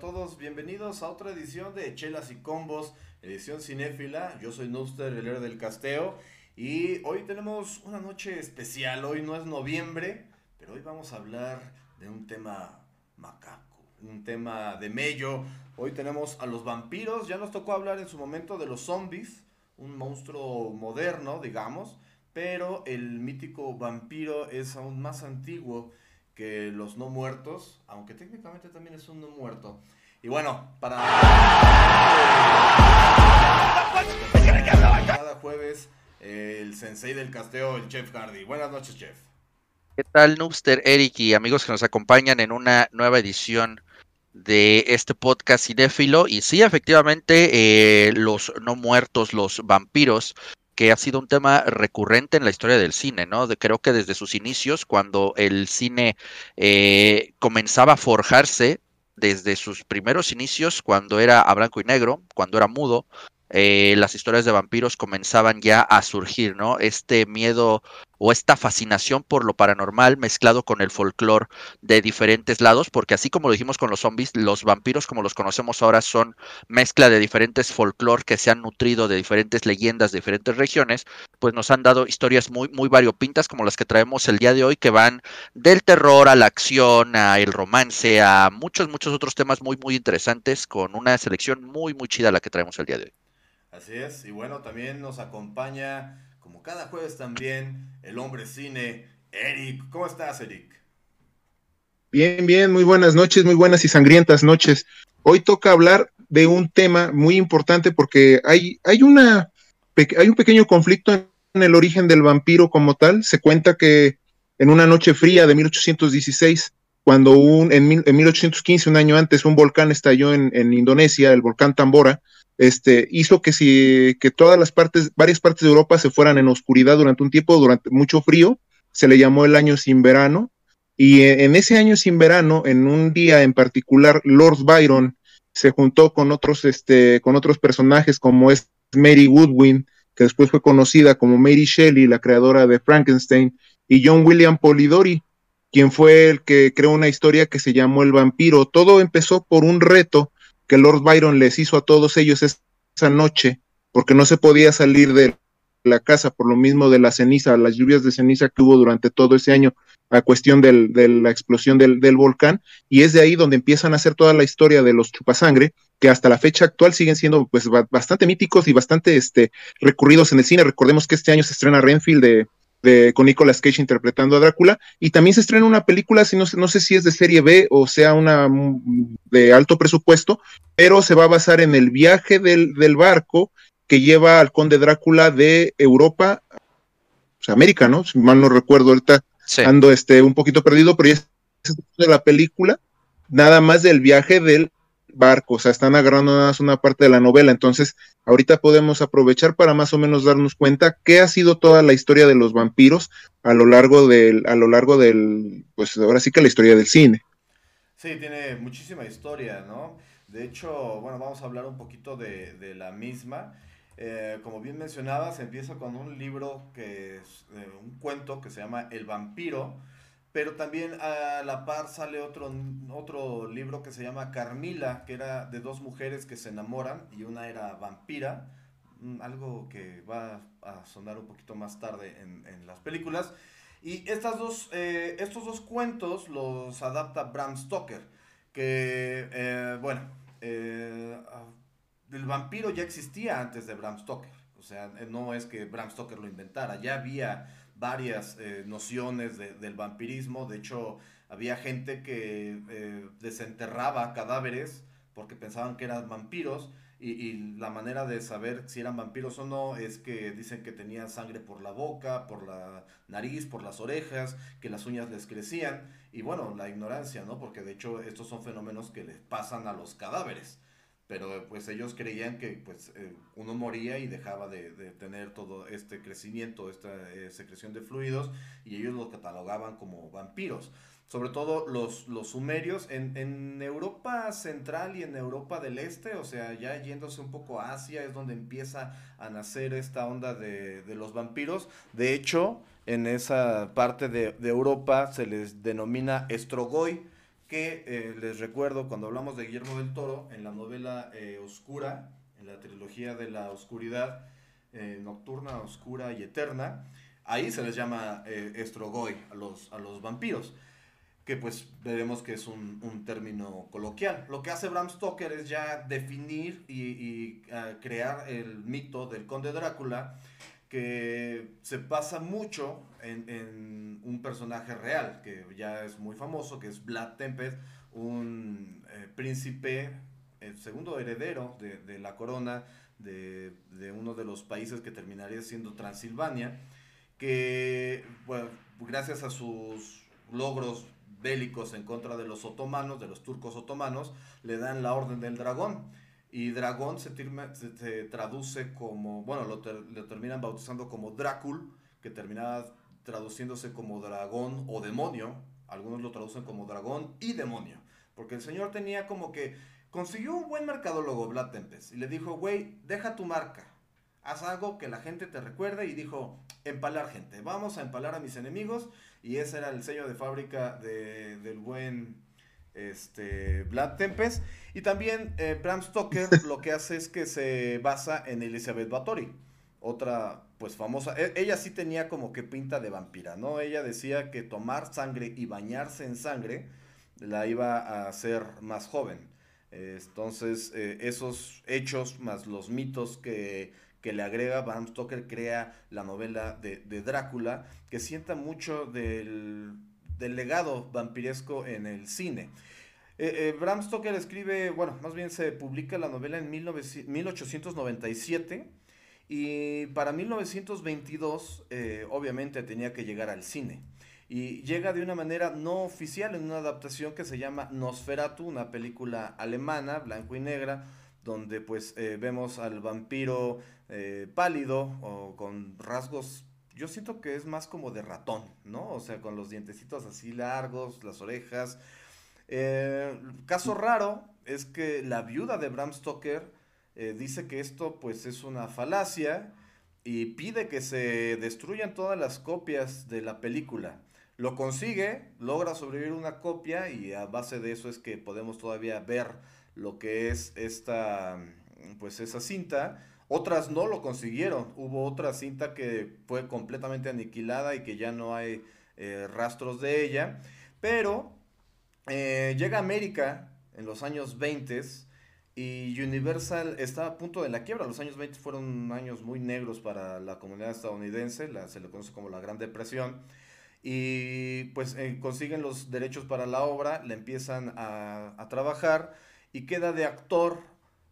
todos, bienvenidos a otra edición de Chelas y Combos, edición cinéfila. Yo soy Nuster, el héroe del casteo, y hoy tenemos una noche especial. Hoy no es noviembre, pero hoy vamos a hablar de un tema macaco, un tema de mello. Hoy tenemos a los vampiros, ya nos tocó hablar en su momento de los zombies, un monstruo moderno, digamos, pero el mítico vampiro es aún más antiguo que los no muertos, aunque técnicamente también es un no muerto. Y bueno, para cada jueves el sensei del casteo, el chef Hardy. Buenas noches, chef. ¿Qué tal, Noobster, Eric y amigos que nos acompañan en una nueva edición de este podcast cinéfilo? Y sí, efectivamente, eh, los no muertos, los vampiros, que ha sido un tema recurrente en la historia del cine, ¿no? De, creo que desde sus inicios, cuando el cine eh, comenzaba a forjarse, desde sus primeros inicios, cuando era a blanco y negro, cuando era mudo, eh, las historias de vampiros comenzaban ya a surgir, ¿no? Este miedo o esta fascinación por lo paranormal mezclado con el folclore de diferentes lados, porque así como lo dijimos con los zombies, los vampiros como los conocemos ahora son mezcla de diferentes folclore que se han nutrido de diferentes leyendas de diferentes regiones, pues nos han dado historias muy, muy variopintas como las que traemos el día de hoy, que van del terror a la acción, a el romance, a muchos, muchos otros temas muy, muy interesantes, con una selección muy, muy chida la que traemos el día de hoy. Así es, y bueno, también nos acompaña, como cada jueves también, el hombre cine, Eric. ¿Cómo estás, Eric? Bien, bien, muy buenas noches, muy buenas y sangrientas noches. Hoy toca hablar de un tema muy importante porque hay, hay, una, hay un pequeño conflicto en el origen del vampiro como tal. Se cuenta que en una noche fría de 1816, cuando un, en, 1815, un año antes, un volcán estalló en, en Indonesia, el volcán Tambora, este, hizo que, si, que todas las partes, varias partes de Europa se fueran en oscuridad durante un tiempo, durante mucho frío, se le llamó el año sin verano, y en ese año sin verano, en un día en particular, Lord Byron se juntó con otros, este, con otros personajes como es Mary Woodwin, que después fue conocida como Mary Shelley, la creadora de Frankenstein, y John William Polidori, quien fue el que creó una historia que se llamó El vampiro. Todo empezó por un reto que Lord Byron les hizo a todos ellos esa noche, porque no se podía salir de la casa por lo mismo de la ceniza, las lluvias de ceniza que hubo durante todo ese año a cuestión de la explosión del, volcán, y es de ahí donde empiezan a hacer toda la historia de los chupasangre, que hasta la fecha actual siguen siendo pues bastante míticos y bastante este, recurridos en el cine. Recordemos que este año se estrena Renfield de, con Nicolas Cage interpretando a Drácula, y también se estrena una película, si no, no sé si es de serie B o sea una mm, de alto presupuesto, pero se va a basar en el viaje del, barco que lleva al conde Drácula de Europa, o sea, América, ¿no? Si mal no recuerdo, ahorita ando este, un poquito perdido, pero ya es de la película, nada más del viaje del barco, o sea, están agarrando nada más una parte de la novela, entonces ahorita podemos aprovechar para más o menos darnos cuenta qué ha sido toda la historia de los vampiros a lo largo del, a lo largo del, pues ahora sí que la historia del cine. Sí, tiene muchísima historia, ¿no? De hecho, bueno, vamos a hablar un poquito de, la misma. Eh, como bien mencionabas, empieza con un libro que es eh, un cuento que se llama El vampiro, pero también a la par sale otro, otro libro que se llama Carmila, que era de dos mujeres que se enamoran y una era vampira, mm, algo que va a sonar un poquito más tarde en, las películas. Y estas dos, eh, estos dos cuentos los adapta Bram Stoker, que, eh, bueno, eh, el vampiro ya existía antes de Bram Stoker. O sea, no es que Bram Stoker lo inventara, ya había varias eh, nociones del vampirismo. De hecho, había gente que eh, desenterraba cadáveres porque pensaban que eran vampiros. Y, la manera de saber si eran vampiros o no es que dicen que tenían sangre por la boca, por la nariz, por las orejas, que las uñas les crecían. Y bueno, la ignorancia, ¿no? Porque de hecho estos son fenómenos que les pasan a los cadáveres pero pues ellos creían que pues eh, uno moría y dejaba de, tener todo este crecimiento, esta eh, secreción de fluidos y ellos lo catalogaban como vampiros. Sobre todo los, los sumerios en, en, Europa central y en Europa del Este, o sea, ya yéndose un poco a Asia es donde empieza a nacer esta onda de, de los vampiros. De hecho, en esa parte de, de Europa se les denomina estrogoi, que eh, les recuerdo cuando hablamos de Guillermo del Toro, en la novela eh, Oscura, en la trilogía de la oscuridad, eh, nocturna, oscura y eterna, ahí se les llama estrogoy a los, a los vampiros que pues veremos que es un, un, término coloquial. Lo que hace Bram Stoker es ya definir y, uh, crear el mito del conde Drácula que se pasa mucho en, un personaje real, que ya es muy famoso, que es Vlad Tempest, un eh, príncipe, el segundo heredero de, la corona de, uno de los países que terminaría siendo Transilvania, que gracias a sus logros bélicos en contra de los otomanos, de los turcos otomanos, le dan la Orden del Dragón. Y dragón se, traduce como, bueno, lo, ter, lo, terminan bautizando como Drácul, que termina traduciéndose como dragón o demonio. Algunos lo traducen como dragón y demonio. Porque el señor tenía como que consiguió un buen mercadólogo, Vlad Tempest, y le dijo, güey, deja tu marca, haz algo que la gente te recuerde, y dijo, empalar gente, vamos a empalar a mis enemigos, y ese era el sello de fábrica de, del buen este, Vlad Tempest. Y también eh, Bram Stoker lo que hace es que se basa en Elizabeth Bathory, otra pues famosa. E ella sí tenía como que pinta de vampira, ¿no? Ella decía que tomar sangre y bañarse en sangre la iba a hacer más joven. Entonces, eh, esos hechos más los mitos que, que, le agrega Bram Stoker crea la novela de, de Drácula, que sienta mucho del, del, legado vampiresco en el cine. Eh, eh, Bram Stoker escribe, bueno, más bien se publica la novela en 19, 1897 y para 1922 eh, obviamente tenía que llegar al cine y llega de una manera no oficial en una adaptación que se llama Nosferatu, una película alemana, blanco y negra, donde pues vemos al vampiro pálido o con rasgos, yo siento que es más como de ratón, ¿no? O sea, con los dientecitos así largos, las orejas. Eh, caso raro es que la viuda de Bram Stoker dice que esto pues es una falacia y pide que se destruyan todas las copias de la película. Lo consigue, logra sobrevivir una copia y a base de eso es que podemos todavía ver lo que es esta, pues esa cinta. Otras no lo consiguieron. Hubo otra cinta que fue completamente aniquilada y que ya no hay eh, rastros de ella. Pero eh, llega a América en los años 20 y Universal está a punto de la quiebra. Los años 20 fueron años muy negros para la comunidad estadounidense, la, se le conoce como la Gran Depresión y pues eh, consiguen los derechos para la obra, le empiezan a, trabajar y queda de actor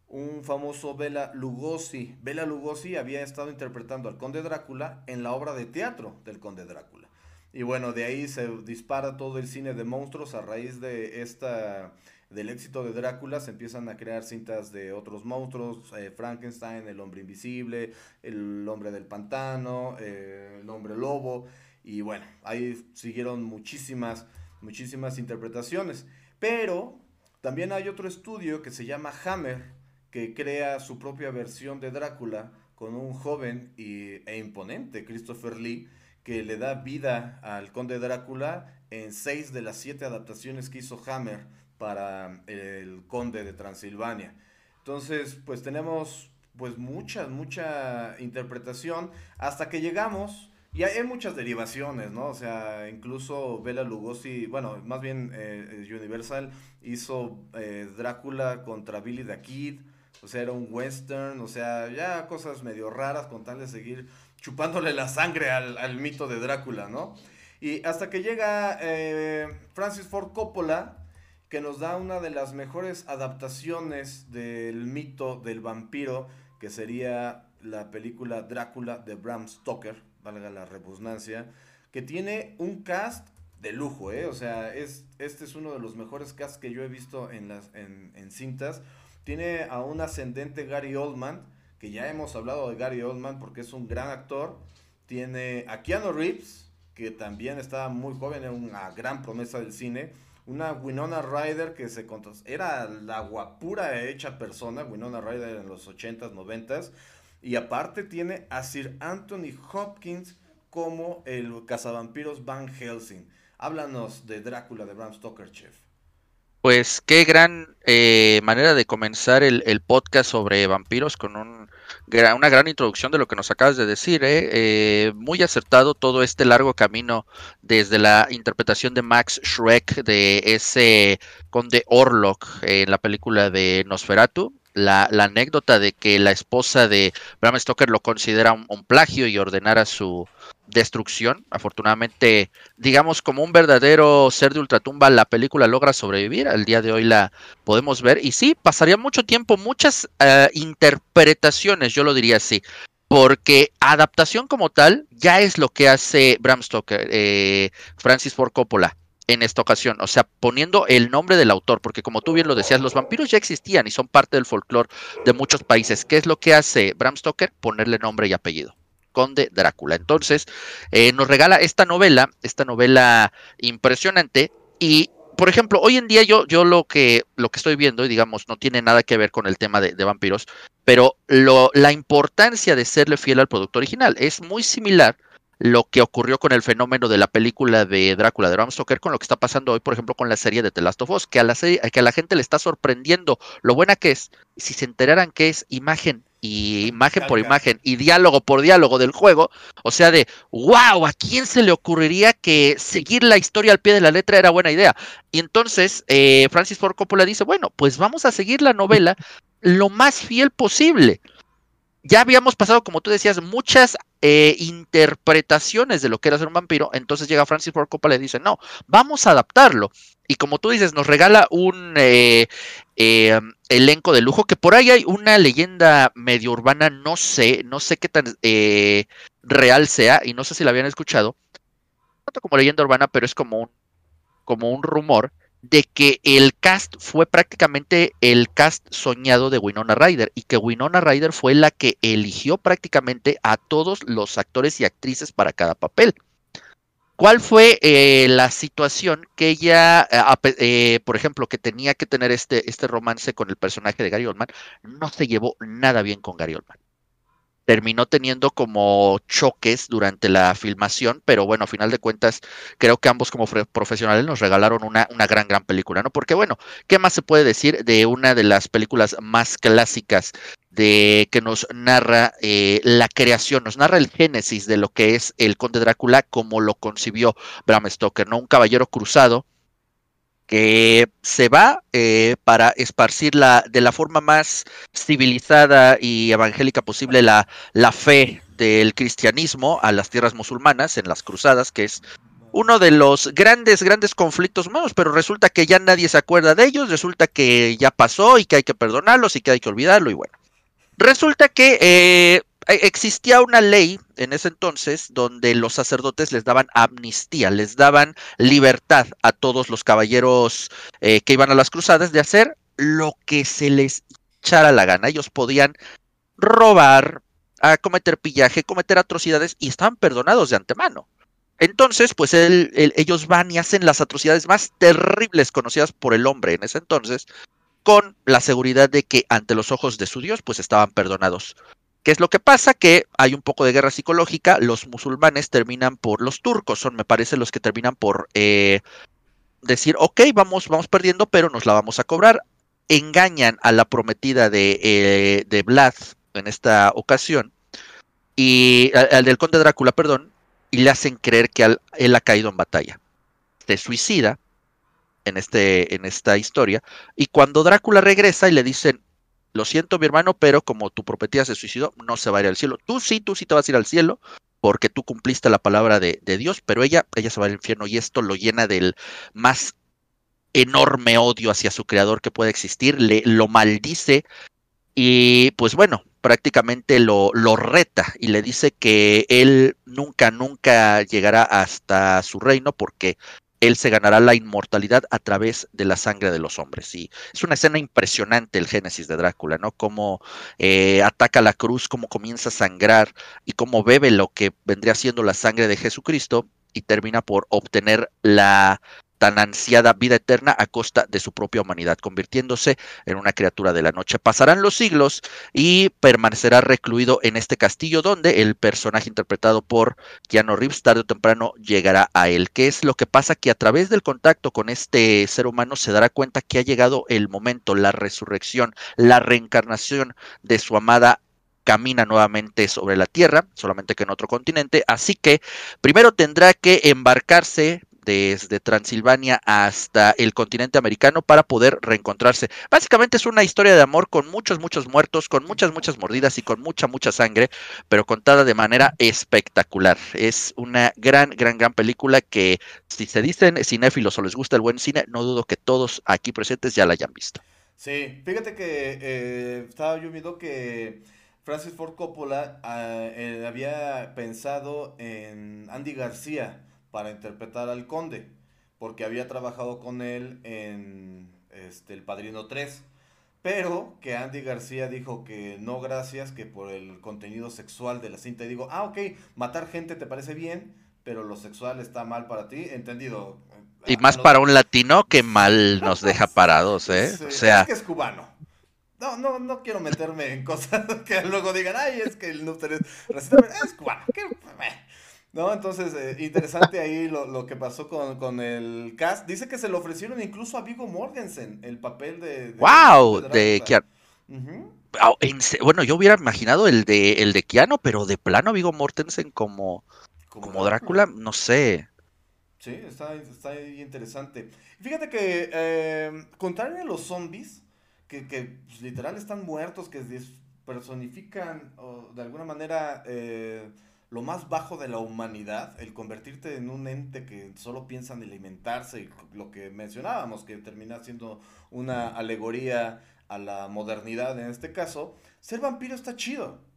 un famoso Bela Lugosi. Bela Lugosi había estado interpretando al Conde Drácula en la obra de teatro del Conde Drácula. Y bueno, de ahí se dispara todo el cine de monstruos a raíz de esta del éxito de Drácula se empiezan a crear cintas de otros monstruos, eh, Frankenstein, el hombre invisible, el hombre del pantano, eh, el hombre lobo, y bueno, ahí siguieron muchísimas, muchísimas interpretaciones. Pero también hay otro estudio que se llama Hammer, que crea su propia versión de Drácula con un joven y, e imponente Christopher Lee, que le da vida al conde Drácula en seis de las siete adaptaciones que hizo Hammer para el conde de Transilvania. Entonces, pues tenemos pues mucha, mucha interpretación hasta que llegamos y hay, muchas derivaciones, ¿no? O sea, incluso Bela Lugosi, bueno, más bien eh, Universal hizo eh, Drácula contra Billy the Kid, o sea, era un western, o sea, ya cosas medio raras con tal de seguir chupándole la sangre al, al mito de Drácula, ¿no? Y hasta que llega eh, Francis Ford Coppola, que nos da una de las mejores adaptaciones del mito del vampiro, que sería la película Drácula de Bram Stoker valga la repugnancia, que tiene un cast de lujo, ¿eh? O sea, es, este es uno de los mejores casts que yo he visto en, las, en, en cintas. Tiene a un ascendente Gary Oldman, que ya hemos hablado de Gary Oldman porque es un gran actor. Tiene a Keanu Reeves, que también estaba muy joven, era una gran promesa del cine. Una Winona Ryder que se era la guapura hecha persona, Winona Ryder en los 80s, 90s. Y aparte tiene a Sir Anthony Hopkins como el cazavampiros Van Helsing. Háblanos de Drácula de Bram Stoker, chef. Pues qué gran eh, manera de comenzar el, el, podcast sobre vampiros con un, una gran introducción de lo que nos acabas de decir. ¿eh? Eh, muy acertado todo este largo camino desde la interpretación de Max Schreck de ese conde Orlok en la película de Nosferatu. La, la, anécdota de que la esposa de Bram Stoker lo considera un, un plagio y ordenara su, destrucción. Afortunadamente, digamos, como un verdadero ser de ultratumba, la película logra sobrevivir. Al día de hoy la podemos ver. Y sí, pasaría mucho tiempo, muchas uh, interpretaciones, yo lo diría así. Porque adaptación como tal ya es lo que hace Bram Stoker, eh, Francis Ford Coppola en esta ocasión, o sea, poniendo el nombre del autor, porque como tú bien lo decías, los vampiros ya existían y son parte del folclore de muchos países. ¿Qué es lo que hace Bram Stoker? Ponerle nombre y apellido. Conde Drácula. Entonces, eh, nos regala esta novela, esta novela impresionante y por ejemplo, hoy en día yo, yo lo que lo que estoy viendo, y digamos, no tiene nada que ver con el tema de, vampiros, pero la importancia de serle fiel al producto original es muy similar lo que ocurrió con el fenómeno de la película de Drácula de Bram Stoker, con lo que está pasando hoy, por ejemplo, con la serie de The Last of Us, que a la, serie, que a la gente le está sorprendiendo lo buena que es, si se enteraran que es imagen y imagen por imagen y diálogo por diálogo del juego, o sea, de wow, ¿a quién se le ocurriría que seguir la historia al pie de la letra era buena idea? Y entonces eh, Francis Ford Coppola dice, bueno, pues vamos a seguir la novela lo más fiel posible. Ya habíamos pasado, como tú decías, muchas eh, interpretaciones de lo que era ser un vampiro, entonces llega Francis Ford Coppola y dice, no, vamos a adaptarlo. Y como tú dices, nos regala un eh, eh, elenco de lujo, que por ahí hay una leyenda medio urbana, no sé, no sé qué tan eh, real sea, y no sé si la habían escuchado, tanto como leyenda urbana, pero es como un, como un rumor de que el cast fue prácticamente el cast soñado de Winona Ryder y que Winona Ryder fue la que eligió prácticamente a todos los actores y actrices para cada papel. ¿Cuál fue eh, la situación que ella, eh, eh, por ejemplo, que tenía que tener este, este romance con el personaje de Gary Oldman? No se llevó nada bien con Gary Oldman terminó teniendo como choques durante la filmación, pero bueno, a final de cuentas, creo que ambos como profesionales nos regalaron una, una gran, gran película, ¿no? Porque bueno, ¿qué más se puede decir de una de las películas más clásicas de que nos narra eh, la creación, nos narra el génesis de lo que es el Conde Drácula como lo concibió Bram Stoker, ¿no? Un caballero cruzado que se va eh, para esparcir la, de la forma más civilizada y evangélica posible la, la fe del cristianismo a las tierras musulmanas en las cruzadas, que es uno de los grandes, grandes conflictos humanos, pero resulta que ya nadie se acuerda de ellos, resulta que ya pasó y que hay que perdonarlos y que hay que olvidarlo y bueno. Resulta que eh, existía una ley en ese entonces donde los sacerdotes les daban amnistía, les daban libertad a todos los caballeros eh, que iban a las cruzadas de hacer lo que se les echara la gana. Ellos podían robar, a cometer pillaje, cometer atrocidades y estaban perdonados de antemano. Entonces, pues él, ellos van y hacen las atrocidades más terribles conocidas por el hombre en ese entonces, con la seguridad de que ante los ojos de su Dios, pues estaban perdonados. ¿Qué es lo que pasa? Que hay un poco de guerra psicológica, los musulmanes terminan por, los turcos son, me parece, los que terminan por eh, decir, ok, vamos, vamos perdiendo, pero nos la vamos a cobrar. Engañan a la prometida de, eh, Vlad en esta ocasión, y al, del conde Drácula, perdón, y le hacen creer que él ha caído en batalla. Se suicida en, este, en esta historia, y cuando Drácula regresa y le dicen, lo siento mi hermano, pero como tu prometida se suicidó, no se va a ir al cielo. Tú sí, tú sí te vas a ir al cielo, porque tú cumpliste la palabra de, de Dios, pero ella, ella se va al infierno y esto lo llena del más enorme odio hacia su creador que puede existir, le lo maldice y pues bueno, prácticamente lo, lo reta y le dice que él nunca, nunca llegará hasta su reino porque él se ganará la inmortalidad a través de la sangre de los hombres. Y es una escena impresionante el Génesis de Drácula, ¿no? Cómo eh, ataca la cruz, cómo comienza a sangrar y cómo bebe lo que vendría siendo la sangre de Jesucristo y termina por obtener la tan ansiada vida eterna a costa de su propia humanidad, convirtiéndose en una criatura de la noche. Pasarán los siglos y permanecerá recluido en este castillo donde el personaje interpretado por Keanu Reeves tarde o temprano llegará a él. ¿Qué es lo que pasa? Que a través del contacto con este ser humano se dará cuenta que ha llegado el momento, la resurrección, la reencarnación de su amada camina nuevamente sobre la Tierra, solamente que en otro continente. Así que primero tendrá que embarcarse desde Transilvania hasta el continente americano para poder reencontrarse. Básicamente es una historia de amor con muchos, muchos muertos, con muchas, muchas mordidas y con mucha, mucha sangre, pero contada de manera espectacular. Es una gran, gran, gran película que si se dicen cinéfilos o les gusta el buen cine, no dudo que todos aquí presentes ya la hayan visto. Sí, fíjate que eh, estaba yo viendo que Francis Ford Coppola ah, eh, había pensado en Andy García para interpretar al conde, porque había trabajado con él en este, El Padrino 3, pero que Andy García dijo que no gracias, que por el contenido sexual de la cinta, y digo, ah, ok, matar gente te parece bien, pero lo sexual está mal para ti, entendido. Y más para un latino que mal nos deja parados, ¿eh? o sea... Es que es cubano. No, no, no quiero meterme en cosas que luego digan, ay, es que el Nuster es, es cubano. ¿Qué? No, entonces, eh, interesante ahí lo, que pasó con, el cast. Dice que se lo ofrecieron incluso a Vigo Mortensen, el papel de... ¡Wow! De, Keanu. bueno, yo hubiera imaginado el de, el de Keanu, pero de plano Vigo Mortensen como, como, Drácula, no sé. Sí, está, está interesante. Fíjate que, eh, contrario a los zombies, que, que pues, literal están muertos, que personifican de alguna manera... Eh, lo más bajo de la humanidad, el convertirte en un ente que solo piensa en alimentarse, y lo que mencionábamos, que termina siendo una alegoría a la modernidad en este caso, ser vampiro está chido.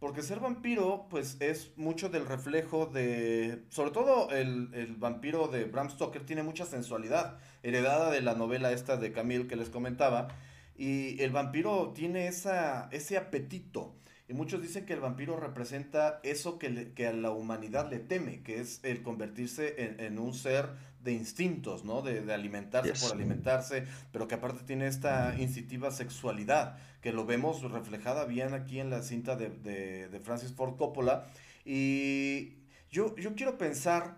Porque ser vampiro, pues es mucho del reflejo de. Sobre todo el, el, vampiro de Bram Stoker tiene mucha sensualidad, heredada de la novela esta de Camille que les comentaba. Y el vampiro tiene esa, ese apetito y muchos dicen que el vampiro representa eso que, que a la humanidad le teme, que es el convertirse en, un ser de instintos, ¿no? De, alimentarse por alimentarse, pero que aparte tiene esta instintiva sexualidad, que lo vemos reflejada bien aquí en la cinta de, Francis Ford Coppola. Y yo, yo quiero pensar,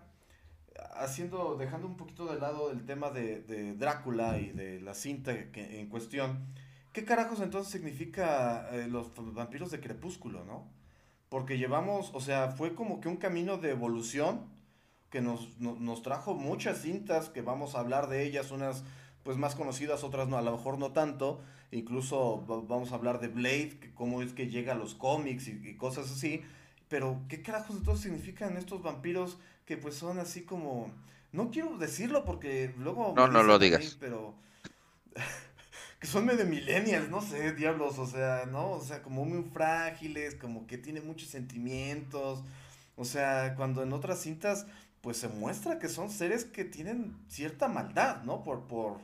haciendo, dejando un poquito de lado el tema de, Drácula y de la cinta que, en cuestión, ¿Qué carajos entonces significa eh, los vampiros de crepúsculo, no? Porque llevamos, o sea, fue como que un camino de evolución que nos, nos trajo muchas cintas, que vamos a hablar de ellas, unas pues más conocidas, otras no, a lo mejor no tanto. Incluso vamos a hablar de Blade, que cómo es que llega a los cómics y, cosas así. Pero, ¿qué carajos entonces significan estos vampiros que pues son así como... No quiero decirlo porque luego... No, no lo digas. pero que son medio millennials, no sé, diablos, o sea, ¿no? O sea, como muy frágiles, como que tienen muchos sentimientos. O sea, cuando en otras cintas, pues se muestra que son seres que tienen cierta maldad, ¿no? Por, por,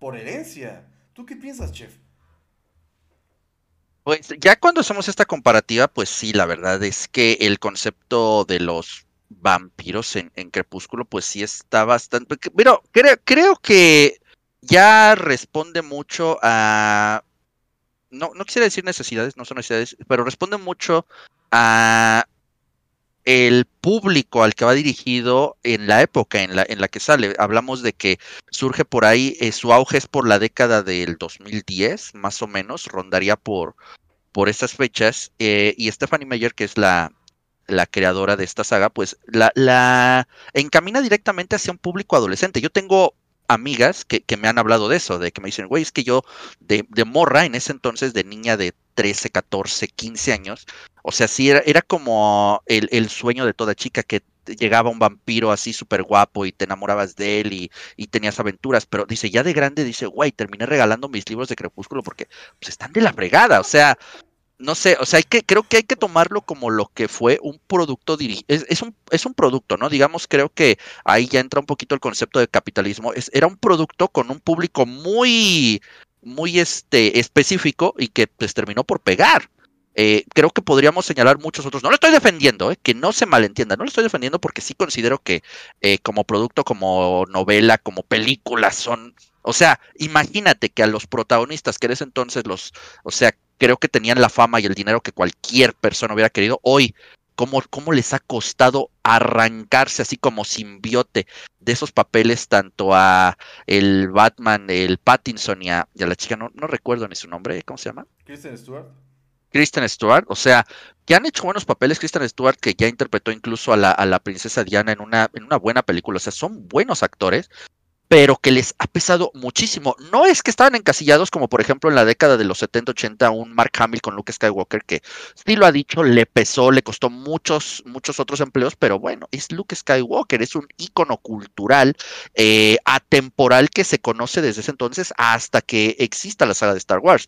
por herencia. ¿Tú qué piensas, chef? Pues ya cuando hacemos esta comparativa, pues sí, la verdad es que el concepto de los vampiros en, en Crepúsculo, pues sí está bastante. Pero creo, creo que ya responde mucho a, no, no quisiera decir necesidades, no son necesidades, pero responde mucho a el público al que va dirigido en la época en la, en la que sale. Hablamos de que surge por ahí, eh, su auge es por la década del 2010, más o menos, rondaría por, por estas fechas. Eh, y Stephanie Meyer, que es la, la creadora de esta saga, pues la, la encamina directamente hacia un público adolescente. Yo tengo amigas que, me han hablado de eso, de que me dicen, güey, es que yo de, morra en ese entonces, de niña de 13, 14, 15 años, o sea, sí era, era como el, sueño de toda chica que llegaba un vampiro así súper guapo y te enamorabas de él y, y, tenías aventuras, pero dice, ya de grande, dice, güey, terminé regalando mis libros de Crepúsculo porque pues, están de la fregada, o sea, no sé, o sea, hay que, creo que hay que tomarlo como lo que fue un producto dirigido, es, un, es un producto, ¿no? Digamos, creo que ahí ya entra un poquito el concepto de capitalismo, es, era un producto con un público muy, muy este, específico y que pues terminó por pegar. eh, creo que podríamos señalar muchos otros. No lo estoy defendiendo, eh, que no se malentienda, no lo estoy defendiendo porque sí considero que eh, como producto, como novela, como película son... O sea, imagínate que a los protagonistas que en ese entonces los, o sea, creo que tenían la fama y el dinero que cualquier persona hubiera querido, hoy Cómo, cómo, les ha costado arrancarse así como simbiote de esos papeles tanto a el Batman, el Pattinson y a, la chica, no, no, recuerdo ni su nombre, ¿cómo se llama? Kristen Stewart. Kristen Stewart, o sea, que han hecho buenos papeles. Kristen Stewart, que ya interpretó incluso a la, a la princesa Diana en una, en una buena película, o sea, son buenos actores, pero que les ha pesado muchísimo. No es que estaban encasillados como por ejemplo en la década de los 70-80 un Mark Hamill con Luke Skywalker que sí lo ha dicho, le pesó, le costó muchos, muchos otros empleos, pero bueno, es Luke Skywalker, es un ícono cultural eh, atemporal que se conoce desde ese entonces hasta que exista la saga de Star Wars.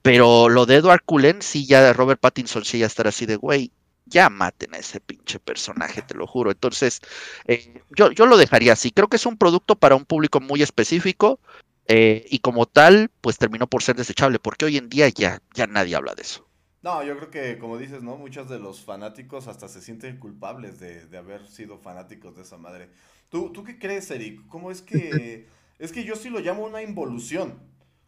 Pero lo de Edward Cullen, sí, ya Robert Pattinson, sí, ya estar así de, güey, ya maten a ese pinche personaje, te lo juro. Entonces, eh, yo, yo lo dejaría así. Creo que es un producto para un público muy específico eh, y como tal, pues terminó por ser desechable, porque hoy en día ya, ya nadie habla de eso. No, yo creo que, como dices, ¿no? Muchos de los fanáticos hasta se sienten culpables de, de haber sido fanáticos de esa madre. ¿Tú, ¿Tú qué crees, Eric? ¿Cómo es que...? es que yo sí lo llamo una involución.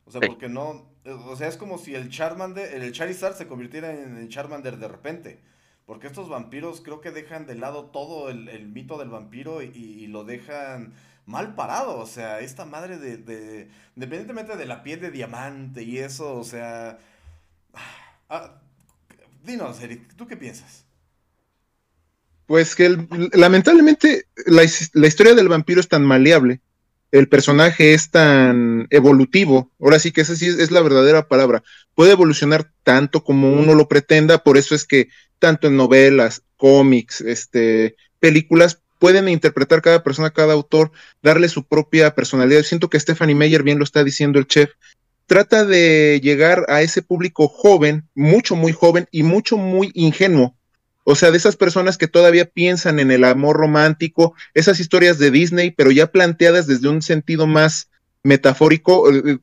O sea, porque no... O sea, es como si el Charmander, el Charizard se convirtiera en el Charmander de repente. Porque estos vampiros creo que dejan de lado todo el, mito del vampiro y, lo dejan mal parado. O sea, esta madre de, de, Independientemente de la piel de diamante y eso, o sea. Ah, dinos, Eric, ¿tú qué piensas? Pues que lamentablemente la, la, historia del vampiro es tan maleable, el personaje es tan evolutivo, ahora sí que esa sí es la verdadera palabra, puede evolucionar tanto como uno lo pretenda, por eso es que tanto en novelas, cómics, este, películas, pueden interpretar cada persona, cada autor, darle su propia personalidad. Siento que Stephanie Meyer, bien lo está diciendo el chef, trata de llegar a ese público joven, mucho, muy joven y mucho, muy ingenuo. O sea, de esas personas que todavía piensan en el amor romántico, esas historias de Disney, pero ya planteadas desde un sentido más metafórico, eh,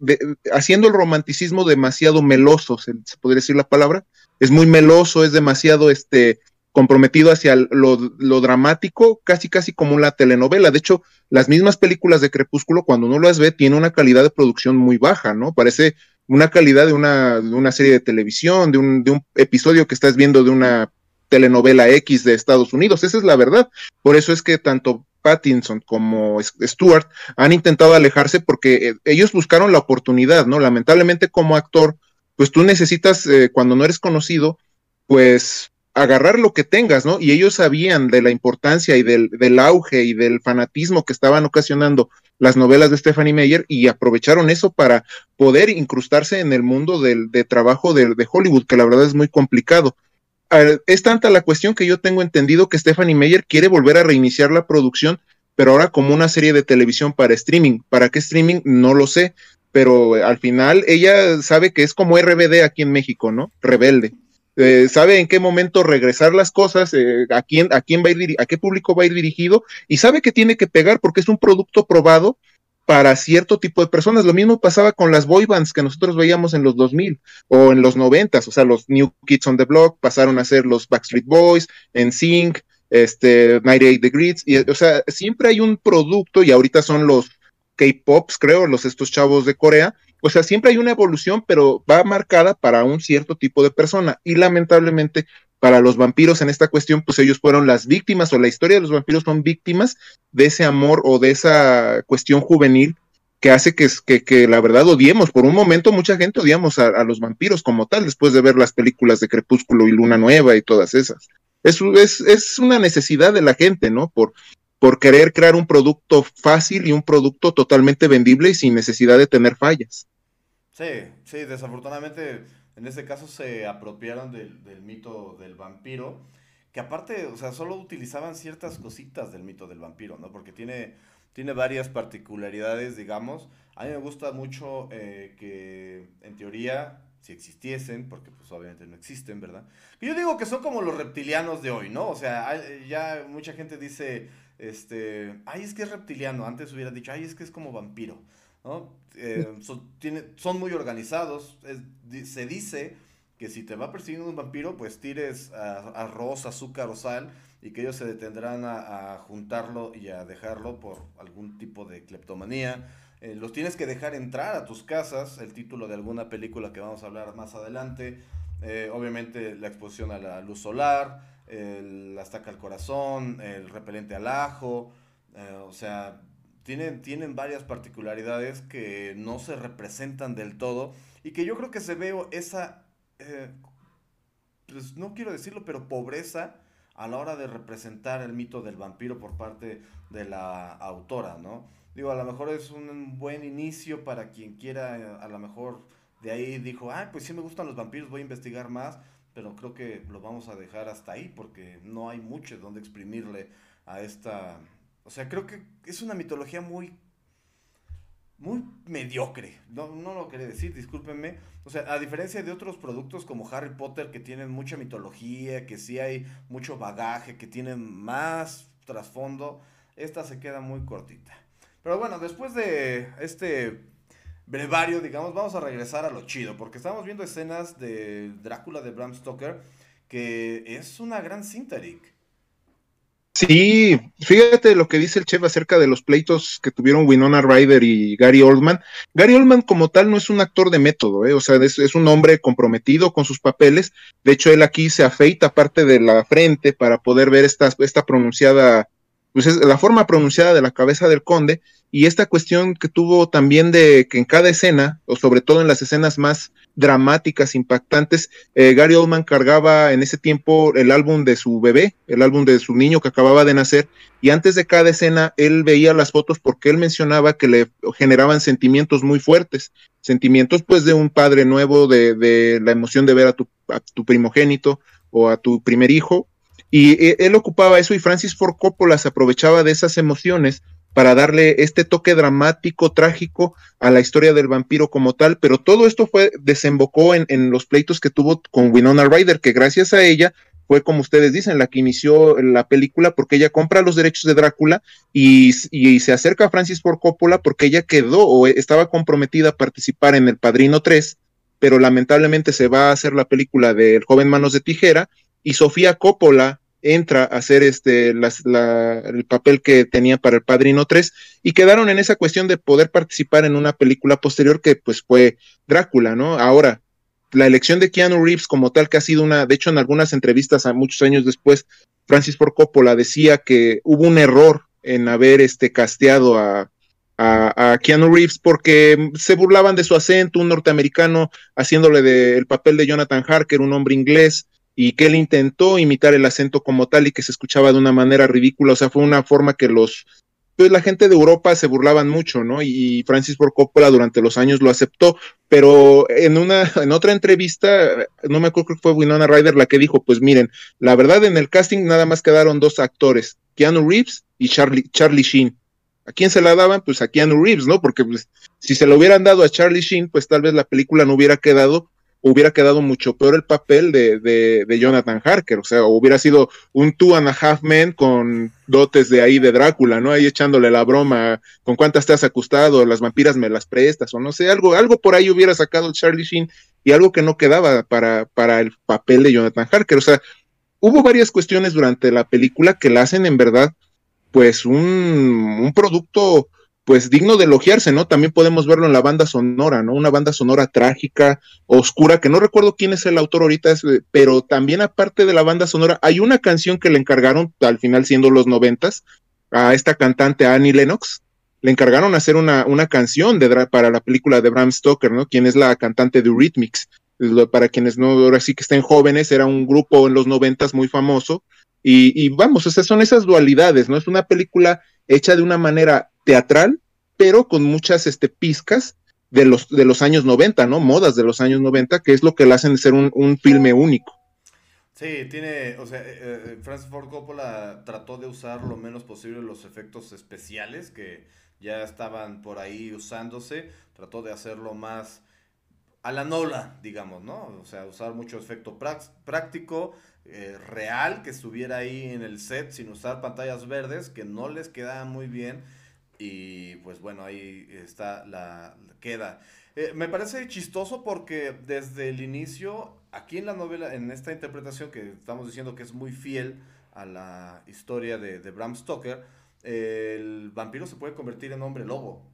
haciendo el romanticismo demasiado meloso, se podría decir la palabra, es muy meloso, es demasiado este, comprometido hacia lo, dramático, casi casi como una telenovela. De hecho, las mismas películas de Crepúsculo, cuando uno las ve, tiene una calidad de producción muy baja, ¿no? Parece una calidad de una, de una serie de televisión, de un, de un episodio que estás viendo de una telenovela X de Estados Unidos. Esa es la verdad. Por eso es que tanto Pattinson como Stewart han intentado alejarse porque eh, ellos buscaron la oportunidad, ¿no? Lamentablemente como actor pues tú necesitas, eh, cuando no eres conocido, pues agarrar lo que tengas, ¿no? Y ellos sabían de la importancia y del, auge y del fanatismo que estaban ocasionando las novelas de Stephanie Meyer y aprovecharon eso para poder incrustarse en el mundo del, de trabajo de, de Hollywood, que la verdad es muy complicado. Es tanta la cuestión que yo tengo entendido que Stephanie Meyer quiere volver a reiniciar la producción, pero ahora como una serie de televisión para streaming. ¿Para qué streaming? No lo sé pero al final ella sabe que es como RBD aquí en México, ¿no? Rebelde. Eh, sabe en qué momento regresar las cosas, eh, a quién, a quién va a ir, a qué público va a ir dirigido, y sabe que tiene que pegar porque es un producto probado para cierto tipo de personas. Lo mismo pasaba con las boy bands que nosotros veíamos en los 2000 o en los 90, o sea, los New Kids on the Block pasaron a ser los Backstreet Boys, en Sync, este, 98 Degrees, y, o sea, siempre hay un producto y ahorita son los K-Pops, creo, los estos chavos de Corea. O sea, siempre hay una evolución, pero va marcada para un cierto tipo de persona. Y lamentablemente, para los vampiros en esta cuestión, pues ellos fueron las víctimas, o la historia de los vampiros son víctimas de ese amor o de esa cuestión juvenil que hace que, que, que la verdad odiemos. Por un momento, mucha gente odiamos a, los vampiros como tal, después de ver las películas de Crepúsculo y Luna Nueva y todas esas. Es, es, es una necesidad de la gente, ¿no? Por, por querer crear un producto fácil y un producto totalmente vendible y sin necesidad de tener fallas. Sí, sí, desafortunadamente en este caso se apropiaron del, mito del vampiro, que aparte, o sea, solo utilizaban ciertas cositas del mito del vampiro, ¿no? Porque tiene, tiene varias particularidades, digamos. A mí me gusta mucho eh, que en teoría si existiesen, porque pues obviamente no existen, ¿verdad? yo digo que son como los reptilianos de hoy, ¿no? O sea, ya mucha gente dice, este, ay, es que es reptiliano, antes hubiera dicho, ay, es que es como vampiro, ¿no? Eh, son, tiene, son muy organizados, se dice que si te va persiguiendo un vampiro, pues tires arroz, azúcar o sal y que ellos se detendrán a, juntarlo y a dejarlo por algún tipo de cleptomanía. Eh, los tienes que dejar entrar a tus casas, el título de alguna película que vamos a hablar más adelante. Eh, obviamente la exposición a la luz solar, la estaca al corazón, el repelente al ajo, eh, o sea, tienen, tienen varias particularidades que no se representan del todo y que yo creo que se ve esa, pues no quiero decirlo, pero pobreza a la hora de representar el mito del vampiro por parte de la autora, ¿no? Digo, a lo mejor es un buen inicio para quien quiera, a lo mejor de ahí dijo, ah, pues sí me gustan los vampiros, voy a investigar más, pero creo que lo vamos a dejar hasta ahí porque no hay mucho donde exprimirle a esta... O sea, creo que es una mitología muy muy mediocre. No, no lo quería decir, discúlpenme. O sea, a diferencia de otros productos como Harry Potter que tienen mucha mitología, que sí hay mucho bagaje, que tienen más trasfondo, esta se queda muy cortita. Pero bueno, después de este brevario, digamos, vamos a regresar a lo chido, porque estamos viendo escenas de Drácula de Bram Stoker, que es una gran cinta, Sí, fíjate lo que dice el chef acerca de los pleitos que tuvieron Winona Ryder y Gary Oldman. Gary Oldman como tal no es un actor de método, ¿eh? o sea, es, un hombre comprometido con sus papeles. De hecho, él aquí se afeita parte de la frente para poder ver esta, esta pronunciada, pues es la forma pronunciada de la cabeza del conde y esta cuestión que tuvo también de que en cada escena, o sobre todo en las escenas más dramáticas, impactantes, eh, Gary Oldman cargaba en ese tiempo el álbum de su bebé, el álbum de su niño que acababa de nacer, y antes de cada escena él veía las fotos porque él mencionaba que le generaban sentimientos muy fuertes, sentimientos pues de un padre nuevo, de, de la emoción de ver a tu, a tu primogénito o a tu primer hijo, y eh, él ocupaba eso y Francis Ford Coppola se aprovechaba de esas emociones para darle este toque dramático, trágico a la historia del vampiro como tal, pero todo esto fue, desembocó en, en los pleitos que tuvo con Winona Ryder, que gracias a ella fue como ustedes dicen, la que inició la película porque ella compra los derechos de Drácula y, y, se acerca a Francis Ford Coppola porque ella quedó o estaba comprometida a participar en El Padrino 3, pero lamentablemente se va a hacer la película de El joven manos de tijera y Sofía Coppola entra a hacer este el papel que tenía para el Padrino 3 y quedaron en esa cuestión de poder participar en una película posterior que pues fue Drácula, ¿no? Ahora, la elección de Keanu Reeves como tal que ha sido una, de hecho en algunas entrevistas a muchos años después, Francis Ford Coppola decía que hubo un error en haber este casteado a, a, Keanu Reeves porque se burlaban de su acento, un norteamericano haciéndole de, el papel de Jonathan Harker, un hombre inglés, y que él intentó imitar el acento como tal y que se escuchaba de una manera ridícula, o sea, fue una forma que los, pues la gente de Europa se burlaban mucho, ¿no? Y Francis Ford Coppola durante los años lo aceptó, pero en una, en otra entrevista, no me acuerdo que fue Winona Ryder la que dijo, pues miren, la verdad en el casting nada más quedaron dos actores, Keanu Reeves y Charlie, Charlie Sheen. ¿A quién se la daban? Pues a Keanu Reeves, ¿no? Porque pues, si se lo hubieran dado a Charlie Sheen, pues tal vez la película no hubiera quedado hubiera quedado mucho peor el papel de, de, Jonathan Harker, o sea, hubiera sido un two and a half men con dotes de ahí de Drácula, ¿no? Ahí echándole la broma, con cuántas te has acostado, las vampiras me las prestas, o no sé, algo, algo por ahí hubiera sacado Charlie Sheen y algo que no quedaba para, para el papel de Jonathan Harker, o sea, hubo varias cuestiones durante la película que la hacen en verdad, pues un, un producto pues digno de elogiarse, ¿no? También podemos verlo en la banda sonora, ¿no? Una banda sonora trágica, oscura, que no recuerdo quién es el autor ahorita, eh, pero también aparte de la banda sonora, hay una canción que le encargaron, al final siendo los noventas, a esta cantante Annie Lennox, le encargaron hacer una, una canción de, para la película de Bram Stoker, ¿no? Quien es la cantante de Eurythmics. Para quienes no, ahora sí que estén jóvenes, era un grupo en los noventas muy famoso. Y, y vamos, o sea, son esas dualidades, ¿no? Es una película hecha de una manera teatral, pero con muchas este, de los, de los años 90, ¿no? Modas de los años 90, que es lo que le hacen ser un, filme único. Sí, tiene, o sea, eh, eh, Francis Ford Coppola trató de usar lo menos posible los efectos especiales que ya estaban por ahí usándose, trató de hacerlo más a la nola, digamos, ¿no? O sea, usar mucho efecto práctico, eh, real, que estuviera ahí en el set sin usar pantallas verdes, que no les quedaban muy bien y pues bueno, ahí está la, queda. Eh, me parece chistoso porque desde el inicio aquí en la novela, en esta interpretación que estamos diciendo que es muy fiel a la historia de, de Bram Stoker, el vampiro se puede convertir en hombre lobo.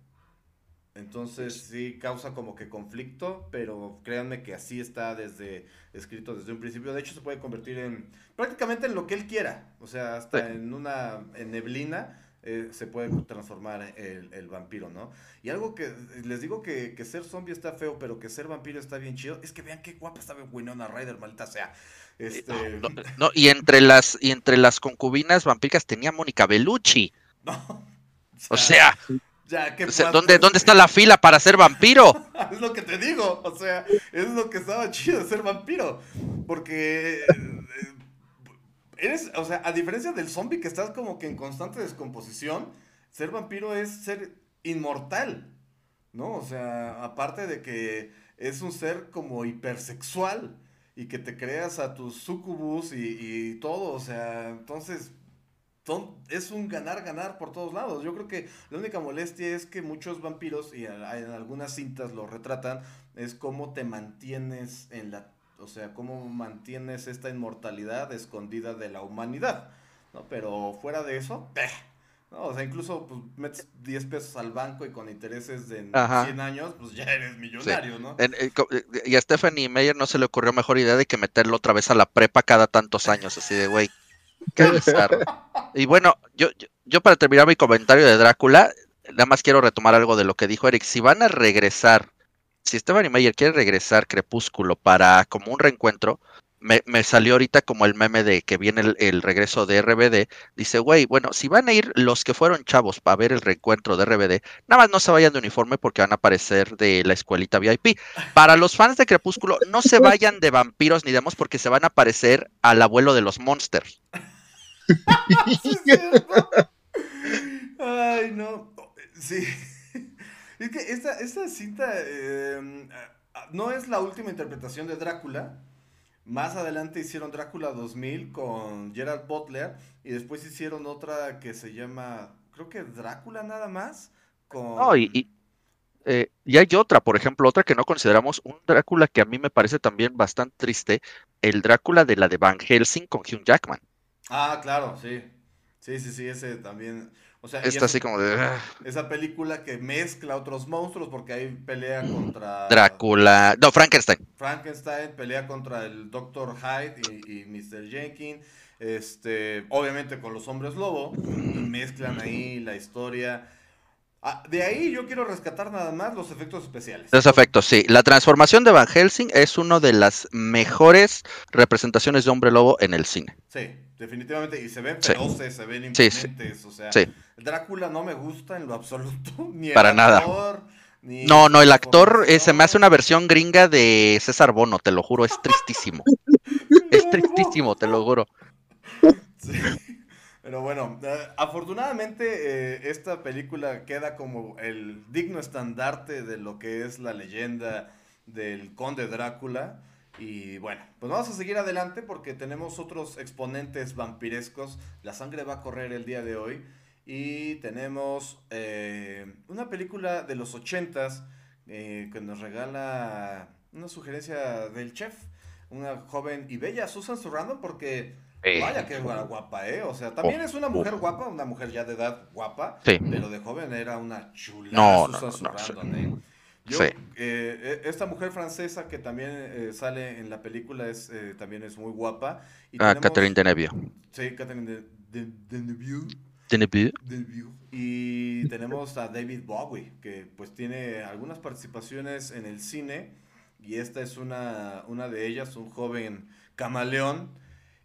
Entonces sí causa como que conflicto, pero créanme que así está desde escrito desde un principio. De hecho se puede convertir en prácticamente en lo que él quiera, o sea, hasta en una en neblina eh, se puede transformar el, el, vampiro, ¿no? Y algo que les digo que, que, ser zombie está feo, pero que ser vampiro está bien chido, es que vean qué guapa está Winona Ryder, maldita sea. Este... No, no, no, y entre las y entre las concubinas vampíricas tenía Mónica Bellucci. No. O sea, o sea ya, ¿qué o sea, ¿dónde, ¿Dónde está la fila para ser vampiro? es lo que te digo, o sea, es lo que estaba chido ser vampiro. Porque eres, o sea, a diferencia del zombie que estás como que en constante descomposición, ser vampiro es ser inmortal, ¿no? O sea, aparte de que es un ser como hipersexual y que te creas a tus sucubus y, y todo, o sea, entonces es un ganar-ganar por todos lados. Yo creo que la única molestia es que muchos vampiros, y en algunas cintas lo retratan, es cómo te mantienes en la o sea, cómo mantienes esta inmortalidad escondida de la humanidad, ¿no? Pero fuera de eso, ¡peh! ¿no? O sea, incluso pues, metes 10 pesos al banco y con intereses de Ajá. 100 años, pues ya eres millonario, Sí. ¿no? En- eh, eh, y a Stephanie Meyer no se le ocurrió mejor idea de que meterlo otra vez a la prepa cada tantos años, así de güey. Qué bizarro. Y bueno, yo, yo, yo para terminar mi comentario de Drácula, nada más quiero retomar algo de lo que dijo Eric. Si van a regresar, si Stephanie Meyer quiere regresar Crepúsculo para como un reencuentro, me, me salió ahorita como el meme de que viene el, el regreso de RBD. Dice, güey, bueno, si van a ir los que fueron chavos para ver el reencuentro de RBD, nada más no se vayan de uniforme porque van a aparecer de la escuelita VIP. Para los fans de Crepúsculo, no se vayan de vampiros ni demos porque se van a parecer al abuelo de los monsters. Ay, no. Sí. Es que esta, esta cinta eh, no es la última interpretación de Drácula. Más adelante hicieron Drácula 2000 con Gerard Butler y después hicieron otra que se llama, creo que Drácula nada más. Con... No, y, y, eh, y hay otra, por ejemplo, otra que no consideramos, un Drácula que a mí me parece también bastante triste, el Drácula de la de Van Helsing con Hugh Jackman. Ah, claro, sí. Sí, sí, sí, ese también. O sea, Está esa- así como de ah, Esa película que mezcla otros monstruos porque ahí pelea contra Drácula, no, Frankenstein. Frankenstein, pelea contra el Dr. Hyde y, y Mr. Jenkins. Este, obviamente con los hombres lobo. Mezclan ahí la historia. Ah, de ahí yo quiero rescatar nada más los efectos especiales. Los efectos, sí. La transformación de Van Helsing es una de las mejores representaciones de hombre lobo en el cine. Sí, definitivamente. Y se ven Sí. feroces, se ven Sí, sí. imponentes. O sea, Sí. Drácula no me gusta en lo absoluto. Ni el Para nada. actor, ni No, no, el actor eh, se me hace una versión gringa de César Bono, te lo juro, es tristísimo. Es tristísimo, te lo juro. Sí. Pero bueno, eh, afortunadamente eh, esta película queda como el digno estandarte de lo que es la leyenda del conde Drácula. Y bueno, pues vamos a seguir adelante porque tenemos otros exponentes vampirescos. La sangre va a correr el día de hoy. Y tenemos eh, una película de los ochentas eh, que nos regala una sugerencia del chef. Una joven y bella Susan Sarandon porque Vaya que guapa, ¿eh? O sea, también Oh, es una mujer guapa, una mujer ya de edad guapa, Sí. pero de joven era una chula No, no, ¿eh? Yo, Sí. eh, eh, esta mujer francesa que también eh, sale en la película es eh, también es muy guapa. Y Ah, tenemos- Catherine Deneuve. Sí, Catherine de, de, Deneuve. Deneuve. Deneuve. Y tenemos a David Bowie, que pues tiene algunas participaciones en el cine. Y esta es una, una de ellas, un joven camaleón.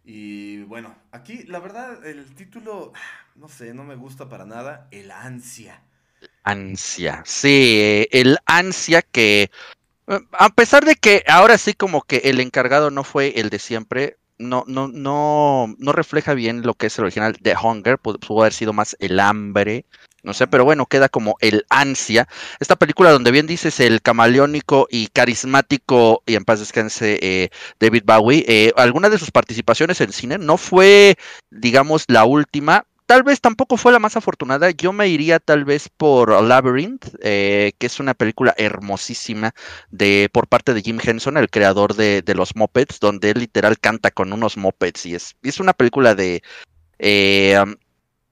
Y bueno, aquí la verdad el título, no sé, no me gusta para nada. El ansia. Ansia, sí, eh, el ansia que, eh, a pesar de que ahora sí como que el encargado no fue el de siempre, no, no, no, no refleja bien lo que es el original de Hunger, pu- pudo haber sido más el hambre, no sé, pero bueno, queda como el ansia. Esta película donde bien dices el camaleónico y carismático y en paz descanse eh, David Bowie, eh, alguna de sus participaciones en cine no fue, digamos, la última. Tal vez tampoco fue la más afortunada. Yo me iría tal vez por Labyrinth, eh, que es una película hermosísima de por parte de Jim Henson, el creador de, los Muppets, donde él literal canta con unos Muppets y es, es una película de, eh,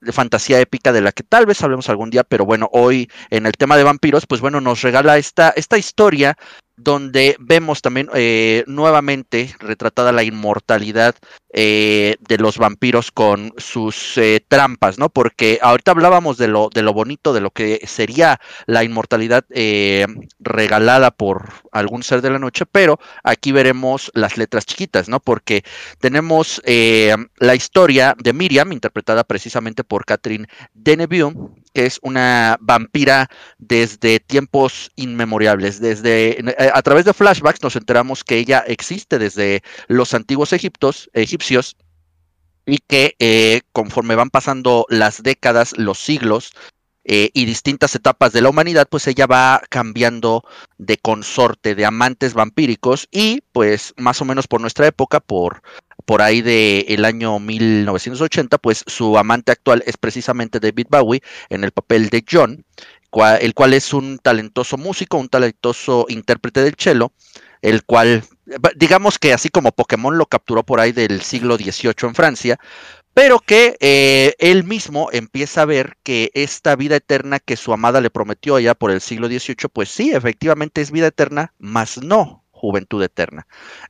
de fantasía épica de la que tal vez hablemos algún día, pero bueno, hoy en el tema de vampiros, pues bueno, nos regala esta, esta historia donde vemos también eh, nuevamente retratada la inmortalidad eh, de los vampiros con sus eh, trampas, ¿no? Porque ahorita hablábamos de lo, de lo bonito, de lo que sería la inmortalidad regalada por algún ser de la noche, pero aquí veremos las letras chiquitas, ¿no? Porque tenemos la historia de Miriam, interpretada precisamente por Catherine Deneuve, que es una vampira desde tiempos inmemorables. Desde eh, a través de flashbacks nos enteramos que ella existe desde los antiguos egiptos, egipcios y que eh, conforme van pasando las décadas, los siglos, eh, y distintas etapas de la humanidad, pues ella va cambiando de consorte, de amantes vampíricos y pues más o menos por nuestra época, por, por ahí del el año 1980, pues su amante actual es precisamente David Bowie en el papel de John, el cual es un talentoso músico, un talentoso intérprete del cello, el cual, digamos que así como Pokémon lo capturó por ahí del siglo XVIII en Francia, pero que eh, él mismo empieza a ver que esta vida eterna que su amada le prometió ya por el siglo XVIII, pues sí, efectivamente es vida eterna, mas no juventud eterna.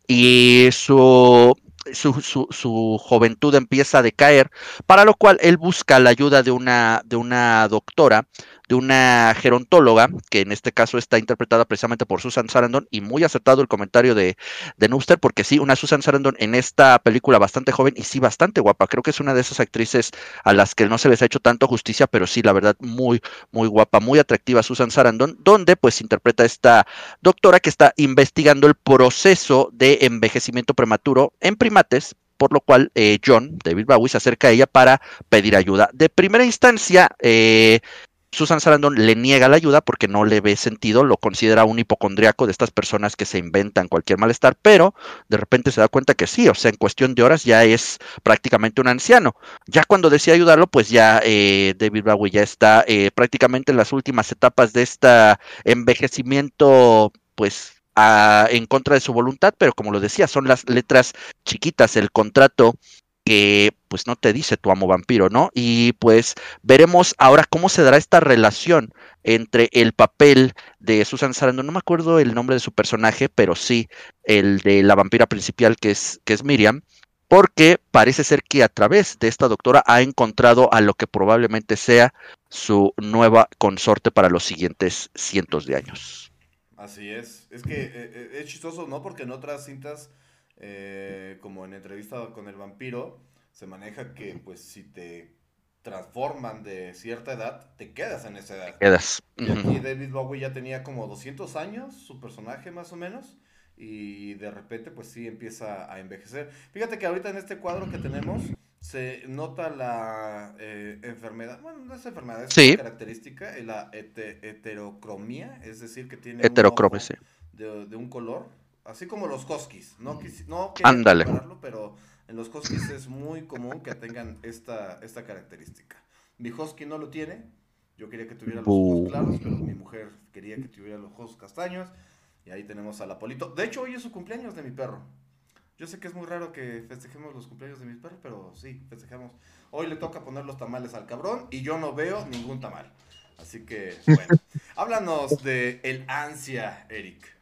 Y su, su, su, juventud empieza a decaer, para lo cual él busca la ayuda de una, de una doctora de una gerontóloga, que en este caso está interpretada precisamente por Susan Sarandon, y muy acertado el comentario de, de Nuster, porque sí, una Susan Sarandon en esta película bastante joven y sí bastante guapa. Creo que es una de esas actrices a las que no se les ha hecho tanto justicia, pero sí, la verdad, muy, muy guapa, muy atractiva Susan Sarandon, donde pues interpreta esta doctora que está investigando el proceso de envejecimiento prematuro en primates por lo cual eh, John, David Bowie, se acerca a ella para pedir ayuda. De primera instancia, eh, Susan Sarandon le niega la ayuda porque no le ve sentido, lo considera un hipocondriaco de estas personas que se inventan cualquier malestar, pero de repente se da cuenta que sí, o sea, en cuestión de horas ya es prácticamente un anciano. Ya cuando decide ayudarlo, pues ya eh, David Bowie ya está eh, prácticamente en las últimas etapas de este envejecimiento, pues en contra de su voluntad, pero como lo decía, son las letras chiquitas, el contrato que pues no te dice tu amo vampiro, ¿no? Y pues veremos ahora cómo se dará esta relación entre el papel de Susan Sarandon, no me acuerdo el nombre de su personaje, pero sí el de la vampira principal que es, que es Miriam, porque parece ser que a través de esta doctora ha encontrado a lo que probablemente sea su nueva consorte para los siguientes cientos de años. Así es, es que eh, eh, es chistoso, ¿no? Porque en otras cintas eh, como en entrevista con el vampiro, se maneja que pues si te transforman de cierta edad, te quedas en esa edad. Quedas. Y aquí David Bowie ya tenía como 200 años, su personaje más o menos, y de repente pues sí empieza a envejecer. Fíjate que ahorita en este cuadro que tenemos se nota la eh, enfermedad, bueno, no es enfermedad, es característica, la heterocromía, es decir, que tiene de, de un color así como los huskies. No, no Ándale. pero en los huskies es muy común que tengan esta, esta característica. Mi husky no lo tiene. Yo quería que tuviera los ojos claros, pero mi mujer quería que tuviera los ojos castaños. Y ahí tenemos al Apolito. De hecho, hoy es su cumpleaños de mi perro. Yo sé que es muy raro que festejemos los cumpleaños de mi perro, pero sí, festejamos. Hoy le toca poner los tamales al cabrón y yo no veo ningún tamal. Así que, bueno. Háblanos de el ansia, Eric.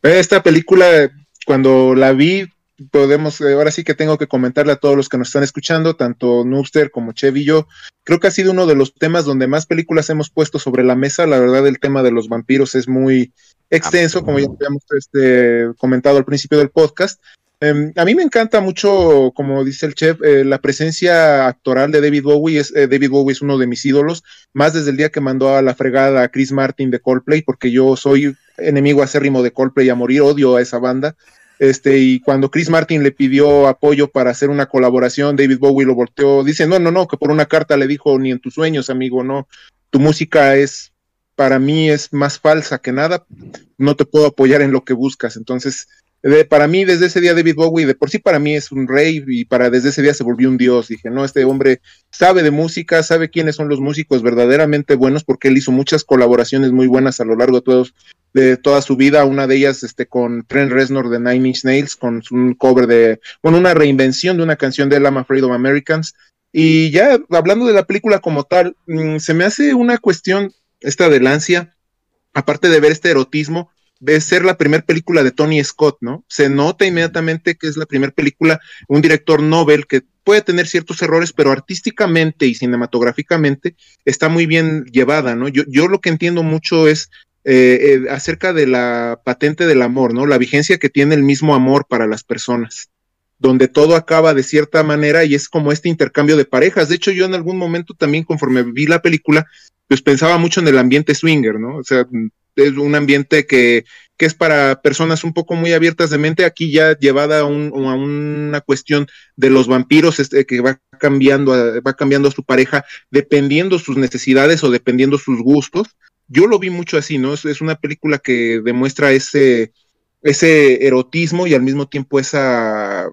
Esta película, cuando la vi, podemos, eh, ahora sí que tengo que comentarle a todos los que nos están escuchando, tanto Noobster como Chevy y yo, creo que ha sido uno de los temas donde más películas hemos puesto sobre la mesa. La verdad, el tema de los vampiros es muy extenso, como ya habíamos este, comentado al principio del podcast. Em, a mí me encanta mucho, como dice el chef, eh, la presencia actoral de David Bowie. Es, eh, David Bowie es uno de mis ídolos, más desde el día que mandó a la fregada a Chris Martin de Coldplay, porque yo soy enemigo acérrimo de Coldplay a morir, odio a esa banda. Este, y cuando Chris Martin le pidió apoyo para hacer una colaboración, David Bowie lo volteó, dice, no, no, no, que por una carta le dijo, ni en tus sueños, amigo, no, tu música es, para mí es más falsa que nada, no te puedo apoyar en lo que buscas. Entonces, para mí, desde ese día, David Bowie, de por sí para mí es un rey y para desde ese día se volvió un dios. Dije, no, este hombre sabe de música, sabe quiénes son los músicos verdaderamente buenos, porque él hizo muchas colaboraciones muy buenas a lo largo de, todos, de toda su vida. Una de ellas este, con Trent Reznor de Nine Inch Nails, con un cover de, bueno, una reinvención de una canción de I'm Afraid of Americans. Y ya hablando de la película como tal, mm, se me hace una cuestión esta de Lancia, aparte de ver este erotismo, de ser la primera película de Tony Scott, ¿no? Se nota inmediatamente que es la primera película, un director Nobel que puede tener ciertos errores, pero artísticamente y cinematográficamente está muy bien llevada, ¿no? Yo, yo lo que entiendo mucho es eh, eh, acerca de la patente del amor, ¿no? La vigencia que tiene el mismo amor para las personas, donde todo acaba de cierta manera y es como este intercambio de parejas. De hecho, yo en algún momento también, conforme vi la película, pues pensaba mucho en el ambiente swinger, ¿no? O sea, es un ambiente que, que es para personas un poco muy abiertas de mente, aquí ya llevada a, una cuestión de los vampiros este, que va cambiando, a, va cambiando a su pareja dependiendo sus necesidades o dependiendo sus gustos. Yo lo vi mucho así, ¿no? Es, es una película que demuestra ese, ese erotismo y al mismo tiempo esa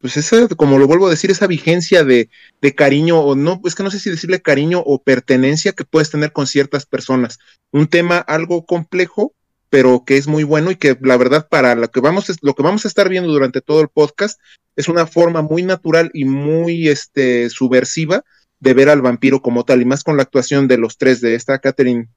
pues esa, como lo vuelvo a decir, esa vigencia de, de, cariño, o no, es que no sé si decirle cariño o pertenencia que puedes tener con ciertas personas. Un tema algo complejo, pero que es muy bueno y que la verdad para lo que vamos, lo que vamos a estar viendo durante todo el podcast es una forma muy natural y muy este, subversiva de ver al vampiro como tal, y más con la actuación de los tres, de esta Catherine,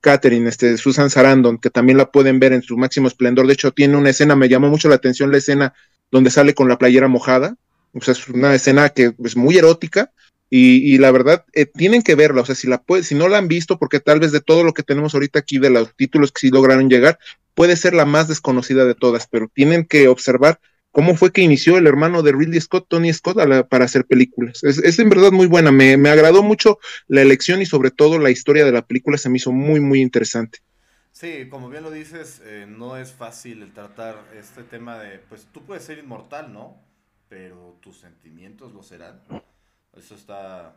Catherine, este, Susan Sarandon, que también la pueden ver en su máximo esplendor. De hecho, tiene una escena, me llamó mucho la atención la escena donde sale con la playera mojada. O sea, es una escena que es muy erótica y, la verdad eh, tienen que verla. O sea, si, la puede, si no la han visto, porque tal vez de todo lo que tenemos ahorita aquí, de los títulos que sí lograron llegar, puede ser la más desconocida de todas, pero tienen que observar cómo fue que inició el hermano de Ridley Scott, Tony Scott, para hacer películas. Es, es, en verdad muy buena, me, me agradó mucho la elección y sobre todo la historia de la película se me hizo muy, muy interesante. Sí, como bien lo dices, eh, no es fácil el tratar este tema de, pues tú puedes ser inmortal, ¿no? Pero tus sentimientos lo serán. Eso está,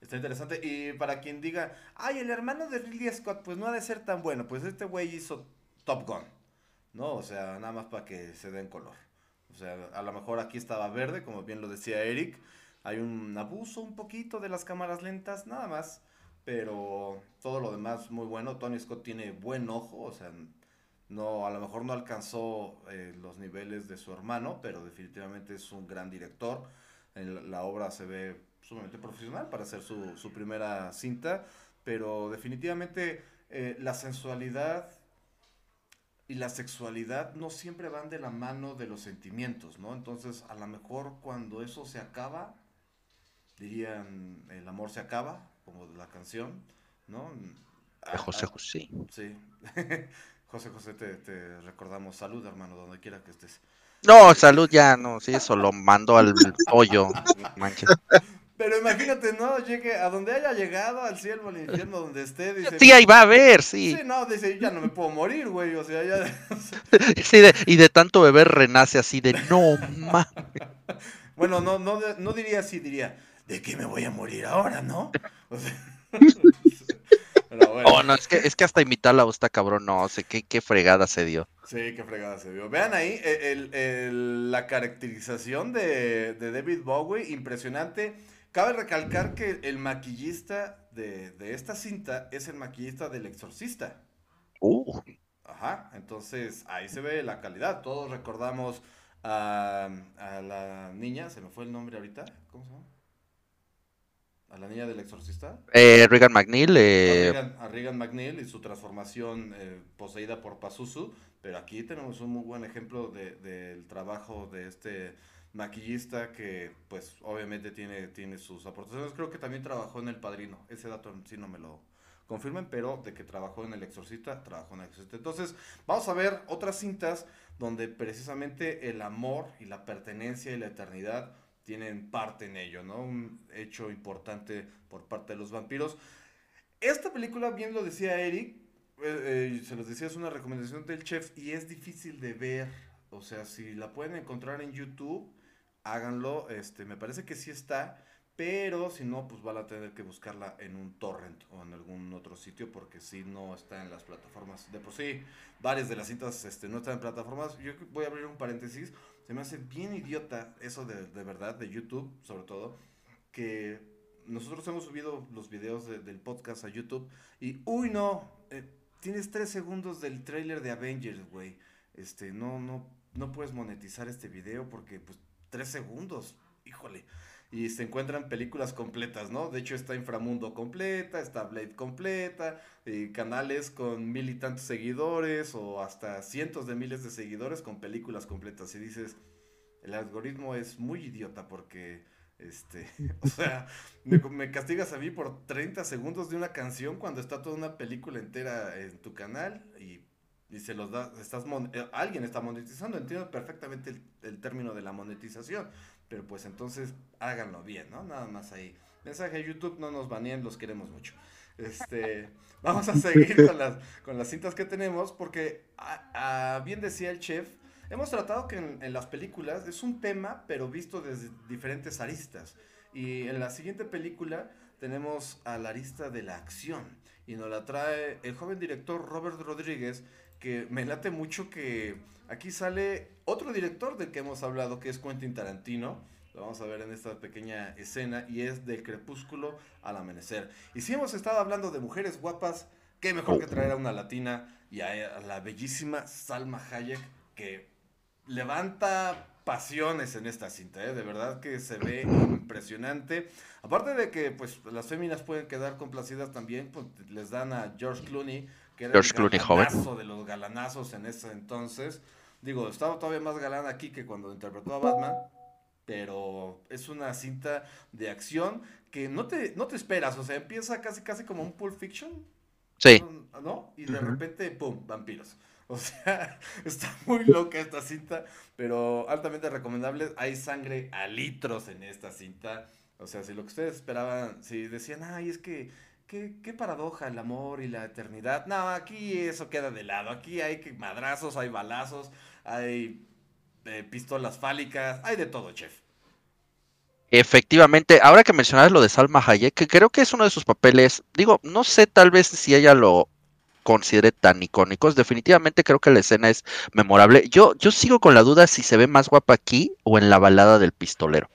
está interesante. Y para quien diga, ay, el hermano de Ridley Scott, pues no ha de ser tan bueno. Pues este güey hizo Top Gun, ¿no? O sea, nada más para que se den color. O sea, a lo mejor aquí estaba verde, como bien lo decía Eric. Hay un abuso un poquito de las cámaras lentas, nada más pero todo lo demás muy bueno. Tony Scott tiene buen ojo, o sea, no, a lo mejor no alcanzó eh, los niveles de su hermano, pero definitivamente es un gran director. la obra se ve sumamente profesional para hacer su, su primera cinta, pero definitivamente eh, la sensualidad y la sexualidad no siempre van de la mano de los sentimientos, ¿no? Entonces, a lo mejor cuando eso se acaba, dirían, el amor se acaba, como de la canción, ¿no? De José José. Sí. José José, te, recordamos. Salud, hermano, donde quiera que estés. No, salud ya, no, sí, eso lo mando al pollo, manches. Pero imagínate, ¿no? Llegue a donde haya llegado, al cielo, al infierno, donde esté, dice... Sí, ahí va a ver, sí. Sí, no, dice, ya no me puedo morir, güey, o sea, ya... sí, y de tanto beber renace así de, no, mames. Bueno, no, no, no diría así, diría, ¿de qué me voy a morir ahora, no? Oh, no, es que, es que hasta imitarla está cabrón, no sé qué, qué fregada se dio. Sí, qué fregada se dio. Vean ahí eh, la caracterización de, David Bowie, impresionante. Cabe recalcar que el maquillista de, esta cinta es el maquillista del exorcista. Uh. Ajá, entonces ahí se ve la calidad. Todos recordamos a, a la niña, se me fue el nombre ahorita, ¿cómo se llama? A la niña del exorcista. Eh, Regan McNeil. Eh... A, Regan, McNeil y su transformación eh, poseída por Pazuzu. Pero aquí tenemos un muy buen ejemplo del trabajo de este maquillista que pues obviamente tiene, tiene sus aportaciones. Creo que también trabajó en El Padrino. Ese dato sí no me lo confirmen, pero de que trabajó en El Exorcista, trabajó en El Exorcista. Entonces vamos a ver otras cintas donde precisamente el amor y la pertenencia y la eternidad tienen parte en ello, ¿no? Un hecho importante por parte de los vampiros. Esta película, bien lo decía Eric, eh, eh, se los decía, es una recomendación del chef y es difícil de ver. O sea, si la pueden encontrar en YouTube, háganlo. Este, me parece que sí está, pero si no, pues van a tener que buscarla en un torrent o en algún otro sitio porque si no está en las plataformas. De por sí, varias de las cintas este, no están en plataformas. Yo voy a abrir un paréntesis. Se me hace bien idiota eso de, de verdad, de YouTube sobre todo, que nosotros hemos subido los videos del podcast a YouTube y, uy, no, eh, tienes tres segundos del trailer de Avengers, güey. Este, no, no, no puedes monetizar este video porque, pues, tres segundos, híjole. Y se encuentran películas completas, ¿no? De hecho está Inframundo completa, está Blade completa, y canales con mil y tantos seguidores o hasta cientos de miles de seguidores con películas completas. Y dices, el algoritmo es muy idiota porque este, o sea, me, castigas a mí por 30 segundos de una canción cuando está toda una película entera en tu canal y, se los da, estás eh, alguien está monetizando, entiendo perfectamente el, término de la monetización, pero pues entonces háganlo bien, ¿no? Nada más ahí. Mensaje a YouTube, no nos baneen, los queremos mucho. Este, vamos a seguir con las, con las cintas que tenemos porque bien decía el chef, Hemos tratado que en, las películas es un tema, pero visto desde diferentes aristas. Y en la siguiente película tenemos a la arista de la acción. Y nos la trae el joven director Robert Rodríguez, que me late mucho que aquí sale otro director del que hemos hablado, que es Quentin Tarantino. Lo vamos a ver en esta pequeña escena y es del crepúsculo al amanecer. Y si hemos estado hablando de mujeres guapas, qué mejor que traer a una latina y a la bellísima Salma Hayek, que levanta pasiones en esta cinta, ¿eh? de verdad que se ve impresionante. Aparte de que pues las féminas pueden quedar complacidas también, pues les dan a George Clooney, que era George el galanazo de los galanazos en ese entonces. Digo, estaba todavía más galán aquí que cuando interpretó a Batman, pero es una cinta de acción que no te, no te esperas, o sea, empieza casi casi como un Pulp Fiction. Sí. ¿No? Y de repente, ¡pum!, vampiros. O sea, está muy loca esta cinta, pero altamente recomendable. Hay sangre a litros en esta cinta. O sea, si lo que ustedes esperaban, si decían, ay, es que, qué, qué paradoja el amor y la eternidad. No, aquí eso queda de lado. Aquí hay madrazos, hay balazos, hay eh, pistolas fálicas, hay de todo, chef. Efectivamente, ahora que mencionabas lo de Salma Hayek, que creo que es uno de sus papeles, digo, no sé tal vez si ella lo considere tan icónicos. Definitivamente creo que la escena es memorable. Yo, yo sigo con la duda si se ve más guapa aquí o en la balada del pistolero.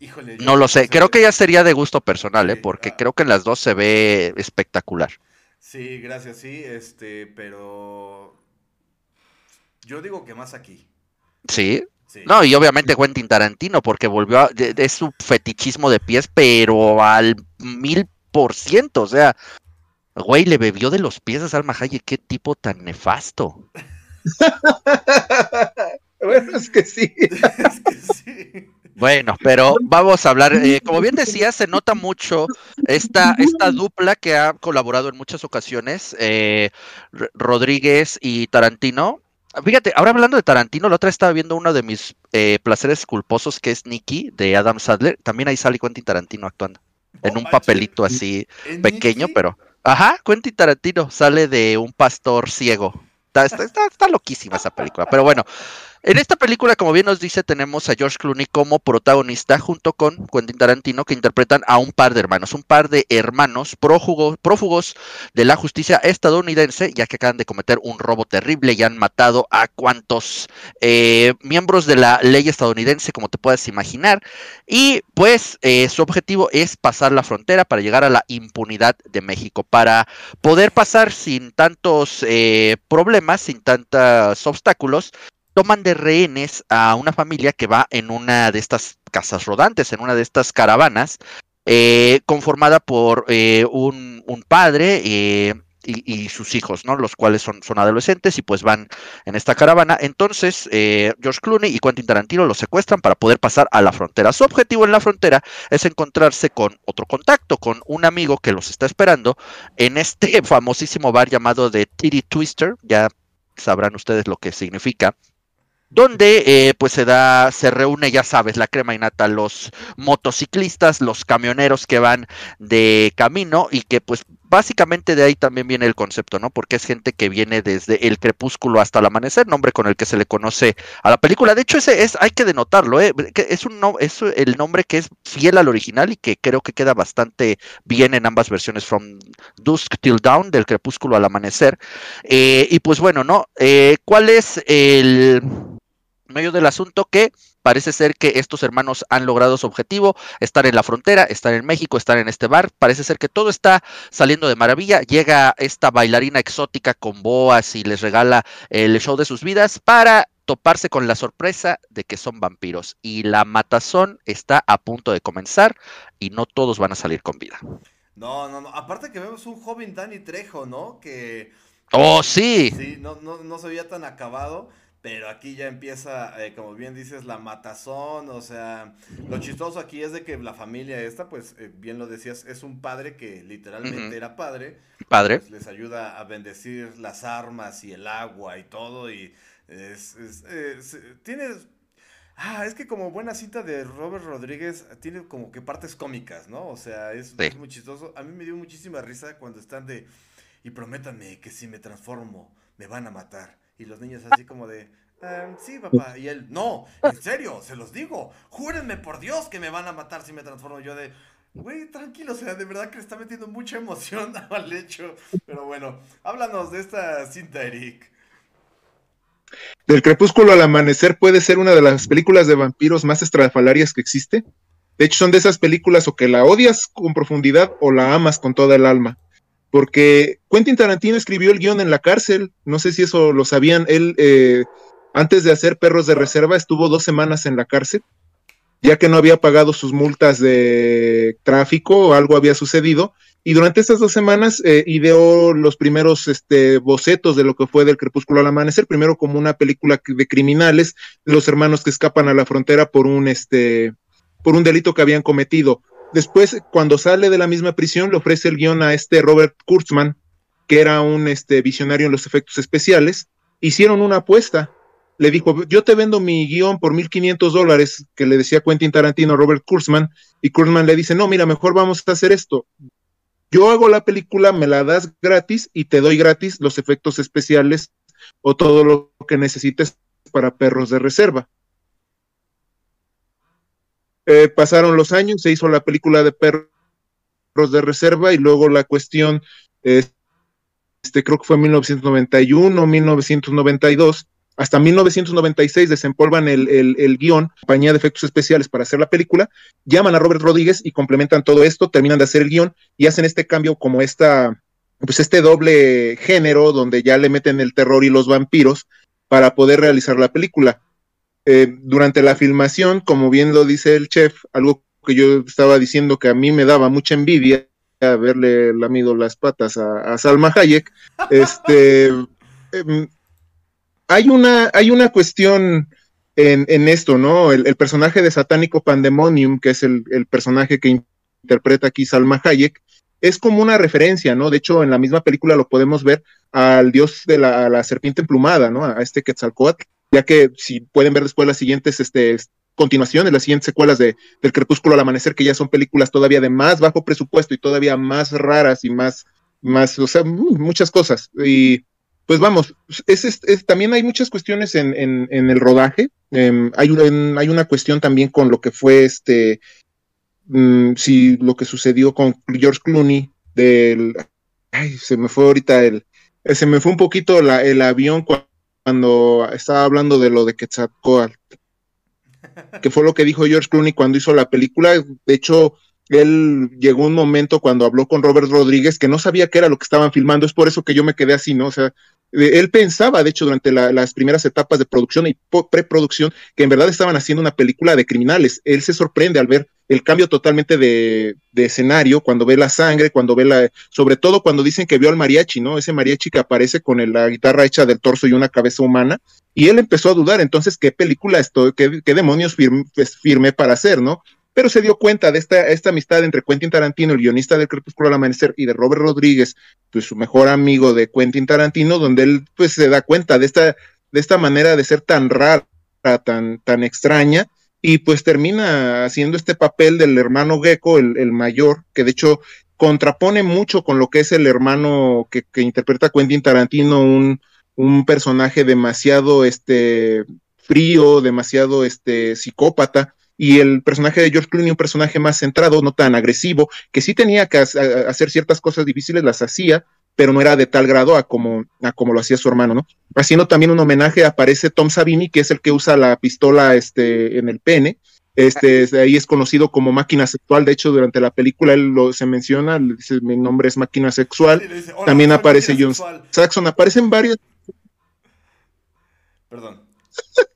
Híjole, no lo sé, creo que ya sería de gusto personal, ¿eh? porque ah. creo que en las dos se ve espectacular. Sí, gracias, sí, este, pero yo digo que más aquí. Sí. No, y obviamente Quentin Tarantino, porque volvió a, es su fetichismo de pies, pero al mil por ciento, o sea, Güey, le bebió de los pies a Salma Hayek, qué tipo tan nefasto. bueno, es que sí. es que sí. Bueno, pero vamos a hablar, eh, como bien decía, se nota mucho esta, esta dupla que ha colaborado en muchas ocasiones, eh, Rodríguez y Tarantino. Fíjate, ahora hablando de Tarantino, la otra estaba viendo uno de mis eh, placeres culposos que es Nicky de Adam Sadler. También ahí sale Quentin Tarantino actuando en un papelito así pequeño, pero Ajá, Quentin Tarantino sale de un pastor ciego. Está, está, está, loquísima esa película. Pero bueno, en esta película, como bien nos dice, tenemos a George Clooney como protagonista junto con Quentin Tarantino que interpretan a un par de hermanos, un par de hermanos prófugos, prófugos de la justicia estadounidense, ya que acaban de cometer un robo terrible y han matado a cuantos eh, miembros de la ley estadounidense, como te puedas imaginar. Y pues eh, su objetivo es pasar la frontera para llegar a la impunidad de México, para poder pasar sin tantos eh, problemas, sin tantos obstáculos toman de rehenes a una familia que va en una de estas casas rodantes, en una de estas caravanas, eh, conformada por eh, un, padre eh, y, sus hijos, ¿no? Los cuales son, son adolescentes y pues van en esta caravana. Entonces, George Clooney y Quentin Tarantino los secuestran para poder pasar a la frontera. Su objetivo en la frontera es encontrarse con otro contacto, con un amigo que los está esperando en este famosísimo bar llamado The Titty Twister. Ya sabrán ustedes lo que significa donde eh, pues se da, se reúne, ya sabes, la crema innata, los motociclistas, los camioneros que van de camino y que pues básicamente de ahí también viene el concepto, ¿no? Porque es gente que viene desde el crepúsculo hasta el amanecer, nombre con el que se le conoce a la película. De hecho, ese es, hay que denotarlo, ¿eh? es un es el nombre que es fiel al original y que creo que queda bastante bien en ambas versiones, From Dusk Till Dawn, del crepúsculo al amanecer. Eh, y pues bueno, ¿no? Eh, ¿Cuál es el medio del asunto que parece ser que estos hermanos han logrado su objetivo, estar en la frontera, estar en México, estar en este bar, parece ser que todo está saliendo de maravilla, llega esta bailarina exótica con boas y les regala el show de sus vidas para toparse con la sorpresa de que son vampiros y la matazón está a punto de comenzar y no todos van a salir con vida. No, no, no, aparte que vemos un joven Danny Trejo, ¿no? Que... Oh, sí. Sí, no, no, no se veía tan acabado. Pero aquí ya empieza, eh, como bien dices, la matazón, o sea, lo chistoso aquí es de que la familia esta, pues eh, bien lo decías, es un padre que literalmente era padre. Padre. Pues, les ayuda a bendecir las armas y el agua y todo y es, es, tiene... Ah, es que como buena cinta de Robert Rodríguez, tiene como que partes cómicas, ¿no? O sea, es, es muy chistoso. A mí me dio muchísima risa cuando están de... Y prométanme que si me transformo, me van a matar. Y los niños así como de, em, sí, papá. Y él, no, en serio, se los digo. Júrenme por Dios que me van a matar si me transformo. Yo de, güey, tranquilo, o sea, de verdad que le está metiendo mucha emoción al hecho. Pero bueno, háblanos de esta cinta, Eric. Del crepúsculo al amanecer puede ser una de las películas de vampiros más estrafalarias que existe. De hecho, son de esas películas o que la odias con profundidad o la amas con toda el alma porque Quentin Tarantino escribió el guion en la cárcel, no sé si eso lo sabían, él eh, antes de hacer Perros de Reserva estuvo dos semanas en la cárcel, ya que no había pagado sus multas de tráfico o algo había sucedido, y durante estas dos semanas eh, ideó los primeros este, bocetos de lo que fue del Crepúsculo al Amanecer, primero como una película de criminales, los hermanos que escapan a la frontera por un, este, por un delito que habían cometido Después, cuando sale de la misma prisión, le ofrece el guion a este Robert Kurtzman, que era un este, visionario en los efectos especiales. Hicieron una apuesta. Le dijo, yo te vendo mi guion por 1.500 dólares, que le decía Quentin Tarantino a Robert Kurtzman, y Kurtzman le dice, no, mira, mejor vamos a hacer esto. Yo hago la película, me la das gratis y te doy gratis los efectos especiales o todo lo que necesites para perros de reserva. Eh, pasaron los años, se hizo la película de Perros de Reserva y luego la cuestión, este, creo que fue en 1991, 1992, hasta 1996 desempolvan el, el, guion, compañía de efectos especiales para hacer la película, llaman a Robert Rodríguez y complementan todo esto, terminan de hacer el guion y hacen este cambio como esta, pues este doble género donde ya le meten el terror y los vampiros para poder realizar la película. Eh, durante la filmación, como bien lo dice el chef, algo que yo estaba diciendo que a mí me daba mucha envidia haberle lamido las patas a, Salma Hayek, este, em, hay, una, hay una cuestión en, esto, ¿no? El, personaje de Satánico Pandemonium, que es el, personaje que interpreta aquí Salma Hayek, es como una referencia, ¿no? De hecho, en la misma película lo podemos ver al dios de la, la serpiente emplumada, ¿no? A este Quetzalcoatl ya que si pueden ver después las siguientes este, continuaciones, las siguientes secuelas de, del Crepúsculo al Amanecer, que ya son películas todavía de más bajo presupuesto y todavía más raras y más, más o sea, muchas cosas. Y pues vamos, es, también hay muchas cuestiones en, en, el rodaje. Em, hay, hay una cuestión también con lo que fue este, mm, si lo que sucedió con George Clooney, del, ay, se me fue ahorita el, se me fue un poquito la, el avión cuando cuando estaba hablando de lo de Quetzalcoatl, que fue lo que dijo George Clooney cuando hizo la película. De hecho, él llegó un momento cuando habló con Robert Rodríguez que no sabía qué era lo que estaban filmando. Es por eso que yo me quedé así, ¿no? O sea, él pensaba, de hecho, durante las primeras etapas de producción y preproducción, que en verdad estaban haciendo una película de criminales. Él se sorprende al ver el cambio totalmente de, escenario, cuando ve la sangre, cuando ve la, sobre todo cuando dicen que vio al mariachi, ¿no? Ese mariachi que aparece con la guitarra hecha del torso y una cabeza humana, y él empezó a dudar, entonces, ¿qué película estoy, qué, qué demonios firme, pues, firme para hacer, ¿no? pero se dio cuenta de esta, esta amistad entre Quentin Tarantino, el guionista del Crepúsculo al Amanecer, y de Robert Rodríguez, pues su mejor amigo de Quentin Tarantino, donde él pues se da cuenta de esta, de esta manera de ser tan rara, tan, tan extraña, y pues termina haciendo este papel del hermano Gecko, el, el mayor, que de hecho contrapone mucho con lo que es el hermano que, que interpreta Quentin Tarantino, un, un personaje demasiado este, frío, demasiado este, psicópata, y el personaje de George Clooney, un personaje más centrado, no tan agresivo, que sí tenía que hacer ciertas cosas difíciles, las hacía, pero no era de tal grado a como, a como lo hacía su hermano, ¿no? Haciendo también un homenaje, aparece Tom Savini, que es el que usa la pistola este, en el pene, este, ahí es conocido como máquina sexual. De hecho, durante la película él lo, se menciona, dice, mi nombre es máquina sexual. También aparece John Saxon, aparecen varios. Perdón.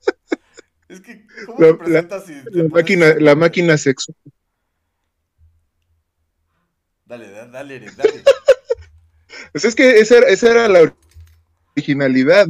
es que, ¿cómo la, te la, la máquina, la máquina sexual? Dale, dale, dale. Pues es que esa, esa era la originalidad.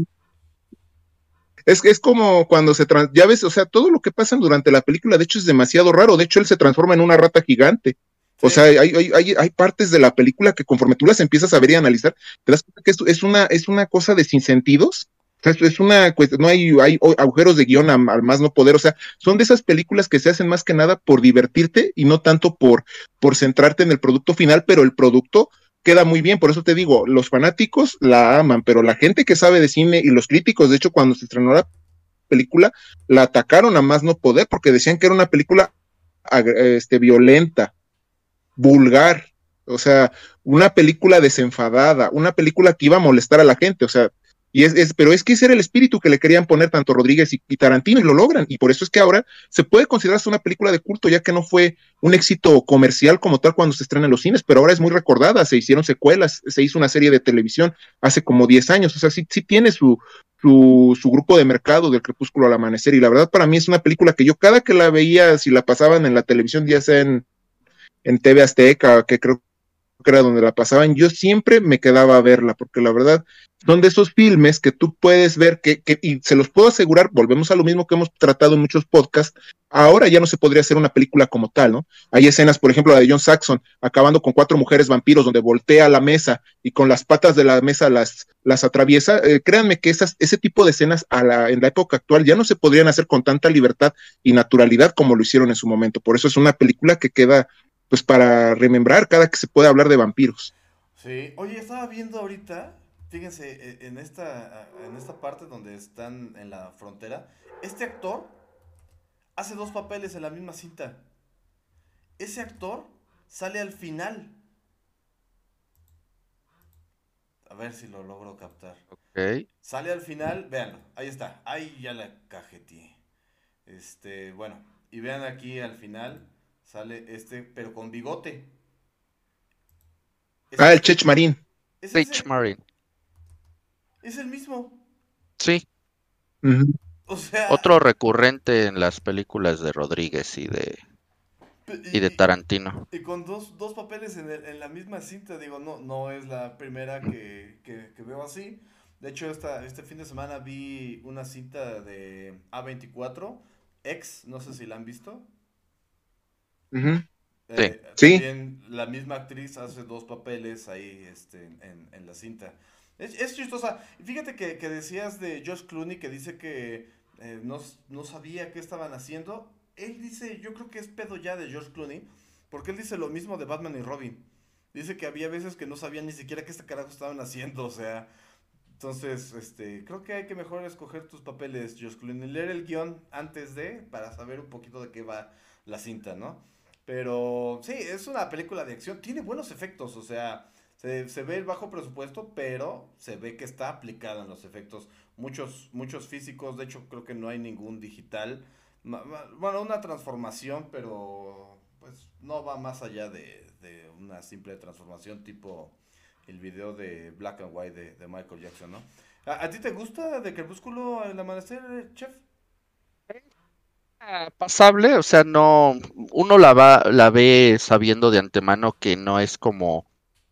Es, es como cuando se trans, ya ves, o sea, todo lo que pasa durante la película, de hecho, es demasiado raro. De hecho, él se transforma en una rata gigante. O sea, hay, hay, hay, hay, partes de la película que conforme tú las empiezas a ver y analizar, te das cuenta que es, es una, es una cosa de sinsentidos es una no hay, hay agujeros de guion al más no poder, o sea, son de esas películas que se hacen más que nada por divertirte y no tanto por, por centrarte en el producto final, pero el producto queda muy bien, por eso te digo, los fanáticos la aman, pero la gente que sabe de cine y los críticos, de hecho, cuando se estrenó la película, la atacaron a más no poder porque decían que era una película este, violenta, vulgar, o sea, una película desenfadada, una película que iba a molestar a la gente, o sea, y es, pero es que ese era el espíritu que le querían poner tanto Rodríguez y, Tarantino y lo logran. Y por eso es que ahora se puede considerarse una película de culto, ya que no fue un éxito comercial como tal cuando se estrena en los cines, pero ahora es muy recordada. Se hicieron secuelas, se hizo una serie de televisión hace como 10 años. O sea, sí, sí tiene su, su, su, grupo de mercado del crepúsculo al amanecer. Y la verdad, para mí es una película que yo cada que la veía, si la pasaban en la televisión, ya sea en, en TV Azteca, que creo que era donde la pasaban, yo siempre me quedaba a verla, porque la verdad son de esos filmes que tú puedes ver que, que, y se los puedo asegurar, volvemos a lo mismo que hemos tratado en muchos podcasts, ahora ya no se podría hacer una película como tal, ¿no? Hay escenas, por ejemplo, la de John Saxon, acabando con cuatro mujeres vampiros, donde voltea la mesa y con las patas de la mesa las, las atraviesa. Eh, créanme que esas, ese tipo de escenas en la época actual ya no se podrían hacer con tanta libertad y naturalidad como lo hicieron en su momento. Por eso es una película que queda pues para remembrar cada que se puede hablar de vampiros. Sí, oye, estaba viendo ahorita, fíjense, e, en esta, en esta parte donde están en la frontera, este actor hace dos papeles en la misma cinta. Ese actor sale al final. A ver si lo logro captar. Ok. Sale al final, véanlo, ahí está, ahí ya la cajetí. Este, bueno, y vean aquí al final, Sale este, pero con bigote. ah, el Chech Marín. Chech Marín. Es el mismo. Sí. O sea. Otro recurrente en las películas de Rodríguez y de. Y, de Tarantino. Y con dos, dos papeles en, en, la misma cinta, digo, no, no es la primera que, que, que veo así. De hecho, esta, este fin de semana vi una cinta de A24, X, no sé si la han visto. Eh, sí. También la misma actriz hace dos papeles ahí este, en, la cinta. Es, chistosa. Fíjate que, decías de Josh Clooney que dice que eh, no, sabía qué estaban haciendo. Él dice, yo creo que es pedo ya de George Clooney, porque él dice lo mismo de Batman y Robin. Dice que había veces que no sabían ni siquiera qué este carajo estaban haciendo, o sea, entonces, este, creo que hay que mejor escoger tus papeles, Josh Clooney, leer el guion antes de, para saber un poquito de qué va la cinta, ¿no? Pero sí, es una película de acción. Tiene buenos efectos, o sea, se, se, ve el bajo presupuesto, pero se ve que está aplicada en los efectos. Muchos, muchos físicos, de hecho creo que no hay ningún digital. Bueno, una transformación, pero pues no va más allá de, de una simple transformación tipo el video de Black and White de, Michael Jackson, ¿no? ¿A, ¿A, ti te gusta de Crepúsculo el amanecer, chef? Pasable, o sea, no, uno la va, la ve sabiendo de antemano que no es como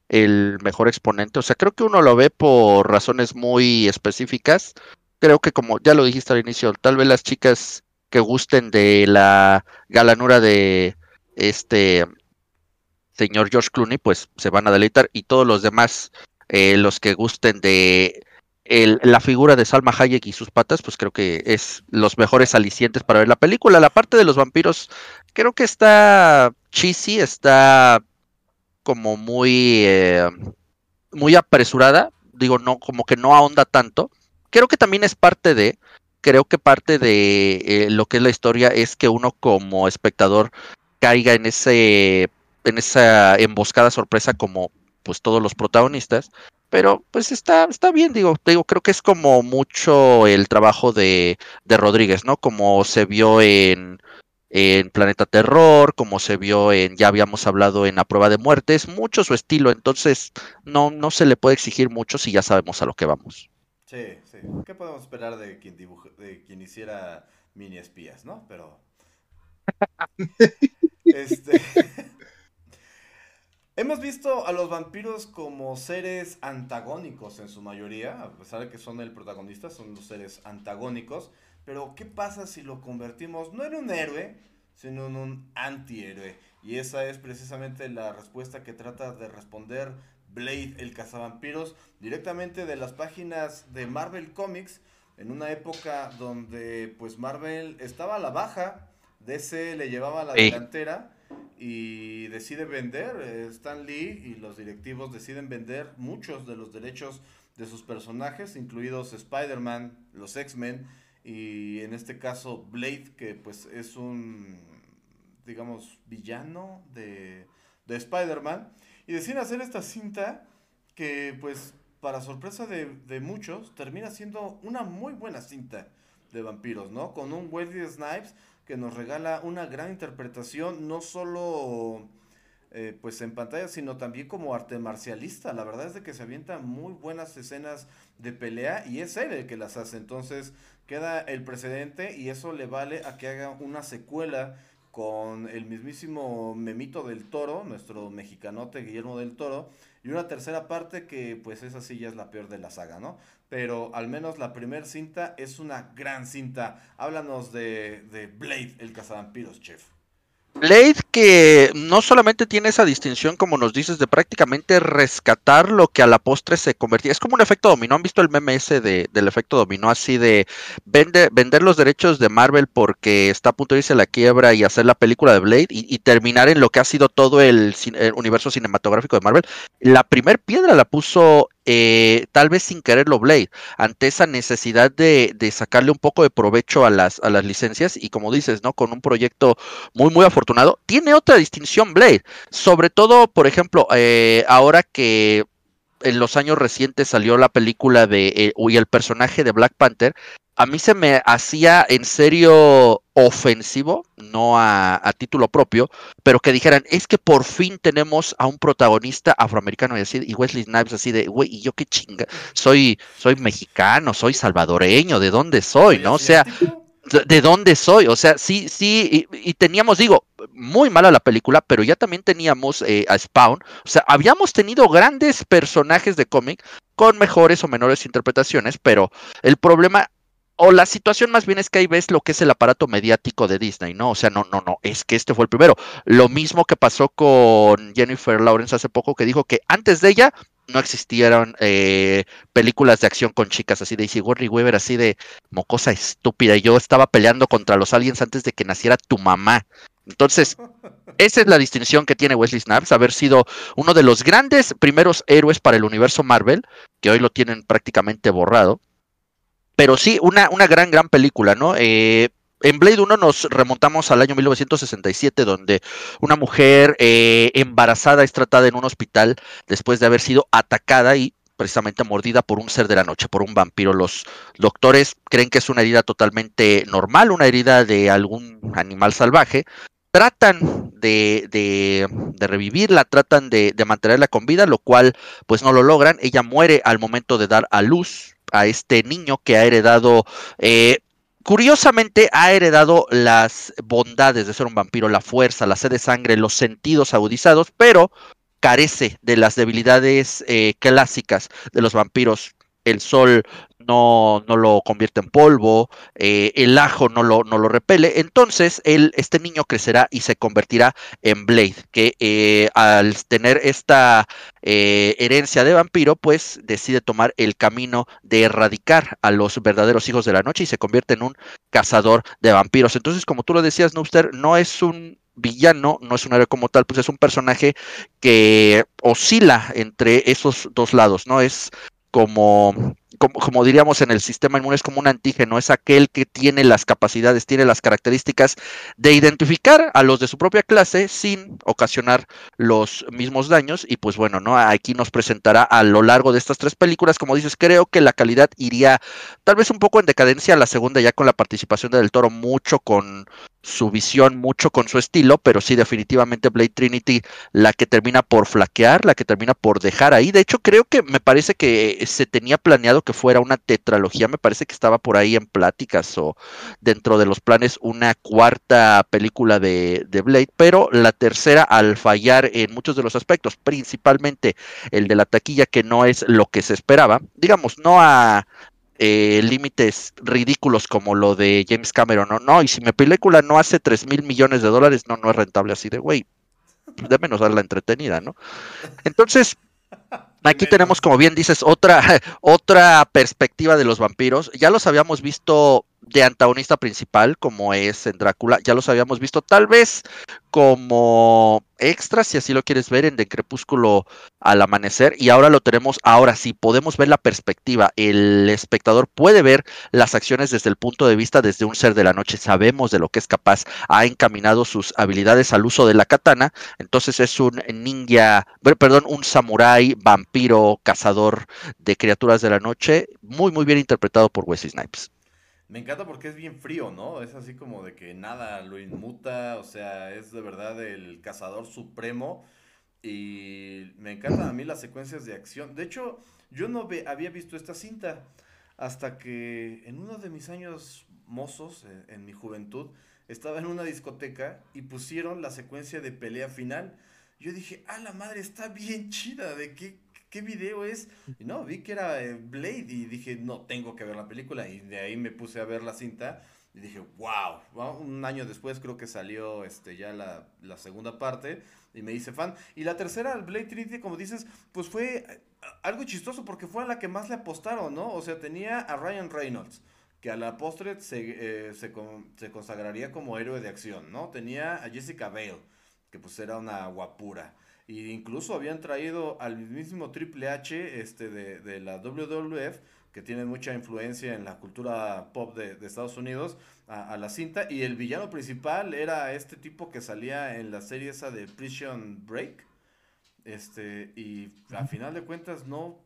el mejor exponente, o sea, creo que uno lo ve por razones muy específicas, creo que como ya lo dijiste al inicio, tal vez las chicas que gusten de la galanura de este señor George Clooney, pues se van a deleitar y todos los demás, eh, los que gusten de la figura de Salma Hayek y sus patas, pues creo que es los mejores alicientes para ver la película. La parte de los vampiros, creo que está cheesy, está como muy, eh, muy apresurada, digo, no, como que no ahonda tanto. Creo que también es parte de, creo que parte de eh, lo que es la historia es que uno como espectador caiga en ese, en esa emboscada sorpresa como pues todos los protagonistas. Pero pues está, está bien, digo, digo, creo que es como mucho el trabajo de, de Rodríguez, ¿no? Como se vio en, en Planeta Terror, como se vio en, ya habíamos hablado en La Prueba de Muerte, es mucho su estilo, entonces no, no se le puede exigir mucho si ya sabemos a lo que vamos. Sí, sí. ¿Qué podemos esperar de quien dibuje, de quien hiciera mini espías, no? Pero. este. Hemos visto a los vampiros como seres antagónicos en su mayoría, a pesar de que son el protagonista, son los seres antagónicos. Pero ¿qué pasa si lo convertimos no en un héroe, sino en un antihéroe? Y esa es precisamente la respuesta que trata de responder Blade, el cazavampiros, directamente de las páginas de Marvel Comics, en una época donde pues Marvel estaba a la baja, DC le llevaba la delantera y decide vender, eh, Stan Lee y los directivos deciden vender muchos de los derechos de sus personajes, incluidos Spider-Man, los X-Men y en este caso Blade, que pues es un, digamos, villano de, de Spider-Man. Y deciden hacer esta cinta que pues para sorpresa de, de, muchos termina siendo una muy buena cinta de vampiros, ¿no? Con un Wesley Snipes que nos regala una gran interpretación, no solo eh, pues en pantalla, sino también como arte marcialista. La verdad es de que se avientan muy buenas escenas de pelea y es él el que las hace. Entonces queda el precedente y eso le vale a que haga una secuela con el mismísimo Memito del Toro, nuestro mexicanote Guillermo del Toro, y una tercera parte que pues esa sí ya es la peor de la saga, ¿no? Pero al menos la primera cinta es una gran cinta. Háblanos de, de Blade, el cazavampiros, chef. Blade que no solamente tiene esa distinción, como nos dices, de prácticamente rescatar lo que a la postre se convertía. Es como un efecto dominó. ¿Han visto el meme ese de, del efecto dominó? Así de vender los derechos de Marvel porque está a punto de irse a la quiebra y hacer la película de Blade y, terminar en lo que ha sido todo el, el universo cinematográfico de Marvel. La primer piedra la puso eh, tal vez sin quererlo Blade, ante esa necesidad de, sacarle un poco de provecho a las, a las licencias y como dices, ¿no? Con un proyecto muy, muy afortunado. Tiene otra distinción Blade, sobre todo, por ejemplo, eh, ahora que en los años recientes salió la película de eh, y el personaje de Black Panther, a mí se me hacía en serio ofensivo, no a, título propio, pero que dijeran, es que por fin tenemos a un protagonista afroamericano y así, y Wesley Snipes así de, güey, y yo qué chinga, soy, soy mexicano, soy salvadoreño, ¿de dónde soy? ¿No? O sea, ¿de dónde soy? O sea, sí, sí, y, teníamos, digo, muy mala la película, pero ya también teníamos eh, a Spawn, o sea, habíamos tenido grandes personajes de cómic con mejores o menores interpretaciones, pero el problema o la situación más bien es que ahí ves lo que es el aparato mediático de Disney, ¿no? O sea, no, no, no, es que este fue el primero. Lo mismo que pasó con Jennifer Lawrence hace poco, que dijo que antes de ella no existieron eh, películas de acción con chicas así de Sigourney Weaver, así de mocosa estúpida. Yo estaba peleando contra los aliens antes de que naciera tu mamá. Entonces, esa es la distinción que tiene Wesley Snipes, haber sido uno de los grandes primeros héroes para el universo Marvel, que hoy lo tienen prácticamente borrado pero sí, una, una gran, gran película, ¿no? Eh, en Blade 1 nos remontamos al año 1967, donde una mujer eh, embarazada es tratada en un hospital después de haber sido atacada y precisamente mordida por un ser de la noche, por un vampiro. Los doctores creen que es una herida totalmente normal, una herida de algún animal salvaje. Tratan de, de, de revivirla, tratan de, mantenerla con vida, lo cual pues no lo logran. Ella muere al momento de dar a luz a este niño que ha heredado, eh, curiosamente ha heredado las bondades de ser un vampiro, la fuerza, la sed de sangre, los sentidos agudizados, pero carece de las debilidades eh, clásicas de los vampiros. El sol no, no lo convierte en polvo, eh, el ajo no lo, no lo repele. Entonces, él, este niño crecerá y se convertirá en Blade, que eh, al tener esta eh, herencia de vampiro, pues decide tomar el camino de erradicar a los verdaderos hijos de la noche y se convierte en un cazador de vampiros. Entonces, como tú lo decías, Nooster, no es un villano, no es un héroe como tal, pues es un personaje que oscila entre esos dos lados, ¿no? Es como como, diríamos en el sistema inmune, es como un antígeno, es aquel que tiene las capacidades, tiene las características de identificar a los de su propia clase sin ocasionar los mismos daños. Y pues bueno, ¿no? Aquí nos presentará a lo largo de estas tres películas, como dices, creo que la calidad iría tal vez un poco en decadencia, la segunda ya con la participación de Del Toro, mucho con su visión, mucho con su estilo, pero sí definitivamente Blade Trinity la que termina por flaquear, la que termina por dejar ahí. De hecho, creo que me parece que se tenía planeado que fuera una tetralogía, me parece que estaba por ahí en pláticas o dentro de los planes una cuarta película de, de Blade, pero la tercera al fallar en muchos de los aspectos, principalmente el de la taquilla que no es lo que se esperaba, digamos, no a eh, límites ridículos como lo de James Cameron, no, no, y si mi película no hace 3 mil millones de dólares, no, no es rentable así de, güey, démenos dar la entretenida, ¿no? Entonces, aquí tenemos, como bien dices, otra, otra perspectiva de los vampiros. Ya los habíamos visto de antagonista principal, como es en Drácula, ya los habíamos visto tal vez como extras, si así lo quieres ver, en De Crepúsculo al amanecer, y ahora lo tenemos, ahora sí, podemos ver la perspectiva, el espectador puede ver las acciones desde el punto de vista desde un ser de la noche, sabemos de lo que es capaz, ha encaminado sus habilidades al uso de la katana, entonces es un ninja, perdón, un samurái, vampiro, cazador de criaturas de la noche, muy, muy bien interpretado por Wesley Snipes. Me encanta porque es bien frío, ¿no? Es así como de que nada lo inmuta, o sea, es de verdad el cazador supremo. Y me encantan a mí las secuencias de acción. De hecho, yo no había visto esta cinta hasta que en uno de mis años mozos, en, en mi juventud, estaba en una discoteca y pusieron la secuencia de pelea final. Yo dije, ah, la madre está bien chida, ¿de qué, ¿qué video es? Y no, vi que era eh, Blade y dije, no, tengo que ver la película. Y de ahí me puse a ver la cinta y dije, wow. Un año después creo que salió este, ya la, la segunda parte y me hice fan. Y la tercera, Blade Trinity, como dices, pues fue eh, algo chistoso porque fue a la que más le apostaron, ¿no? O sea, tenía a Ryan Reynolds que a la postre se, eh, se, se, consagraría como héroe de acción, ¿no? Tenía a Jessica Bale, que pues era una guapura. Y incluso habían traído al mismísimo Triple H este, de, de la WWF, que tiene mucha influencia en la cultura pop de, de Estados Unidos, a, la cinta. Y el villano principal era este tipo que salía en la serie esa de Prison Break. Este, y a final de cuentas no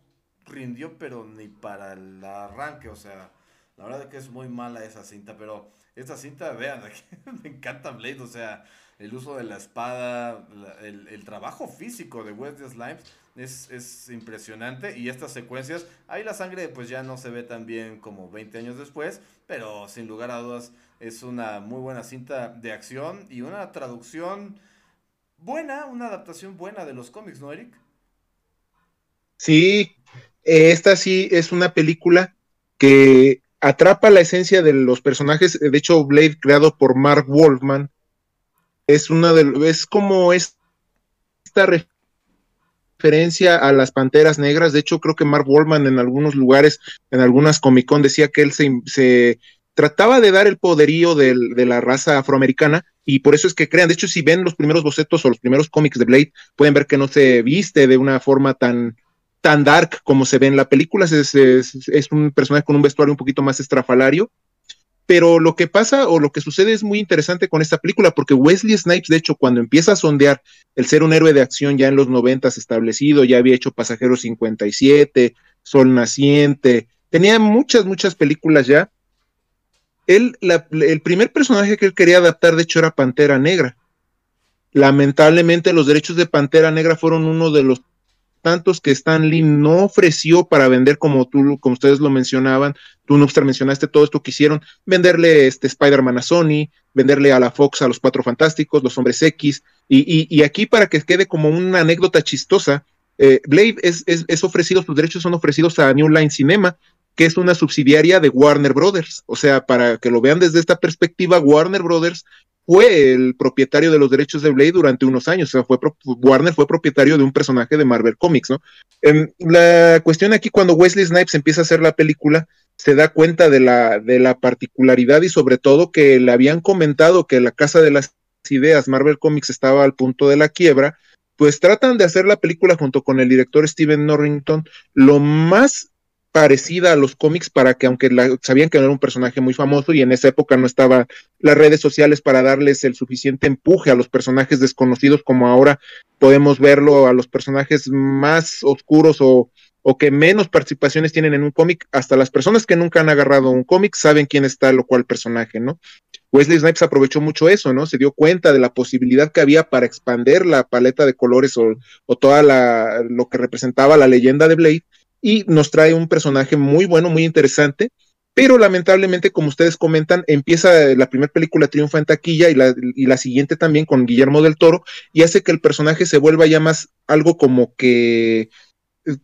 rindió, pero ni para el arranque. O sea, la verdad es que es muy mala esa cinta, pero esta cinta, vean, me encanta Blade, o sea, el uso de la espada, el, trabajo físico de Wesley Slimes es, es, impresionante y estas secuencias, ahí la sangre pues ya no se ve tan bien como 20 años después, pero sin lugar a dudas es una muy buena cinta de acción y una traducción buena, una adaptación buena de los cómics, ¿no, Eric? Sí, esta sí es una película que atrapa la esencia de los personajes, de hecho Blade creado por Mark Wolfman, es una de es como esta referencia a las panteras negras. De hecho, creo que Mark Wallman en algunos lugares, en algunas Comic Con, decía que él se, trataba de dar el poderío de la raza afroamericana y por eso es que crean. De hecho, si ven los primeros bocetos o los primeros cómics de Blade, pueden ver que no se viste de una forma tan tan dark como se ve en la película, es, es un personaje con un vestuario un poquito más estrafalario, pero lo que pasa o lo que sucede es muy interesante con esta película, porque Wesley Snipes, de hecho, cuando empieza a sondear el ser un héroe de acción ya en los noventas establecido, ya había hecho Pasajero 57, Sol Naciente, tenía muchas, muchas películas ya. Él, el primer personaje que él quería adaptar, de hecho, era Pantera Negra. Lamentablemente, los derechos de Pantera Negra fueron uno de los tantos que Stan Lee no ofreció para vender como tú, como ustedes lo mencionaban, tú Noobster mencionaste todo esto que hicieron, venderle este Spider-Man a Sony, venderle a la Fox a los Cuatro Fantásticos, los Hombres X, y, y, aquí para que quede como una anécdota chistosa, eh, Blade es, es, es, ofrecido, sus derechos son ofrecidos a New Line Cinema, que es una subsidiaria de Warner Brothers. O sea, para que lo vean desde esta perspectiva, Warner Brothers fue el propietario de los derechos de Blade durante unos años. O sea, fue Warner fue propietario de un personaje de Marvel Comics, ¿no? La cuestión aquí, cuando Wesley Snipes empieza a hacer la película, se da cuenta de la, de la particularidad y sobre todo que le habían comentado que la Casa de las ideas, Marvel Comics estaba al punto de la quiebra, pues tratan de hacer la película junto con el director Steven Norrington lo más parecida a los cómics para que aunque sabían que no era un personaje muy famoso y en esa época no estaban las redes sociales para darles el suficiente empuje a los personajes desconocidos como ahora podemos verlo a los personajes más oscuros o, o que menos participaciones tienen en un cómic, hasta las personas que nunca han agarrado un cómic saben quién está lo cual personaje, ¿no? Wesley Snipes aprovechó mucho eso, ¿no? Se dio cuenta de la posibilidad que había para expander la paleta de colores o, o toda la, lo que representaba la leyenda de Blade y nos trae un personaje muy bueno, muy interesante, pero lamentablemente, como ustedes comentan, empieza la primera película triunfa en taquilla y la, y la siguiente también con Guillermo del Toro y hace que el personaje se vuelva ya más algo como que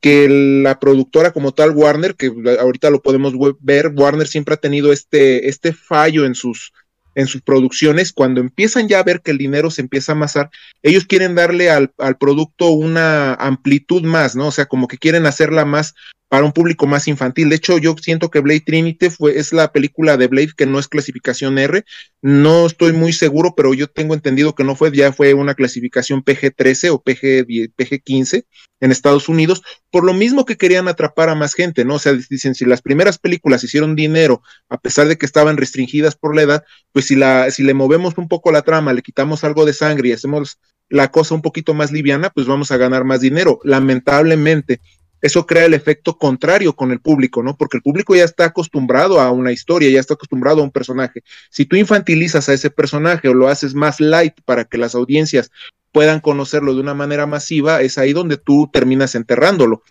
que la productora como tal Warner, que ahorita lo podemos ver, Warner siempre ha tenido este, este fallo en sus, en sus producciones, cuando empiezan ya a ver que el dinero se empieza a amasar, ellos quieren darle al, al, producto una amplitud más, ¿no? O sea, como que quieren hacerla más para un público más infantil. De hecho, yo siento que Blade Trinity fue, es la película de Blade que no es clasificación R. No estoy muy seguro, pero yo tengo entendido que no fue, ya fue una clasificación PG-13 o PG, PG-15 en Estados Unidos, por lo mismo que querían atrapar a más gente, ¿no? O sea, dicen, si las primeras películas hicieron dinero, a pesar de que estaban restringidas por la edad, pues si, la, si le movemos un poco la trama, le quitamos algo de sangre y hacemos la cosa un poquito más liviana, pues vamos a ganar más dinero. Lamentablemente, eso crea el efecto contrario con el público, ¿no? Porque el público ya está acostumbrado a una historia, ya está acostumbrado a un personaje. Si tú infantilizas a ese personaje o lo haces más light para que las audiencias puedan conocerlo de una manera masiva, es ahí donde tú terminas enterrándolo.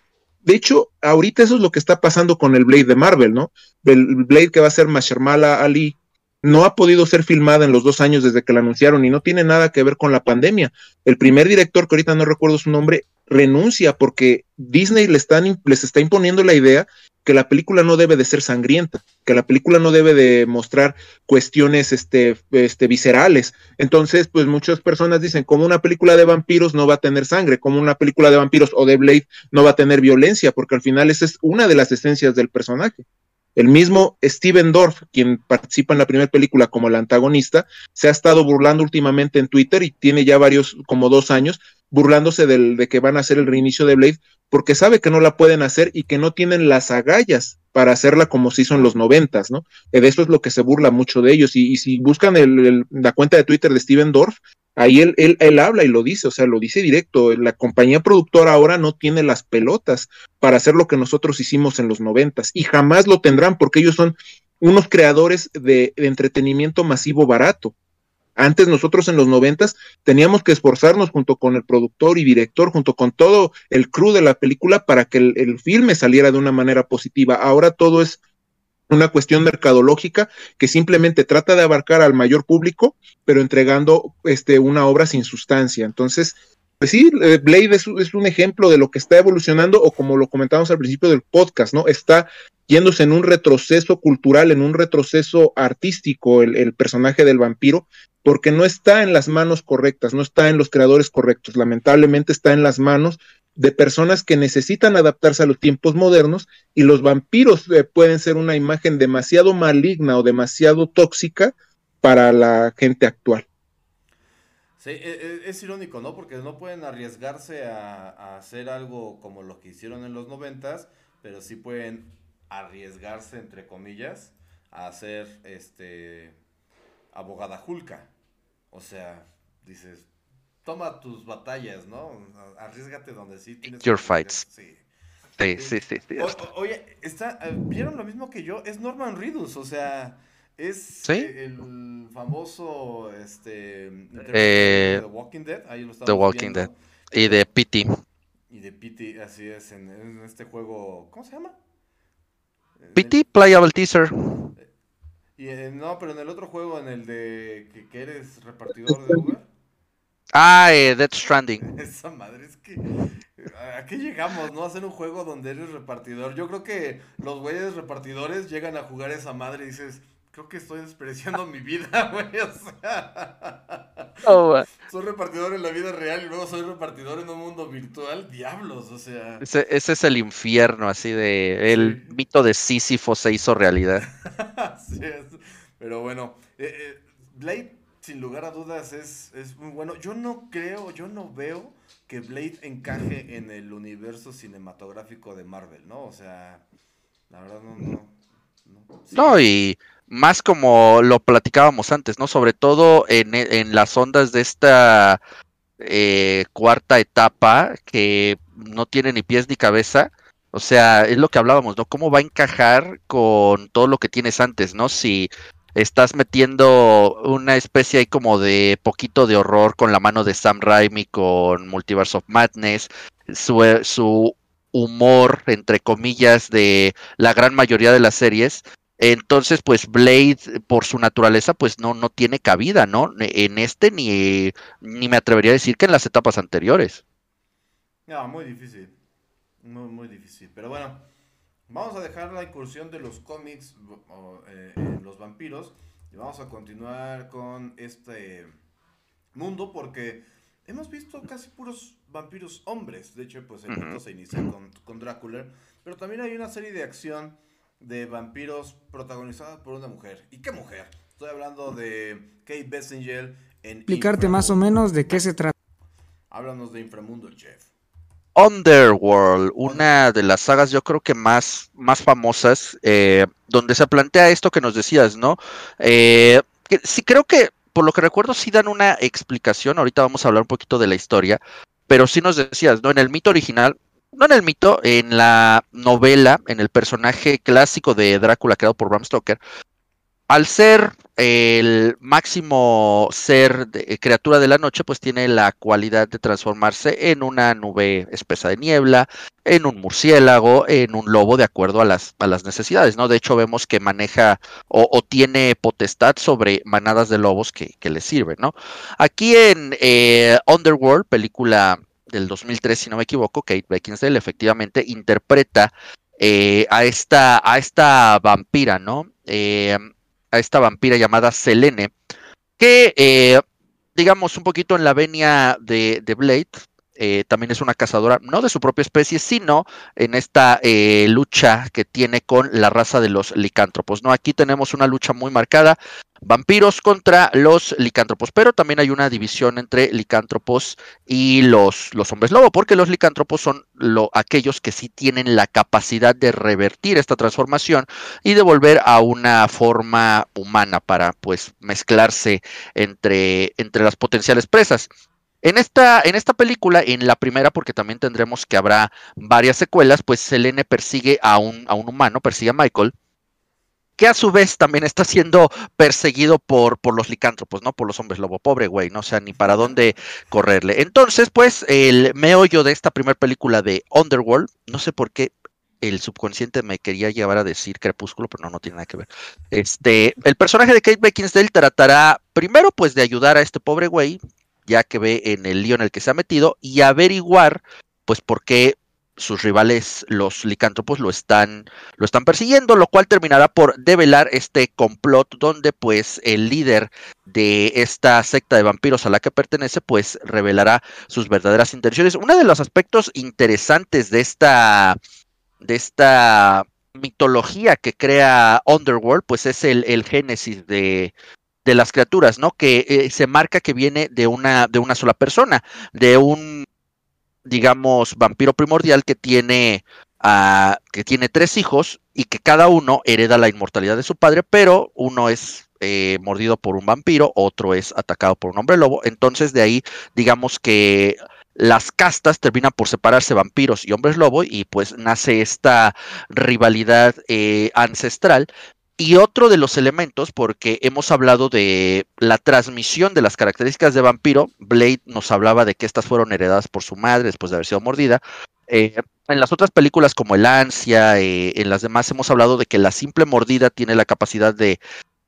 De hecho, ahorita eso es lo que está pasando con el Blade de Marvel, ¿no? El Blade que va a ser Mashermala Ali no ha podido ser filmada en los dos años desde que la anunciaron y no tiene nada que ver con la pandemia. El primer director, que ahorita no recuerdo su nombre, renuncia porque Disney le están, les está imponiendo la idea que la película no debe de ser sangrienta, que la película no debe de mostrar cuestiones este, este, viscerales. Entonces, pues muchas personas dicen, como una película de vampiros no va a tener sangre, como una película de vampiros o de Blade no va a tener violencia, porque al final esa es una de las esencias del personaje. El mismo Steven Dorff, quien participa en la primera película como el antagonista, se ha estado burlando últimamente en Twitter y tiene ya varios, como dos años, burlándose del, de que van a hacer el reinicio de Blade, porque sabe que no la pueden hacer y que no tienen las agallas para hacerla como se hizo en los noventas, ¿no? De eso es lo que se burla mucho de ellos. Y, si buscan la cuenta de Twitter de Steven Dorff, ahí él, él, él, habla y lo dice, o sea, lo dice directo. La compañía productora ahora no tiene las pelotas para hacer lo que nosotros hicimos en los noventas y jamás lo tendrán porque ellos son unos creadores de, de entretenimiento masivo barato. Antes nosotros en los noventas teníamos que esforzarnos junto con el productor y director, junto con todo el crew de la película para que el, el filme saliera de una manera positiva. Ahora todo es una cuestión mercadológica que simplemente trata de abarcar al mayor público, pero entregando este, una obra sin sustancia. Entonces, pues sí, eh, Blade es, un ejemplo de lo que está evolucionando, o como lo comentamos al principio del podcast, ¿no? Está yéndose en un retroceso cultural, en un retroceso artístico el personaje del vampiro, porque no está en las manos correctas, no está en los creadores correctos, lamentablemente está en las manos de personas que necesitan adaptarse a los tiempos modernos y los vampiros eh, pueden ser una imagen demasiado maligna o demasiado tóxica para la gente actual. Sí, es, e, es irónico, ¿no? Porque no pueden arriesgarse a, hacer algo como lo que hicieron en los noventas, pero sí pueden arriesgarse, entre comillas, a hacer este abogada Julka. O sea, dices, toma tus batallas, ¿no? Arriesgate donde sí tienes Your fights. Sí. Sí, sí, sí. sí o, oye, está, eh, ¿vieron lo mismo que yo? Es Norman Reedus, o sea, es ¿Sí? el famoso, este, eh, The Walking Dead, ahí lo The Walking viendo. Dead. Y de Pity. Y de Pity, así es, en, en, este juego, ¿cómo se llama? Pity Playable Teaser. Y en, no, pero en el otro juego, en el de que, que eres repartidor de Uber. Ah, eh, Death Stranding. Esa madre es que. ¿A qué llegamos, no? Hacer un juego donde eres repartidor. Yo creo que los güeyes repartidores llegan a jugar esa madre y dices, creo que estoy despreciando mi vida, güey. O sea. Oh, soy repartidor en la vida real y luego soy repartidor en un mundo virtual. Diablos, o sea. Ese, ese es el infierno, así de. El sí. mito de Sísifo se hizo realidad. Así es. Pero bueno, eh, eh, Blade sin lugar a dudas es, es muy bueno. Yo no creo, yo no veo que Blade encaje en el universo cinematográfico de Marvel, ¿no? O sea, la verdad no, no. No, y más como lo platicábamos antes, ¿no? Sobre todo en, en las ondas de esta eh, cuarta etapa que no tiene ni pies ni cabeza. O sea, es lo que hablábamos, ¿no? ¿Cómo va a encajar con todo lo que tienes antes, ¿no? Si estás metiendo una especie ahí como de poquito de horror con la mano de Sam Raimi con Multiverse of Madness, su, su humor, entre comillas, de la gran mayoría de las series, entonces, pues Blade, por su naturaleza, pues no, no tiene cabida, ¿no? En este ni, ni me atrevería a decir que en las etapas anteriores. No, muy difícil. Muy, muy difícil. Pero bueno, vamos a dejar la incursión de los cómics, eh, en los vampiros, y vamos a continuar con este mundo porque hemos visto casi puros vampiros hombres. De hecho, pues el mundo se inicia con, con Drácula, pero también hay una serie de acción de vampiros protagonizadas por una mujer. ¿Y qué mujer? Estoy hablando de Kate Bessinger en... Explicarte más o menos de qué se trata. Háblanos de Inframundo, Jeff. Underworld, una de las sagas yo creo que más, más famosas, eh, donde se plantea esto que nos decías, ¿no? Eh, sí creo que, por lo que recuerdo, sí dan una explicación, ahorita vamos a hablar un poquito de la historia, pero sí nos decías, ¿no? En el mito original, no en el mito, en la novela, en el personaje clásico de Drácula creado por Bram Stoker, al ser el máximo ser eh, criatura de la noche, pues tiene la cualidad de transformarse en una nube espesa de niebla, en un murciélago, en un lobo, de acuerdo a las, a las necesidades, ¿no? De hecho, vemos que maneja o, tiene potestad sobre manadas de lobos que, que le sirven, ¿no? Aquí en eh, Underworld, película del 2003, si no me equivoco, Kate Beckinsale efectivamente interpreta eh, a, esta, a esta vampira, ¿no? Eh, a esta vampira llamada Selene, que, eh, digamos, un poquito en la venia de, de Blade, eh, también es una cazadora, no de su propia especie, sino en esta eh, lucha que tiene con la raza de los licántropos. ¿no? Aquí tenemos una lucha muy marcada, vampiros contra los licántropos, pero también hay una división entre licántropos y los, los hombres lobo, porque los licántropos son lo, aquellos que sí tienen la capacidad de revertir esta transformación y de volver a una forma humana para pues mezclarse entre, entre las potenciales presas. En esta, en esta película, en la primera, porque también tendremos que habrá varias secuelas, pues Selene persigue a un, a un humano, persigue a Michael, que a su vez también está siendo perseguido por, por los licántropos, ¿no? Por los hombres lobo, pobre güey, no o sea ni para dónde correrle. Entonces, pues, el meollo de esta primera película de Underworld, no sé por qué el subconsciente me quería llevar a decir crepúsculo, pero no, no tiene nada que ver. Este, el personaje de Kate Beckinsale tratará primero, pues, de ayudar a este pobre güey, ya que ve en el lío en el que se ha metido y averiguar pues por qué sus rivales, los licántropos, lo están, lo están persiguiendo, lo cual terminará por develar este complot donde pues el líder de esta secta de vampiros a la que pertenece pues revelará sus verdaderas intenciones. Uno de los aspectos interesantes de esta, de esta mitología que crea Underworld pues es el, el génesis de, de las criaturas, ¿no? Que eh, se marca que viene de una, de una sola persona, de un, digamos, vampiro primordial que tiene, uh, que tiene tres hijos y que cada uno hereda la inmortalidad de su padre, pero uno es eh, mordido por un vampiro, otro es atacado por un hombre lobo. Entonces, de ahí, digamos que las castas terminan por separarse vampiros y hombres lobo y pues nace esta rivalidad eh, ancestral y otro de los elementos, porque hemos hablado de la transmisión de las características de vampiro, Blade nos hablaba de que estas fueron heredadas por su madre después de haber sido mordida. Eh, en las otras películas como El Ansia, eh, en las demás hemos hablado de que la simple mordida tiene la capacidad de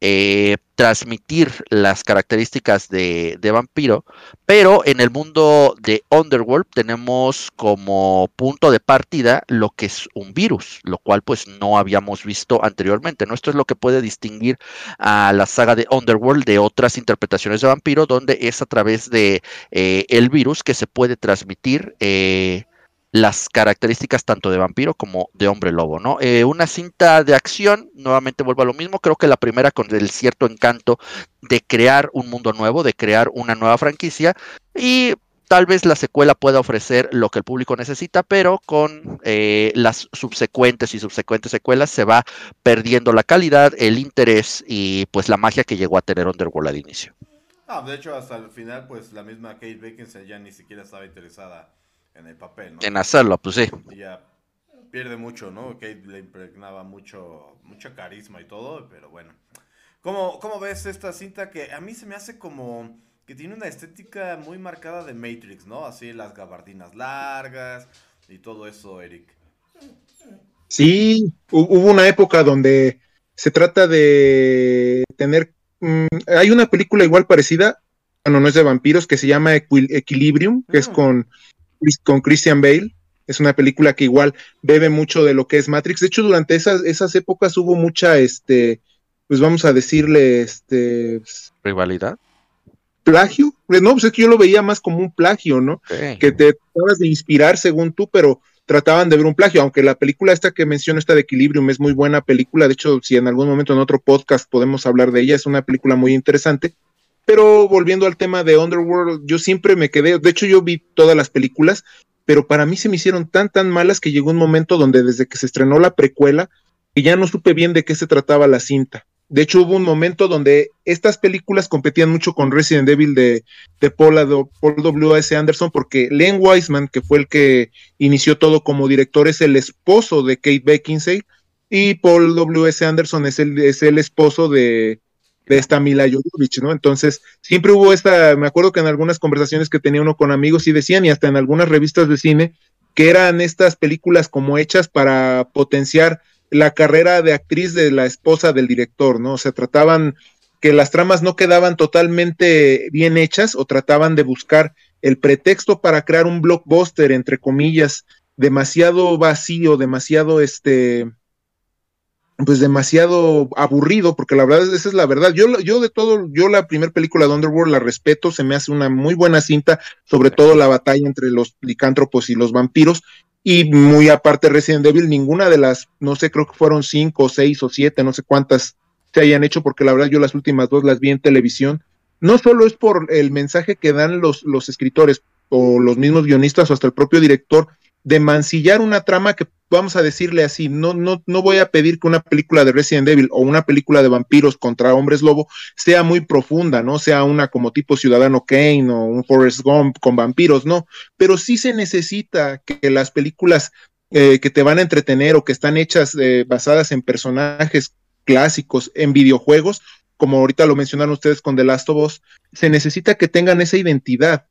eh, transmitir las características de, vampiro, pero en el mundo de Underworld tenemos como punto de partida lo que es un virus, lo cual pues no habíamos visto anteriormente. Esto es lo que puede distinguir a la saga de Underworld de otras interpretaciones de vampiro, donde es a través de eh, el virus que se puede transmitir. Eh, las características tanto de vampiro como de hombre lobo, ¿no? Eh, una cinta de acción, nuevamente vuelvo a lo mismo, creo que la primera con el cierto encanto de crear un mundo nuevo, de crear una nueva franquicia y tal vez la secuela pueda ofrecer lo que el público necesita, pero con eh, las subsecuentes y subsecuentes secuelas se va perdiendo la calidad, el interés y pues la magia que llegó a tener Underworld al inicio. Ah, de hecho, hasta el final, pues la misma Kate Beckinsale ya ni siquiera estaba interesada en el papel, ¿no? En hacerlo, pues sí. Y ya pierde mucho, ¿no? Kate le impregnaba mucho, mucho carisma y todo, pero bueno. ¿Cómo, ¿Cómo ves esta cinta que a mí se me hace como que tiene una estética muy marcada de Matrix, ¿no? Así las gabardinas largas y todo eso, Eric. Sí, hubo una época donde se trata de tener... Mm, hay una película igual parecida, bueno, no es de vampiros, que se llama Equilibrium, que es mm. con con Christian Bale. Es una película que igual bebe mucho de lo que es Matrix. De hecho, durante esas, esas épocas hubo mucha, este, pues vamos a decirle, este... Rivalidad. Plagio. Pues no, pues es que yo lo veía más como un plagio, ¿no? Que te tratabas de inspirar según tú, pero trataban de ver un plagio, aunque la película esta que menciono, esta de Equilibrium, es muy buena película, de hecho, si en algún momento en otro podcast podemos hablar de ella, es una película muy interesante, pero volviendo al tema de Underworld, yo siempre me quedé, de hecho yo vi todas las películas, pero para mí se me hicieron tan tan malas que llegó un momento donde desde que se estrenó la precuela, y ya no supe bien de qué se trataba la cinta. De hecho, hubo un momento donde estas películas competían mucho con Resident Evil de, de Paul, Paul W.S. Anderson, porque Len Wiseman, que fue el que inició todo como director, es el esposo de Kate Beckinsale, y Paul W.S. Anderson es el, es el esposo de, de esta Mila Jovovich, ¿no? Entonces, siempre hubo esta, me acuerdo que en algunas conversaciones que tenía uno con amigos y decían, y hasta en algunas revistas de cine, que eran estas películas como hechas para potenciar la carrera de actriz de la esposa del director, ¿no? O sea, trataban que las tramas no quedaban totalmente bien hechas o trataban de buscar el pretexto para crear un blockbuster, entre comillas, demasiado vacío, demasiado, este, pues demasiado aburrido, porque la verdad esa es la verdad. Yo, yo de todo, yo la primera película de Underworld la respeto, se me hace una muy buena cinta, sobre todo la batalla entre los licántropos y los vampiros, y muy aparte Resident Evil, ninguna de las, no sé, creo que fueron cinco, seis o siete, no sé cuántas se hayan hecho, porque la verdad yo las últimas dos las vi en televisión. No solo es por el mensaje que dan los, los escritores o los mismos guionistas o hasta el propio director, de mancillar una trama que vamos a decirle así, no, no, no voy a pedir que una película de Resident Evil o una película de vampiros contra hombres lobo sea muy profunda, no sea una como tipo Ciudadano Kane o un Forrest Gump con vampiros, no, pero sí se necesita que las películas eh, que te van a entretener o que están hechas eh, basadas en personajes clásicos en videojuegos como ahorita lo mencionaron ustedes con The Last of Us, se necesita que tengan esa identidad.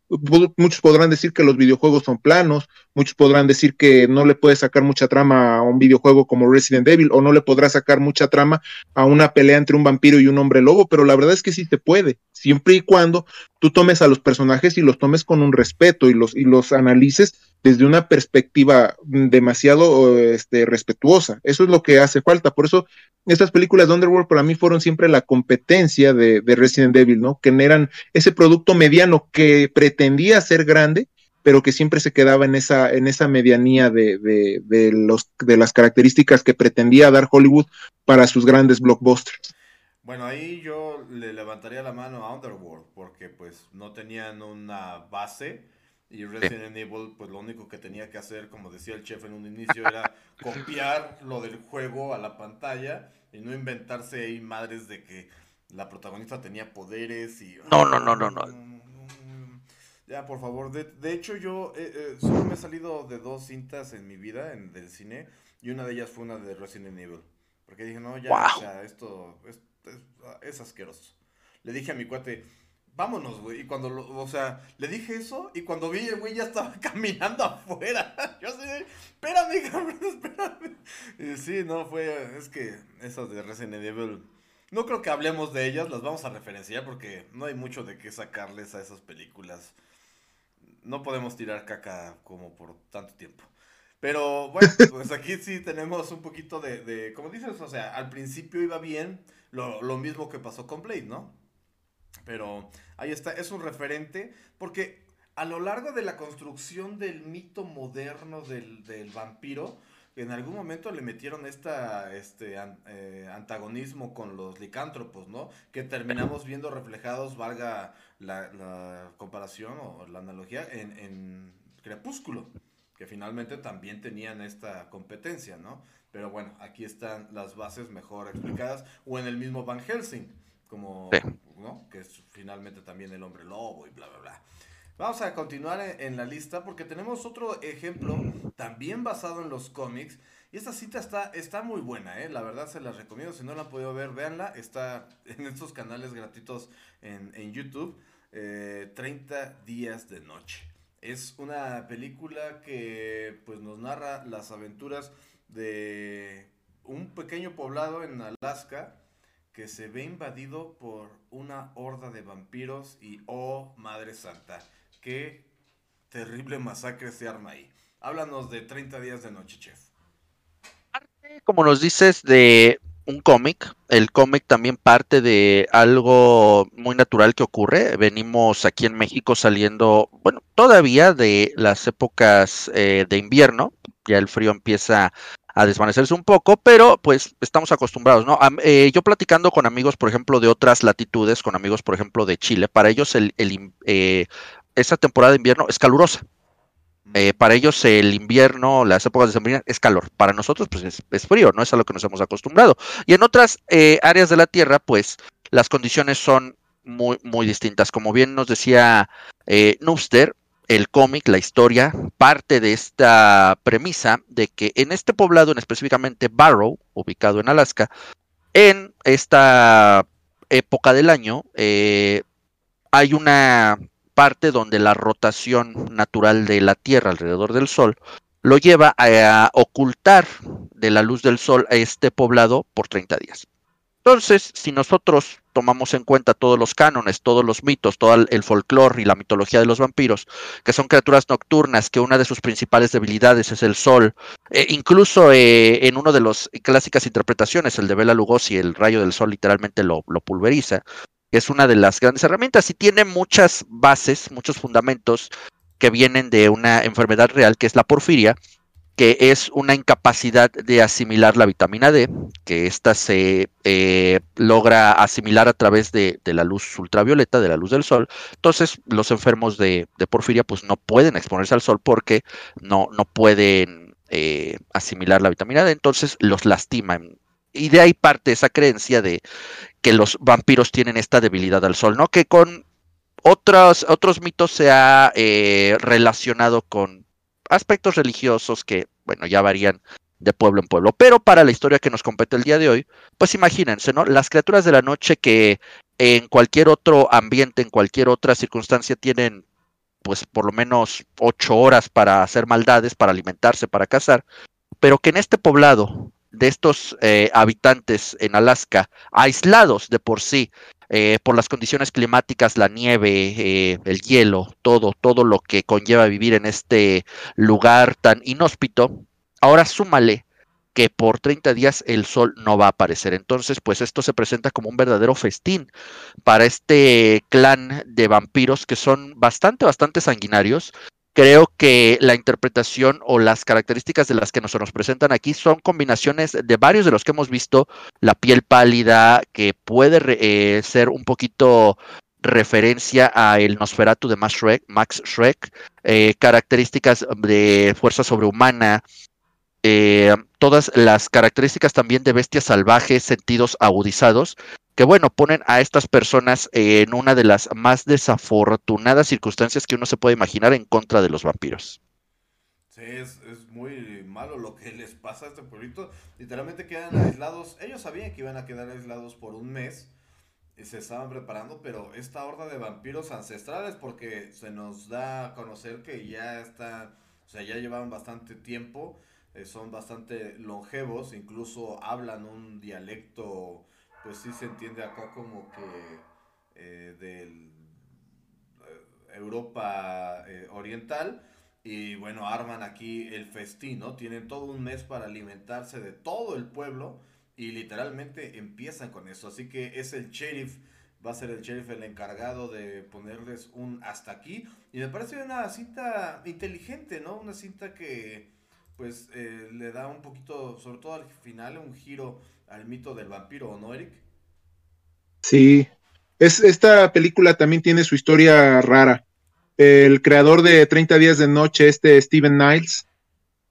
Muchos podrán decir que los videojuegos son planos, muchos podrán decir que no le puede sacar mucha trama a un videojuego como Resident Evil o no le podrá sacar mucha trama a una pelea entre un vampiro y un hombre lobo, pero la verdad es que sí se puede, siempre y cuando tú tomes a los personajes y los tomes con un respeto y los, y los analices desde una perspectiva demasiado este, respetuosa. Eso es lo que hace falta. Por eso estas películas de Underworld para mí fueron siempre la competencia de, Resident Evil, ¿no? Que eran ese producto mediano que pretendía ser grande, pero que siempre se quedaba en esa, en esa medianía de, de, los, de las características que pretendía dar Hollywood para sus grandes blockbusters. Bueno, ahí yo le levantaría la mano a Underworld, porque pues no tenían una base y Resident Evil, pues lo único que tenía que hacer, como decía el chef en un inicio, era copiar lo del juego a la pantalla y no inventarse ahí madres de que la protagonista tenía poderes y... No, no, no, no, no. Ya, por favor. De, de hecho, yo eh, eh, solo me he salido de dos cintas en mi vida en, del cine y una de ellas fue una de Resident Evil. Porque dije, no, ya, o sea, esto es, es asqueroso. Le dije a mi cuate, vámonos, güey. Y cuando, lo, o sea, le dije eso y cuando vi el güey ya estaba caminando afuera. Yo así de, espérame, cabrón, espérame. Y sí, no, fue, es que esas de Resident Evil, no creo que hablemos de ellas, las vamos a referenciar porque no hay mucho de qué sacarles a esas películas. No podemos tirar caca como por tanto tiempo. Pero bueno, pues aquí sí tenemos un poquito de, de como dices, o sea, al principio iba bien, lo, lo mismo que pasó con Blade, ¿no? Pero ahí está, es un referente, porque a lo largo de la construcción del mito moderno del, del vampiro, en algún momento le metieron esta, este eh, antagonismo con los licántropos, ¿no? Que terminamos viendo reflejados, valga la, comparación o la analogía, en, en, Crepúsculo, que finalmente también tenían esta competencia, ¿no? Pero bueno, aquí están las bases mejor explicadas, o en el mismo Van Helsing, como, Que es finalmente también el hombre lobo y bla, bla, bla. Vamos a continuar en, la lista porque tenemos otro ejemplo también basado en los cómics. Y esta cita está, está muy buena, ¿eh? la verdad se la recomiendo. Si no la han podido ver, véanla. Está en estos canales gratuitos en, YouTube. 30 eh, días de noche. Es una película que pues, nos narra las aventuras de un pequeño poblado en Alaska que se ve invadido por una horda de vampiros y oh madre santa, qué terrible masacre se arma ahí. Háblanos de 30 días de noche, chef. Como nos dices, de un cómic. El cómic también parte de algo muy natural que ocurre. Venimos aquí en México saliendo, bueno, todavía de las épocas eh, de invierno. Ya el frío empieza a desvanecerse un poco, pero pues estamos acostumbrados, ¿no? Eh, yo platicando con amigos, por ejemplo, de otras latitudes, con amigos, por ejemplo, de Chile, para ellos el, el eh, esa temporada de invierno es calurosa. Eh, para ellos el invierno, las épocas de sembrina es calor. Para nosotros pues es, frío, no es a lo que nos hemos acostumbrado. Y en otras áreas de la Tierra pues las condiciones son muy, muy distintas. Como bien nos decía eh, Nubster, el cómic, la historia, parte de esta premisa de que en este poblado, en específicamente Barrow, ubicado en Alaska, en esta época del año, hay una parte donde la rotación natural de la Tierra alrededor del Sol lo lleva a, ocultar de la luz del Sol a este poblado por 30 días. Entonces, si nosotros tomamos en cuenta todos los cánones, todos los mitos, todo el, folclore y la mitología de los vampiros, que son criaturas nocturnas, que una de sus principales debilidades es el sol, e incluso eh, en una de las clásicas interpretaciones, el de Bela Lugosi, el rayo del sol literalmente lo, lo pulveriza, es una de las grandes herramientas y tiene muchas bases, muchos fundamentos que vienen de una enfermedad real que es la porfiria, que es una incapacidad de asimilar la vitamina D, que ésta se eh, logra asimilar a través de, la luz ultravioleta, de la luz del sol. Entonces, los enfermos de, porfiria pues no pueden exponerse al sol porque no, no pueden eh, asimilar la vitamina D, entonces los lastiman. Y de ahí parte esa creencia de que los vampiros tienen esta debilidad al sol, ¿no? Que con otros, otros mitos se ha eh, relacionado con aspectos religiosos que, bueno, ya varían de pueblo en pueblo. Pero para la historia que nos compete el día de hoy, pues imagínense, ¿no? Las criaturas de la noche que en cualquier otro ambiente, en cualquier otra circunstancia tienen pues por lo menos ocho horas para hacer maldades, para alimentarse, para cazar, pero que en este poblado de estos eh, habitantes en Alaska, aislados de por sí, eh, por las condiciones climáticas, la nieve, eh, el hielo, todo, todo lo que conlleva vivir en este lugar tan inhóspito, ahora súmale que por 30 días el sol no va a aparecer. Entonces, pues esto se presenta como un verdadero festín para este clan de vampiros que son bastante, bastante sanguinarios, creo que la interpretación o las características de las que nos, nos presentan aquí son combinaciones de varios de los que hemos visto, la piel pálida, que puede eh, ser un poquito referencia a el Nosferatu de Max Shrek, Max Shrek eh, características de fuerza sobrehumana, eh, todas las características también de bestias salvajes, sentidos agudizados, que bueno, ponen a estas personas en una de las más desafortunadas circunstancias que uno se puede imaginar en contra de los vampiros. Sí, es, muy malo lo que les pasa a este pueblito. Literalmente quedan aislados. Ellos sabían que iban a quedar aislados por un mes y se estaban preparando, pero esta horda de vampiros ancestrales, porque se nos da a conocer que ya está, o sea, ya llevaban bastante tiempo, eh, son bastante longevos, incluso hablan un dialecto pues sí se entiende acá como que eh, del eh, Europa eh, Oriental. Y bueno, arman aquí el festín, ¿no? Tienen todo un mes para alimentarse de todo el pueblo y literalmente empiezan con eso. Así que es el sheriff va a ser el sheriff el encargado de ponerles un hasta aquí. Y me parece una cinta inteligente, ¿no? Una cinta que pues eh, le da un poquito, sobre todo al final, un giro al mito del vampiro, ¿no, Eric? Sí, es, esta película también tiene su historia rara. El creador de 30 días de noche, este Steven Niles,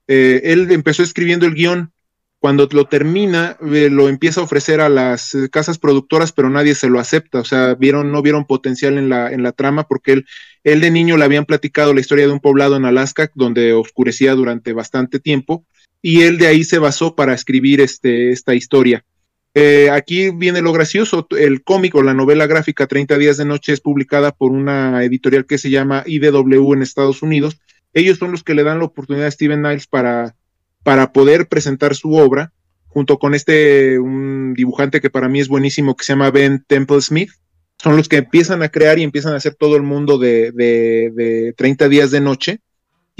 eh, él empezó escribiendo el guion cuando lo termina, eh, lo empieza a ofrecer a las eh, casas productoras, pero nadie se lo acepta. O sea, vieron, no vieron potencial en la, en la trama porque él, él de niño le habían platicado la historia de un poblado en Alaska donde oscurecía durante bastante tiempo y él de ahí se basó para escribir este, esta historia. Eh, aquí viene lo gracioso, el cómic o la novela gráfica 30 días de noche es publicada por una editorial que se llama IDW en Estados Unidos. Ellos son los que le dan la oportunidad a Steven Niles para para poder presentar su obra, junto con este, un dibujante que para mí es buenísimo, que se llama Ben Temple Smith. Son los que empiezan a crear y empiezan a hacer todo el mundo de, de, de 30 días de noche.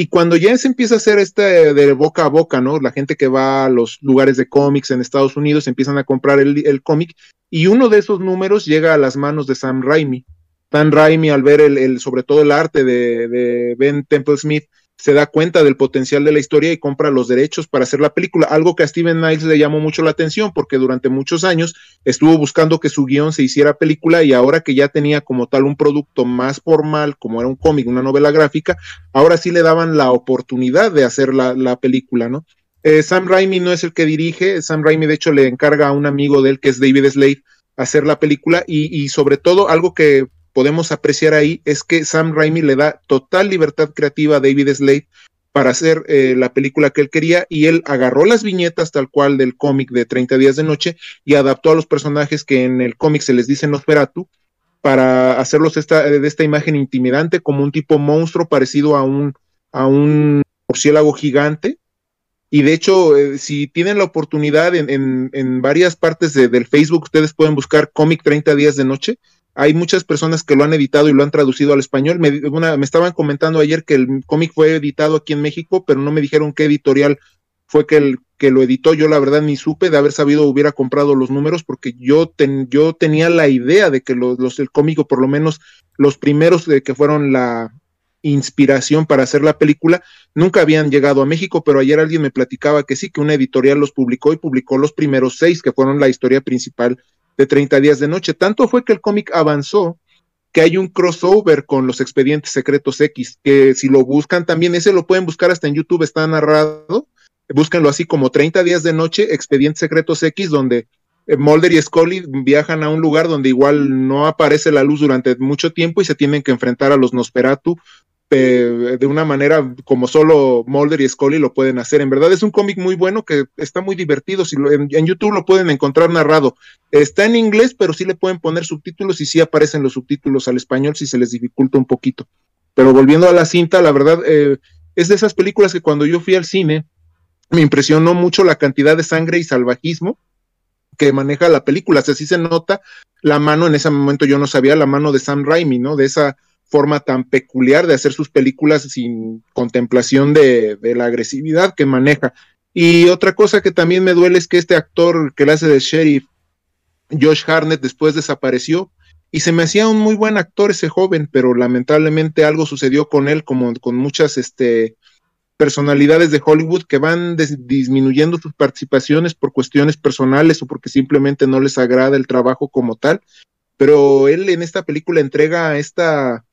Y cuando ya se empieza a hacer este de boca a boca, ¿no? La gente que va a los lugares de cómics en Estados Unidos empiezan a comprar el, el cómic y uno de esos números llega a las manos de Sam Raimi. Sam Raimi al ver el, el sobre todo el arte de, de Ben Temple Smith se da cuenta del potencial de la historia y compra los derechos para hacer la película, algo que a Steven Niles le llamó mucho la atención porque durante muchos años estuvo buscando que su guion se hiciera película y ahora que ya tenía como tal un producto más formal, como era un cómic, una novela gráfica, ahora sí le daban la oportunidad de hacer la, la película, ¿no? Eh, Sam Raimi no es el que dirige, Sam Raimi de hecho le encarga a un amigo de él que es David Slade hacer la película y, y sobre todo algo que podemos apreciar ahí es que Sam Raimi le da total libertad creativa a David Slade para hacer eh, la película que él quería y él agarró las viñetas tal cual del cómic de 30 días de noche y adaptó a los personajes que en el cómic se les dice Nosferatu para hacerlos esta, de esta imagen intimidante como un tipo monstruo parecido a un, a un murciélago gigante. Y de hecho, eh, si tienen la oportunidad en, en, en varias partes de, del Facebook, ustedes pueden buscar cómic 30 días de noche hay muchas personas que lo han editado y lo han traducido al español. Me, me estaban comentando ayer que el cómic fue editado aquí en México, pero no me dijeron qué editorial fue que, el, que lo editó. Yo la verdad ni supe de haber sabido hubiera comprado los números porque yo, yo tenía la idea de que los, los el cómic, por lo menos los primeros de que fueron la inspiración para hacer la película, nunca habían llegado a México, pero ayer alguien me platicaba que sí, que una editorial los publicó y publicó los primeros seis, que fueron la historia principal de 30 días de noche. Tanto fue que el cómic avanzó que hay un crossover con los expedientes secretos X, que si lo buscan también, ese lo pueden buscar hasta en YouTube, está narrado, búsquenlo así como 30 días de noche, expedientes secretos X, donde eh, Mulder y Scully viajan a un lugar donde igual no aparece la luz durante mucho tiempo y se tienen que enfrentar a los Nosferatu de una manera como solo Mulder y Scully lo pueden hacer. En verdad es un cómic muy bueno que está muy divertido. Si en, en, YouTube lo pueden encontrar narrado. Está en inglés, pero sí le pueden poner subtítulos y sí aparecen los subtítulos al español si se les dificulta un poquito. Pero volviendo a la cinta, la verdad eh, es de esas películas que cuando yo fui al cine me impresionó mucho la cantidad de sangre y salvajismo que maneja la película. O sea, se nota la mano, en ese momento yo no sabía, la mano de Sam Raimi, ¿no? De esa forma tan peculiar de hacer sus películas sin contemplación de, la agresividad que maneja. Y otra cosa que también me duele es que este actor que le hace de sheriff, Josh Harnett, después desapareció y se me hacía un muy buen actor ese joven, pero lamentablemente algo sucedió con él, como con muchas este, personalidades de Hollywood que van disminuyendo sus participaciones por cuestiones personales o porque simplemente no les agrada el trabajo como tal. Pero él en esta película entrega esta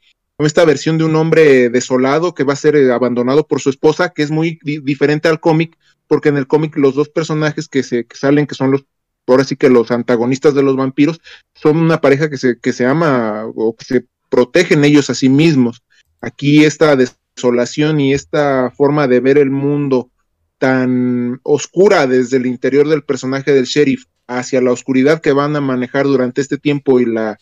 esta versión de un hombre desolado que va a ser eh, abandonado por su esposa, que es muy di diferente al cómic, porque en el cómic los dos personajes que se salen, que son los, ahora sí que los antagonistas de los vampiros, son una pareja que se, que se ama o que se protegen ellos a sí mismos. Aquí esta desolación y esta forma de ver el mundo tan oscura desde el interior del personaje del sheriff hacia la oscuridad que van a manejar durante este tiempo y la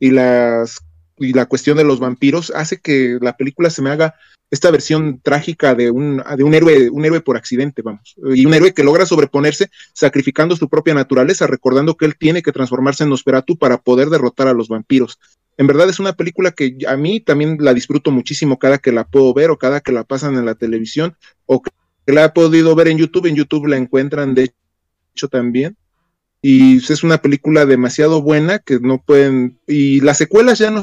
y las y la cuestión de los vampiros hace que la película se me haga esta versión trágica de un, de un héroe, un héroe por accidente, vamos, y un héroe que logra sobreponerse sacrificando su propia naturaleza, recordando que él tiene que transformarse en Nosferatu para poder derrotar a los vampiros. En verdad es una película que a mí también la disfruto muchísimo cada que la puedo ver o cada que la pasan en la televisión o que la he podido ver en YouTube, en YouTube la encuentran de hecho también. Y es una película demasiado buena que no pueden, y las secuelas ya no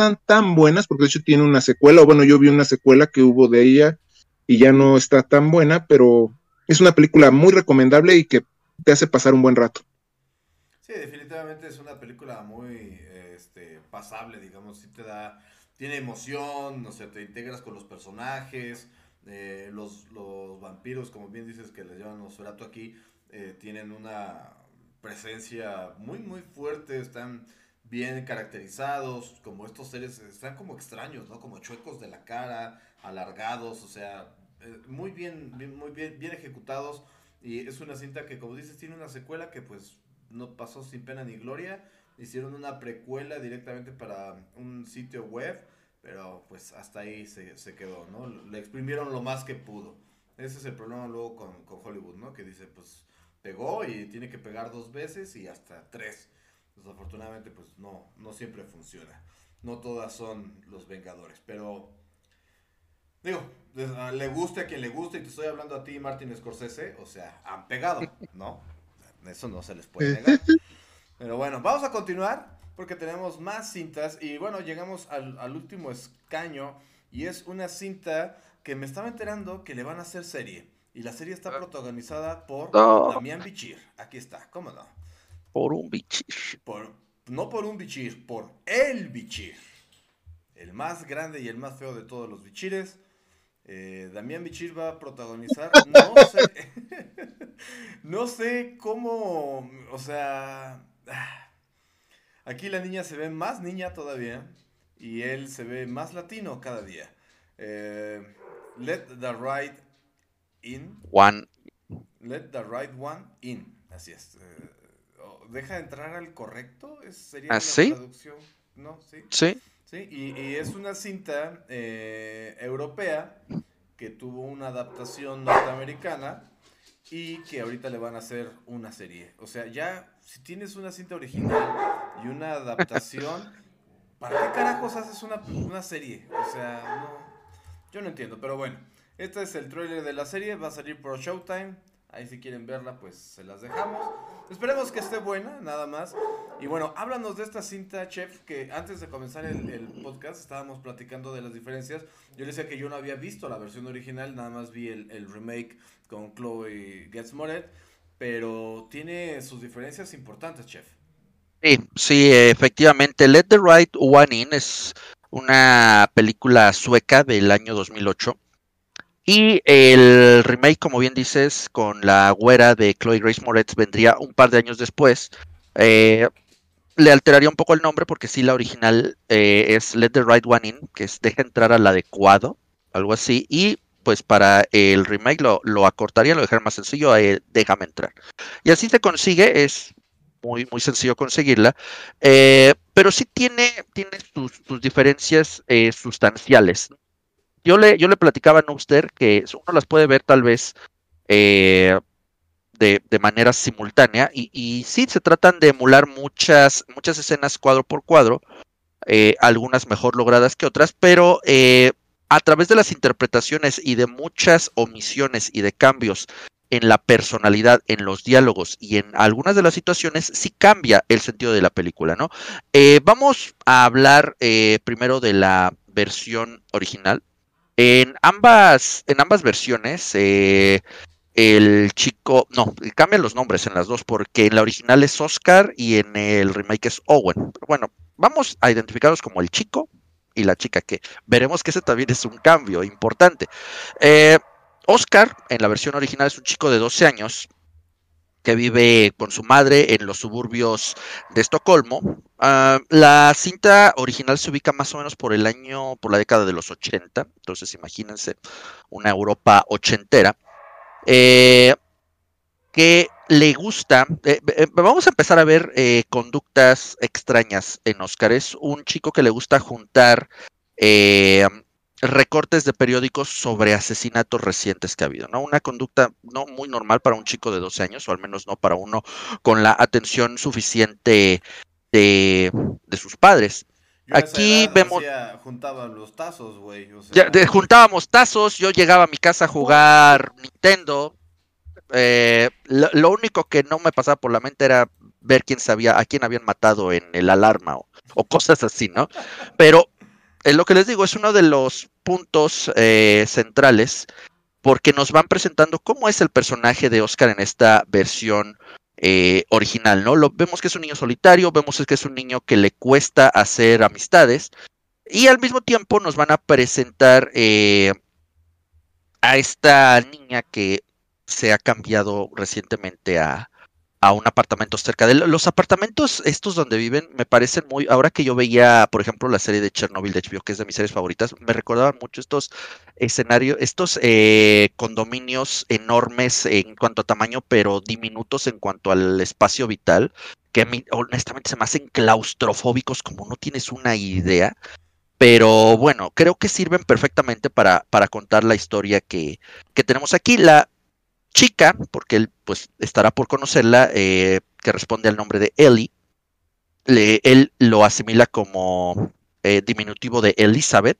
están tan buenas, porque de hecho tiene una secuela, o bueno, yo vi una secuela que hubo de ella y ya no está tan buena, pero es una película muy recomendable y que te hace pasar un buen rato. Sí, definitivamente es una película muy este, pasable, digamos, sí te da, tiene emoción, o sea, te integras con los personajes, eh, los, los vampiros, como bien dices que les llaman Nosferatu aquí, eh, tienen una presencia muy, muy fuerte, están bien caracterizados, como estos seres, están como extraños, ¿no? Como chuecos de la cara, alargados, o sea, eh, muy bien, muy bien, bien ejecutados. Y es una cinta que, como dices, tiene una secuela que pues no pasó sin pena ni gloria. Hicieron una precuela directamente para un sitio web, pero pues hasta ahí se, se quedó, ¿no? Le exprimieron lo más que pudo. Ese es el problema luego con, con Hollywood, ¿no? Que dice, pues pegó y tiene que pegar dos veces y hasta tres. Desafortunadamente, pues no, no siempre funciona. No todas son los Vengadores, pero digo, le guste a quien le guste y te estoy hablando a ti, Martin Scorsese, o sea, han pegado, ¿no? Eso no se les puede negar. Pero bueno, vamos a continuar porque tenemos más cintas y bueno, llegamos al, al último escaño y es una cinta que me estaba enterando que le van a hacer serie. Y la serie está protagonizada por Damián Bichir. Aquí está, ¿cómo no? Por un Bichir. Por, no por un Bichir, por el Bichir. El más grande y el más feo de todos los Bichires. Eh, Damián Bichir va a protagonizar. No sé. no sé cómo. O sea. Aquí la niña se ve más niña todavía. Y él se ve más latino cada día. Eh, let the Right in. One. Let the right one in. Así es. Eh, ¿Deja entrar al correcto? ¿Sería ¿Ah, sí? traducción? ¿No? Sí. Sí. Sí, y, y es una cinta eh, europea que tuvo una adaptación norteamericana y que ahorita le van a hacer una serie. O sea, ya si tienes una cinta original y una adaptación, ¿para qué carajos haces una, una serie? O sea, no, yo no entiendo, pero bueno. Este es el trailer de la serie, va a salir por Showtime. Ahí si quieren verla, pues se las dejamos. Esperemos que esté buena, nada más. Y bueno, háblanos de esta cinta, chef, que antes de comenzar el, podcast estábamos platicando de las diferencias. Yo le decía que yo no había visto la versión original, nada más vi el, remake con Chloe Gets Moret, pero tiene sus diferencias importantes, chef. Sí, sí, efectivamente. Let the Right One In es una película sueca del año 2008. Y el remake, como bien dices, con la güera de Chloe Grace Moretz vendría un par de años después. Eh, le alteraría un poco el nombre porque sí, la original eh, es Let the Right One In, que es Deja entrar al adecuado, algo así. Y pues para el remake lo, acortaría, lo dejaría más sencillo, eh, Déjame entrar. Y así se consigue, es muy, muy sencillo conseguirla, eh, pero sí tiene, tiene sus, diferencias sustanciales. Yo le, yo le platicaba a Noobster que uno las puede ver tal vez eh, de, de, manera simultánea y, y, sí se tratan de emular muchas, muchas escenas cuadro por cuadro, eh, algunas mejor logradas que otras, pero eh, a través de las interpretaciones y de muchas omisiones y de cambios en la personalidad, en los diálogos y en algunas de las situaciones, sí cambia el sentido de la película, ¿no? Eh, vamos a hablar eh, primero de la versión original. En ambas, en ambas versiones, eh, el chico, no, cambian los nombres en las dos, porque en la original es Oscar y en el remake es Owen. Bueno, vamos a identificarlos como el chico y la chica, que veremos que ese también es un cambio importante. Eh, Oscar, en la versión original, es un chico de 12 años que vive con su madre en los suburbios de Estocolmo. Uh, la cinta original se ubica más o menos por el año, por la década de los 80, entonces imagínense una Europa ochentera, eh, que le gusta, eh, eh, vamos a empezar a ver eh, conductas extrañas en Oscar, es un chico que le gusta juntar recortes de periódicos sobre asesinatos recientes que ha habido, ¿no? Una conducta no muy normal para un chico de 12 años, o al menos no para uno con la atención suficiente de, de sus padres. Yo Aquí edad, vemos. Hacía, juntaban los tazos, güey. O sea, juntábamos tazos, yo llegaba a mi casa a jugar Nintendo. eh, lo, único que no me pasaba por la mente era ver quién sabía, a quién habían matado en el alarma o, cosas así, ¿no? Pero en lo que les digo es uno de los puntos eh, centrales porque nos van presentando cómo es el personaje de Oscar en esta versión eh, original, ¿no? Vemos que es un niño solitario, vemos que es un niño que le cuesta hacer amistades y al mismo tiempo nos van a presentar a esta niña que se ha cambiado recientemente a, a un apartamento cerca de los apartamentos estos donde viven me parecen muy ahora que yo veía por ejemplo la serie de Chernobyl de HBO que es de mis series favoritas me recordaban mucho estos escenarios estos eh, condominios enormes en cuanto a tamaño pero diminutos en cuanto al espacio vital que a mí honestamente se me hacen claustrofóbicos como no tienes una idea pero bueno, creo que sirven perfectamente para, para contar la historia que, que tenemos aquí. La chica, porque él pues estará por conocerla, eh, que responde al nombre de Ellie, él lo asimila como eh, diminutivo de Elizabeth.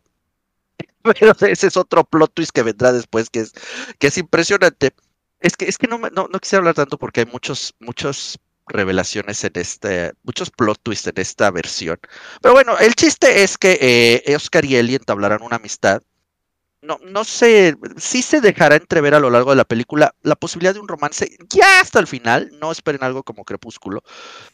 Pero ese es otro plot twist que vendrá después, que es, que es impresionante. Es que, es que no, no, no hablar tanto porque hay muchos, muchos revelaciones en este, muchos plot twists en esta versión. Pero bueno, el chiste es que eh, Oscar y Ellie entablarán una amistad. No, no sé, sí se dejará entrever a lo largo de la película la posibilidad de un romance ya hasta el final. No esperen algo como Crepúsculo.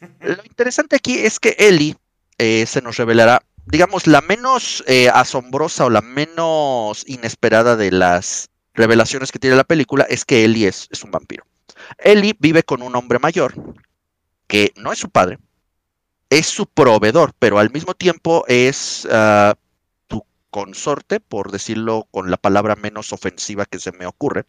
Lo interesante aquí es que Ellie eh, se nos revelará, digamos, la menos eh, asombrosa o la menos inesperada de las revelaciones que tiene la película es que Ellie es, es un vampiro. Ellie vive con un hombre mayor que no es su padre, es su proveedor, pero al mismo tiempo es uh, tu consorte, por decirlo con la palabra menos ofensiva que se me ocurre,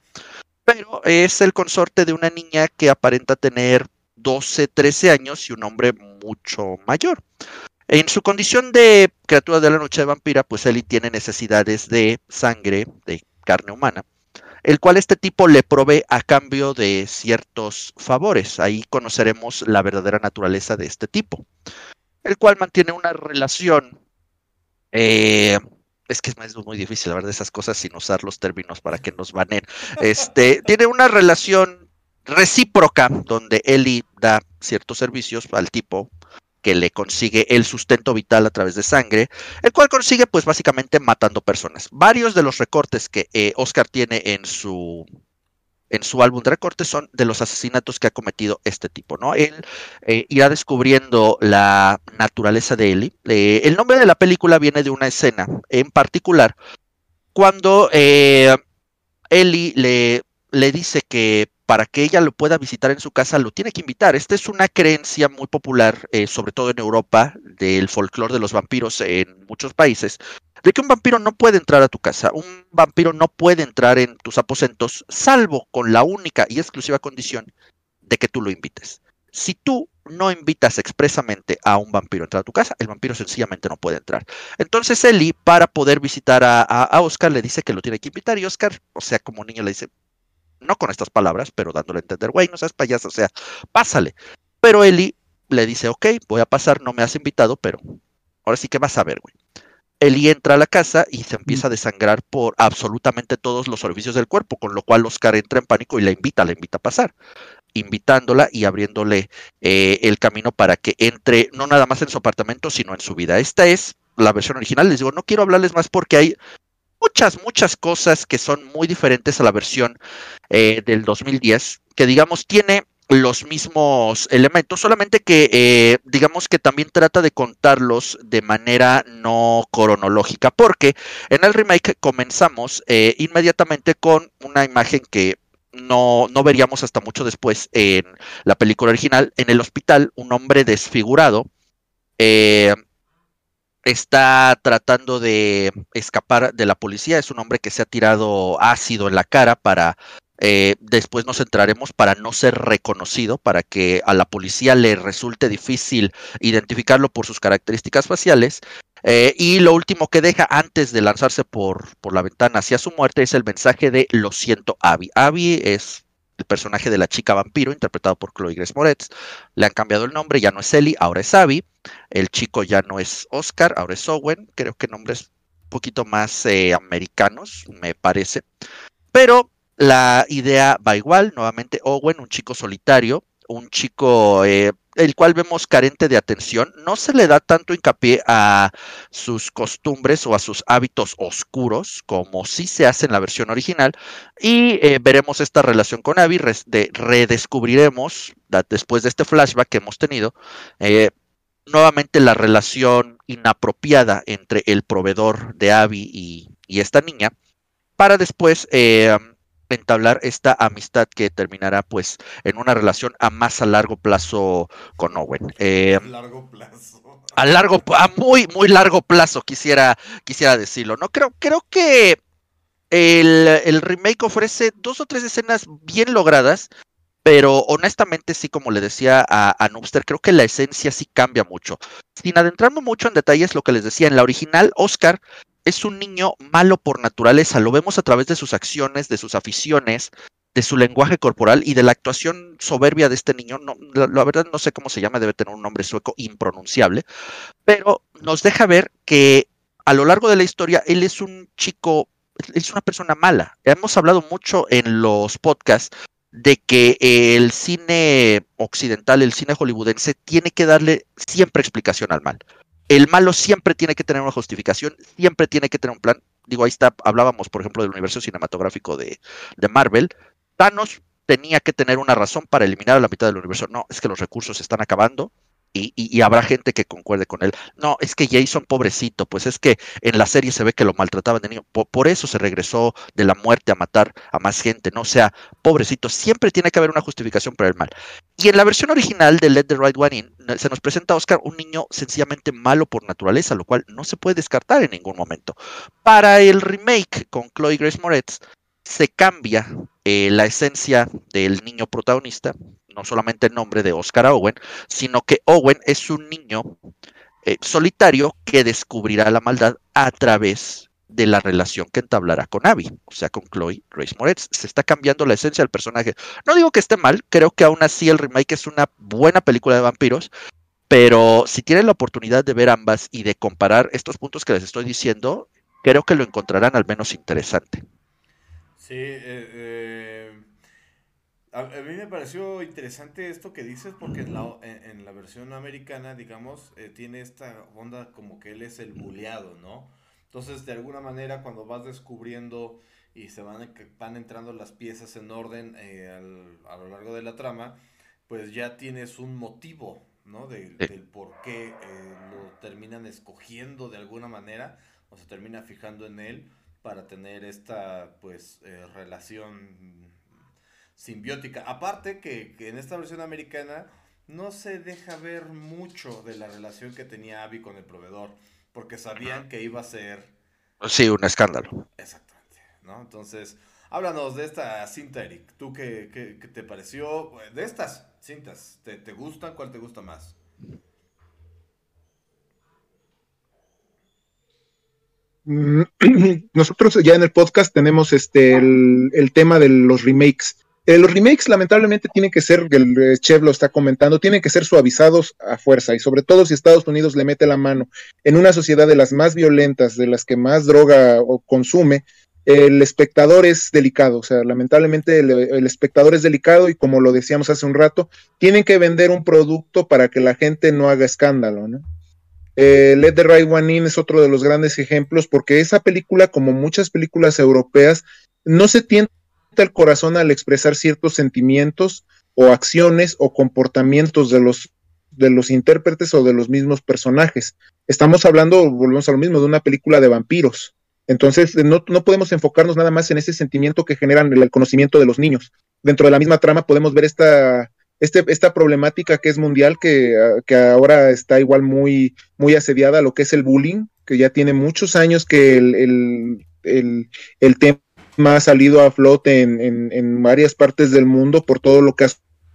pero es el consorte de una niña que aparenta tener 12, 13 años y un hombre mucho mayor. En su condición de criatura de la noche de vampira, pues Ellie tiene necesidades de sangre, de carne humana, el cual este tipo le provee a cambio de ciertos favores. Ahí conoceremos la verdadera naturaleza de este tipo, el cual mantiene una relación. Eh, es que es muy difícil hablar de esas cosas sin usar los términos para que nos banen. Este, tiene una relación recíproca donde Eli da ciertos servicios al tipo que le consigue el sustento vital a través de sangre, el cual consigue pues básicamente matando personas. Varios de los recortes que eh, Oscar tiene en su en su álbum de recortes son de los asesinatos que ha cometido este tipo, ¿no? Él eh, irá descubriendo la naturaleza de Ellie. Eh, el nombre de la película viene de una escena en particular cuando Ellie le, le dice que para que ella lo pueda visitar en su casa, lo tiene que invitar. Esta es una creencia muy popular, eh, sobre todo en Europa, del folclore de los vampiros en muchos países, de que un vampiro no puede entrar a tu casa, un vampiro no puede entrar en tus aposentos, salvo con la única y exclusiva condición de que tú lo invites. Si tú no invitas expresamente a un vampiro a entrar a tu casa, el vampiro sencillamente no puede entrar. Entonces Eli, para poder visitar a, a Oscar, le dice que lo tiene que invitar y Oscar, o sea, como niño le dice, no con estas palabras, pero dándole a entender, güey, no seas payaso, o sea, pásale. Pero Eli le dice, ok, voy a pasar, no me has invitado, pero ahora sí que vas a ver, güey. Eli entra a la casa y se empieza a desangrar por absolutamente todos los orificios del cuerpo, con lo cual Oscar entra en pánico y la invita, la invita a pasar, invitándola y abriéndole eh, el camino para que entre no nada más en su apartamento, sino en su vida. Esta es la versión original. Les digo, no quiero hablarles más porque hay muchas, muchas cosas que son muy diferentes a la versión eh, del 2010, que digamos tiene los mismos elementos, solamente que eh, digamos que también trata de contarlos de manera no cronológica, porque en el remake comenzamos eh, inmediatamente con una imagen que no, no veríamos hasta mucho después en la película original, en el hospital, un hombre desfigurado, eh, está tratando de escapar de la policía. Es un hombre que se ha tirado ácido en la cara para eh, después nos centraremos para no ser reconocido, para que a la policía le resulte difícil identificarlo por sus características faciales. Eh, y lo último que deja antes de lanzarse por, por la ventana hacia su muerte es el mensaje de Lo siento, Abby. Abby es el personaje de la chica vampiro, interpretado por Chloe Grace Moretz. Le han cambiado el nombre, ya no es Ellie, ahora es Abby. El chico ya no es Oscar, ahora es Owen. Creo que nombres un poquito más eh, americanos, me parece. Pero la idea va igual, nuevamente Owen, un chico solitario, un chico eh, el cual vemos carente de atención, no se le da tanto hincapié a sus costumbres o a sus hábitos oscuros como sí se hace en la versión original. Y eh, veremos esta relación con Abby, redescubriremos después de este flashback que hemos tenido eh, nuevamente la relación inapropiada entre el proveedor de Abby y, esta niña para después entablar esta amistad que terminará pues en una relación a más a largo plazo con Owen. Eh, a largo plazo. A largo, a muy, muy largo plazo, quisiera, quisiera decirlo. ¿no? Creo, creo que el, remake ofrece dos o tres escenas bien logradas, pero honestamente sí, como le decía a, a Noobster, creo que la esencia sí cambia mucho. Sin adentrarme mucho en detalles, lo que les decía, en la original, Oscar es un niño malo por naturaleza, lo vemos a través de sus acciones, de sus aficiones, de su lenguaje corporal y de la actuación soberbia de este niño. No, la, verdad no sé cómo se llama, debe tener un nombre sueco impronunciable, pero nos deja ver que a lo largo de la historia él es un chico, es una persona mala. Hemos hablado mucho en los podcasts de que el cine occidental, el cine hollywoodense, tiene que darle siempre explicación al mal el malo siempre tiene que tener una justificación, siempre tiene que tener un plan. Digo, ahí está, hablábamos, por ejemplo, del universo cinematográfico de, Marvel. Thanos tenía que tener una razón para eliminar a la mitad del universo. No, es que los recursos se están acabando y, habrá gente que concuerde con él. No, es que Jason, pobrecito, pues es que en la serie se ve que lo maltrataban de niño. Por, eso se regresó de la muerte a matar a más gente, ¿no? Sea, pobrecito, siempre tiene que haber una justificación para el mal. Y en la versión original de Let the Right One In, se nos presenta a Oscar un niño sencillamente malo por naturaleza, lo cual no se puede descartar en ningún momento. Para el remake con Chloe Grace Moretz, se cambia eh, la esencia del niño protagonista no solamente el nombre de Oscar Owen, sino que Owen es un niño eh, solitario que descubrirá la maldad a través de la relación que entablará con Abby, o sea, con Chloe Grace Moretz. Se está cambiando la esencia del personaje. No digo que esté mal, creo que aún así el remake es una buena película de vampiros, pero si tienen la oportunidad de ver ambas y de comparar estos puntos que les estoy diciendo, creo que lo encontrarán al menos interesante. Sí, eh, eh a, mí me pareció interesante esto que dices porque en la, en, la versión americana, digamos, eh, tiene esta onda como que él es el buleado, ¿no? Entonces, de alguna manera, cuando vas descubriendo y se van, van entrando las piezas en orden eh, a lo largo de la trama, pues ya tienes un motivo, ¿no? De, del por qué eh, lo terminan escogiendo de alguna manera o se termina fijando en él para tener esta, pues, relación simbiótica. Aparte que, en esta versión americana no se deja ver mucho de la relación que tenía Abby con el proveedor, porque sabían que iba a ser... Sí, un escándalo. Exactamente, ¿no? Entonces, háblanos de esta cinta, Eric. ¿Tú qué, te pareció? De estas cintas, ¿te, ¿te gustan? ¿Cuál te gusta más? Mm, nosotros ya en el podcast tenemos este el tema de los remakes. Eh, los remakes lamentablemente tienen que ser, el eh, Chev lo está comentando, tienen que ser suavizados a fuerza y sobre todo si Estados Unidos le mete la mano en una sociedad de las más violentas, de las que más droga o consume, el espectador es delicado, o sea, lamentablemente el, espectador es delicado y como lo decíamos hace un rato, tienen que vender un producto para que la gente no haga escándalo, ¿no? Eh, Let the Right One In es otro de los grandes ejemplos porque esa película, como muchas películas europeas, no se el corazón al expresar ciertos sentimientos o acciones o comportamientos de los, de los intérpretes o de los mismos personajes. Estamos hablando, volvemos a lo mismo, de una película de vampiros. Entonces, no, no podemos enfocarnos nada más en ese sentimiento que generan el, conocimiento de los niños. Dentro de la misma trama podemos ver esta, este, esta problemática que es mundial, que, que, ahora está igual muy, muy asediada, lo que es el bullying, que ya tiene muchos años que el, el, el, el tema ha salido a flote en, varias partes del mundo por todo lo que ha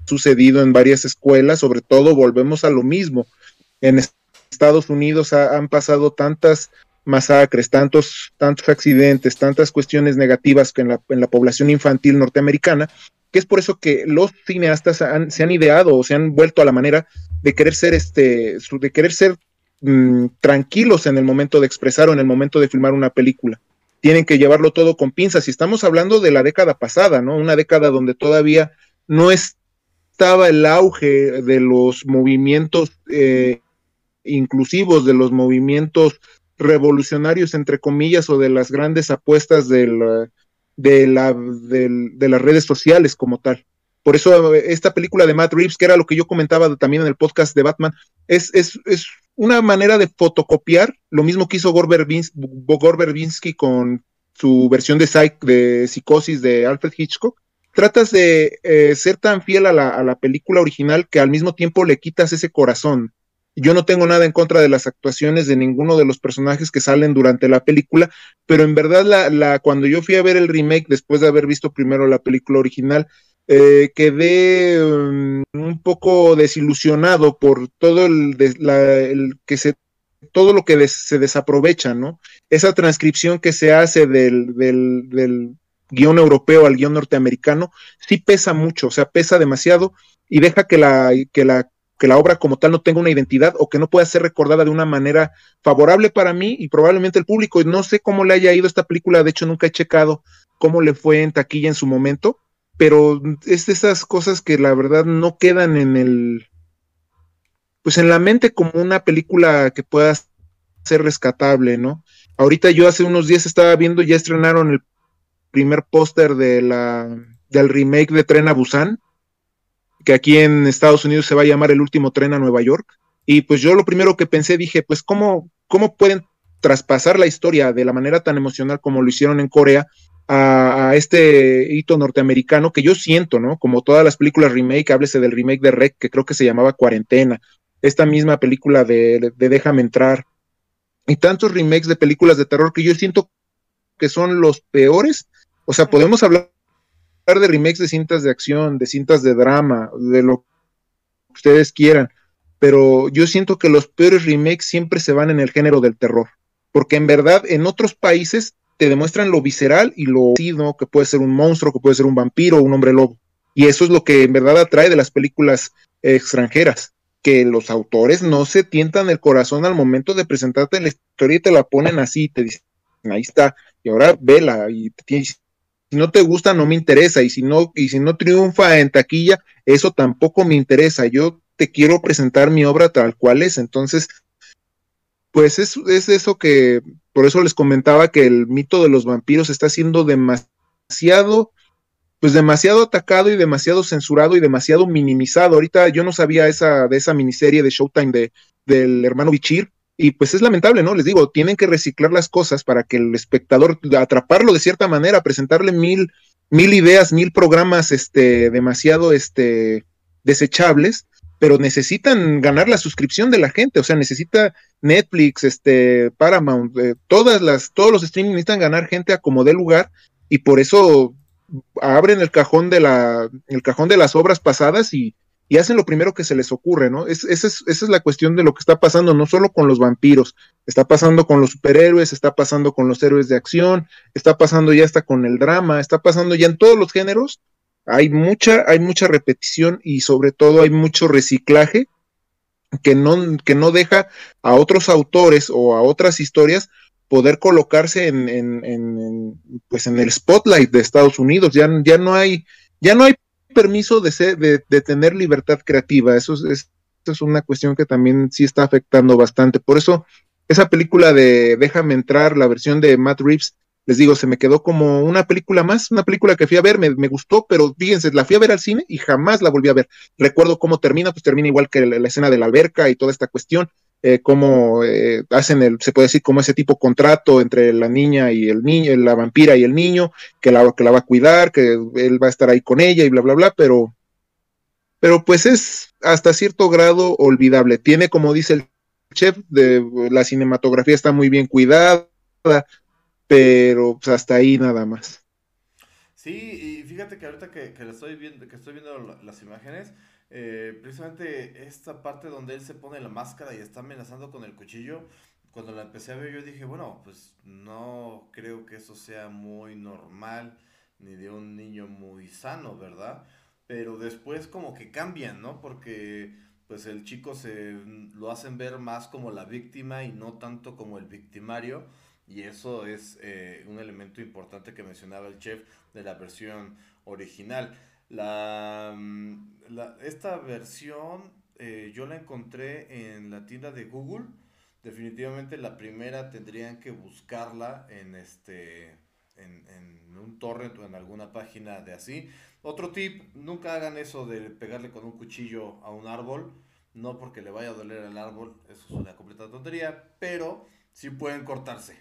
sucedido en varias escuelas, sobre todo volvemos a lo mismo. En Estados Unidos han pasado tantas masacres, tantos, tantos accidentes, tantas cuestiones negativas que en la, en la población infantil norteamericana, que es por eso que los cineastas se han ideado o se han vuelto a la manera de querer ser este, de querer ser mm, tranquilos en el momento de expresar o en el momento de filmar una película tienen que llevarlo todo con pinzas. Y estamos hablando de la década pasada, ¿no? Una década donde todavía no estaba el auge de los movimientos eh, inclusivos, de los movimientos revolucionarios, entre comillas, o de las grandes apuestas de, de, la, de las redes sociales como tal. Por eso esta película de Matt Reeves, que era lo que yo comentaba también en el podcast de Batman, es, es, es una manera de fotocopiar lo mismo que hizo Gore Verbinski, con su versión de, de Psicosis de Alfred Hitchcock. Tratas de eh, ser tan fiel a la, a la película original que al mismo tiempo le quitas ese corazón. Yo no tengo nada en contra de las actuaciones de ninguno de los personajes que salen durante la película, pero en verdad la, la, cuando yo fui a ver el remake después de haber visto primero la película original, eh, quedé um, un poco desilusionado por todo el, que se todo lo que se desaprovecha, ¿no? Esa transcripción que se hace del, del, del guion europeo al guion norteamericano, sí pesa mucho, o sea, pesa demasiado y deja que la, que la, que la obra como tal no tenga una identidad o que no pueda ser recordada de una manera favorable para mí y probablemente el público. No sé cómo le haya ido esta película, de hecho nunca he checado cómo le fue en taquilla en su momento, pero es de esas cosas que la verdad no quedan en el, pues en la mente como una película que pueda ser rescatable, ¿no? Ahorita yo hace unos días estaba viendo, ya estrenaron el primer póster de la, del remake de Tren a Busan, que aquí en Estados Unidos se va a llamar El último tren a Nueva York. Y pues yo lo primero que pensé, dije, pues cómo, cómo pueden traspasar la historia de la manera tan emocional como lo hicieron en Corea a, este hito norteamericano que yo siento, ¿no? Como todas las películas remake, háblese del remake de Rec, que creo que se llamaba Cuarentena, esta misma película de, Déjame entrar, y tantos remakes de películas de terror que yo siento que son los peores. O sea, podemos hablar de remakes de cintas de acción, de cintas de drama, de lo que ustedes quieran, pero yo siento que los peores remakes siempre se van en el género del terror, porque en verdad en otros países te demuestran lo visceral y lo ¿no? que puede ser un monstruo, que puede ser un vampiro o un hombre lobo. Y eso es lo que en verdad atrae de las películas extranjeras, que los autores no se tientan el corazón al momento de presentarte la historia y te la ponen así, te dicen, ahí está, y ahora vela, y si no te gusta no me interesa, y si no, y si no triunfa en taquilla, eso tampoco me interesa, yo te quiero presentar mi obra tal cual es, entonces pues es, es eso que, por eso les comentaba que el mito de los vampiros está siendo demasiado, pues demasiado atacado y demasiado censurado y demasiado minimizado. Ahorita yo no sabía esa, de esa miniserie de Showtime de, del hermano Bichir, y pues es lamentable, ¿no? Les digo, tienen que reciclar las cosas para que el espectador, atraparlo de cierta manera, presentarle mil, mil ideas, mil programas, este, demasiado, este, desechables, pero necesitan ganar la suscripción de la gente, o sea, necesita Netflix, este, Paramount, eh, todas las, todos los streaming necesitan ganar gente a como dé lugar, y por eso abren el cajón de la, el cajón de las obras pasadas y, y hacen lo primero que se les ocurre, ¿no? Es, esa, es, esa es la cuestión de lo que está pasando, no solo con los vampiros, está pasando con los superhéroes, está pasando con los héroes de acción, está pasando ya hasta con el drama, está pasando ya en todos los géneros, hay mucha, hay mucha repetición y sobre todo hay mucho reciclaje que no, que no deja a otros autores o a otras historias poder colocarse en, en, pues en el spotlight de Estados Unidos. Ya, ya no hay, ya no hay permiso de, ser, de, tener libertad creativa. Eso es, eso es una cuestión que también sí está afectando bastante. Por eso, esa película de Déjame entrar, la versión de Matt Reeves, les digo, se me quedó como una película más, una película que fui a ver, me, me, gustó, pero fíjense, la fui a ver al cine y jamás la volví a ver. Recuerdo cómo termina, pues termina igual que la, escena de la alberca y toda esta cuestión, eh, cómo eh, hacen el, se puede decir, como ese tipo contrato entre la niña y el niño, la vampira y el niño, que la, que la va a cuidar, que él va a estar ahí con ella y bla, bla, bla, pero, pero pues es hasta cierto grado olvidable. Tiene, como dice el chef, de la cinematografía está muy bien cuidada, pero pues, hasta ahí nada más. Sí, y fíjate que ahorita que, que estoy viendo, que estoy viendo las imágenes, eh, precisamente esta parte donde él se pone la máscara y está amenazando con el cuchillo, cuando la empecé a ver yo dije, bueno, pues no creo que eso sea muy normal ni de un niño muy sano, ¿verdad? Pero después como que cambian, ¿no? Porque pues el chico se lo hacen ver más como la víctima y no tanto como el victimario Y eso es eh, un elemento importante que mencionaba el chef de la versión original. La, mm, esta versión eh, yo la encontré en la tienda de Google. Definitivamente la primera tendrían que buscarla en este en, en, un torrent o en alguna página de así. Otro tip, nunca hagan eso de pegarle con un cuchillo a un árbol, no porque le vaya a doler al árbol, eso es una completa tontería, pero sí pueden cortarse,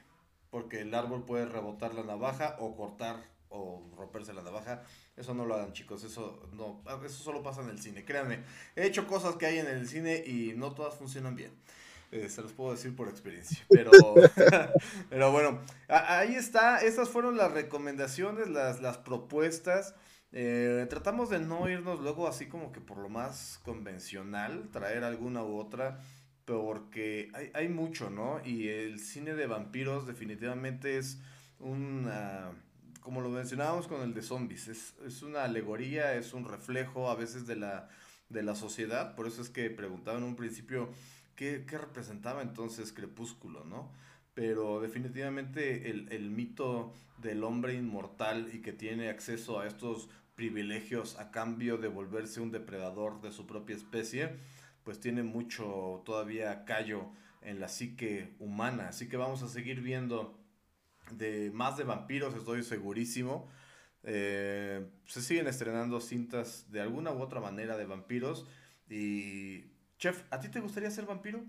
porque el árbol puede rebotar la navaja o cortar o romperse la navaja. Eso no lo hagan, chicos. Eso no, eso solo pasa en el cine. Créanme, he hecho cosas que hay en el cine y no todas funcionan bien. Eh, se los puedo decir por experiencia. Pero, pero bueno, ahí está. Estas fueron las recomendaciones, las, las propuestas. Eh, tratamos de no irnos luego así como que por lo más convencional, traer alguna u otra, porque hay, hay mucho, ¿no? Y el cine de vampiros definitivamente es una como lo mencionábamos con el de zombies, es, es, una alegoría, es un reflejo a veces de la, de la sociedad, por eso es que preguntaba en un principio qué, qué representaba entonces Crepúsculo, ¿no? Pero definitivamente el, el, mito del hombre inmortal y que tiene acceso a estos privilegios a cambio de volverse un depredador de su propia especie, pues tiene mucho todavía callo en la psique humana. Así que vamos a seguir viendo de más de vampiros, estoy segurísimo. Eh, se siguen estrenando cintas de alguna u otra manera de vampiros. Y, Chef, ¿a ti te gustaría ser vampiro?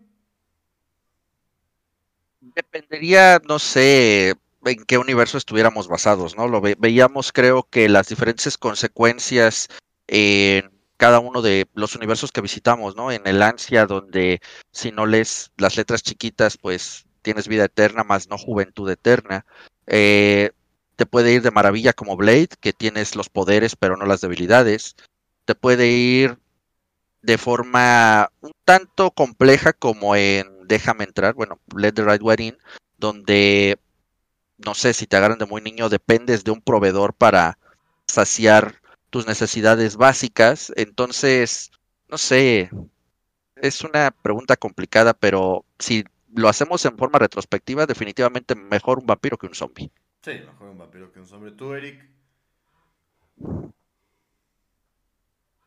Dependería, no sé, en qué universo estuviéramos basados, ¿no? Lo veíamos, creo que las diferentes consecuencias en cada uno de los universos que visitamos, ¿no? En el ansia, donde si no lees las letras chiquitas, pues tienes vida eterna más no juventud eterna. Eh, te puede ir de maravilla como Blade, que tienes los poderes pero no las debilidades. Te puede ir de forma un tanto compleja como en Déjame entrar, bueno, Let the Right Way donde no sé si te agarran de muy niño, dependes de un proveedor para saciar tus necesidades básicas. Entonces, no sé, es una pregunta complicada, pero si lo hacemos en forma retrospectiva, definitivamente mejor un vampiro que un zombie. Sí, mejor un vampiro que un zombie. ¿Tú, Eric?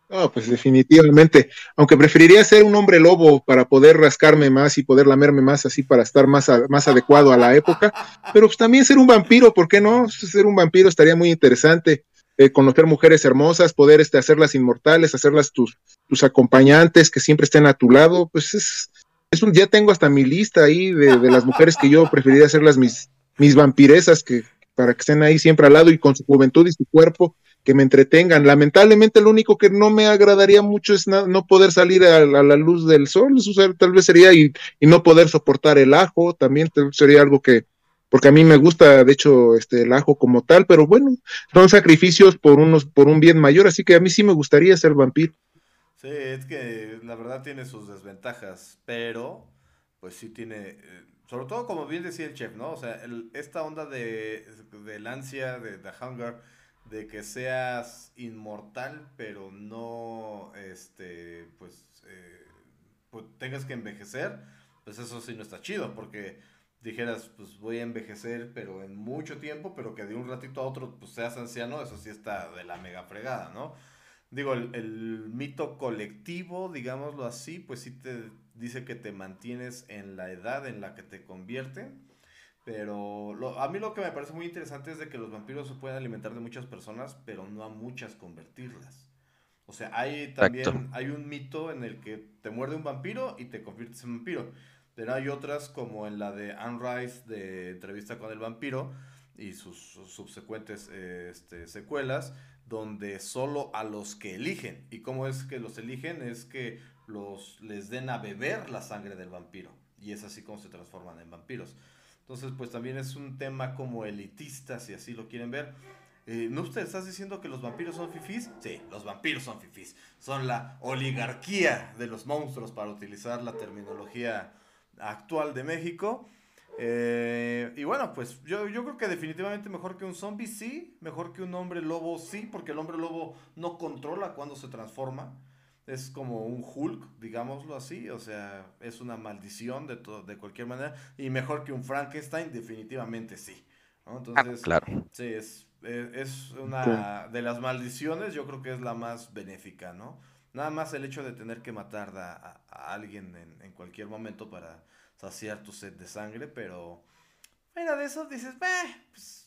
No, pues definitivamente. Aunque preferiría ser un hombre lobo para poder rascarme más y poder lamerme más así para estar más, más adecuado a la época. Pero pues también ser un vampiro, ¿por qué no? Ser un vampiro estaría muy interesante. Eh, conocer mujeres hermosas, poder este, hacerlas inmortales, hacerlas tus, tus acompañantes que siempre estén a tu lado, pues es, ya tengo hasta mi lista ahí de, las mujeres que yo preferiría hacerlas mis, mis vampiresas, que para que estén ahí siempre al lado y con su juventud y su cuerpo, que me entretengan. Lamentablemente lo único que no me agradaría mucho es no poder salir a, la luz del sol, tal vez sería y, y, no poder soportar el ajo, también sería algo que, porque a mí me gusta, de hecho, este, el ajo como tal, pero bueno, son sacrificios por unos, por un bien mayor, así que a mí sí me gustaría ser vampiro. Sí, es que la verdad tiene sus desventajas, pero pues sí tiene, eh, sobre todo como bien decía el chef, ¿no? O sea, esta onda de, del ansia, de, the hunger, de que seas inmortal, pero no, este, pues, eh, pues, tengas que envejecer, pues eso sí no está chido, porque dijeras, pues voy a envejecer, pero en mucho tiempo, pero que de un ratito a otro, pues seas anciano, eso sí está de la mega fregada, ¿no? digo, el, mito colectivo, digámoslo así, pues sí te dice que te mantienes en la edad en la que te convierte. Pero a mí lo que me parece muy interesante es de que los vampiros se pueden alimentar de muchas personas, pero no a muchas convertirlas. O sea, hay también hay un mito en el que te muerde un vampiro y te conviertes en vampiro. Pero hay otras como en la de Anne Rice de Entrevista con el vampiro y sus, subsecuentes este, secuelas, donde solo a los que eligen. ¿Y cómo es que los eligen? Es que los, les den a beber la sangre del vampiro. Y es así como se transforman en vampiros. Entonces, pues también es un tema como elitista, si así lo quieren ver. Eh, ¿No usted estás diciendo que los vampiros son fifís? Sí, los vampiros son fifís. Son la oligarquía de los monstruos, para utilizar la terminología actual de México. Eh, y bueno, pues yo, yo creo que definitivamente mejor que un zombie sí, mejor que un hombre lobo sí, porque el hombre lobo no controla cuando se transforma. es como un Hulk, digámoslo así, o sea, es una maldición de, de cualquier manera, y mejor que un Frankenstein, definitivamente sí. Ah, Entonces, claro. sí, es, es, una de las maldiciones, yo creo que es la más benéfica, ¿no? Nada más el hecho de tener que matar a, alguien en, en, cualquier momento para saciar tu sed de sangre, pero fuera de eso dices, pues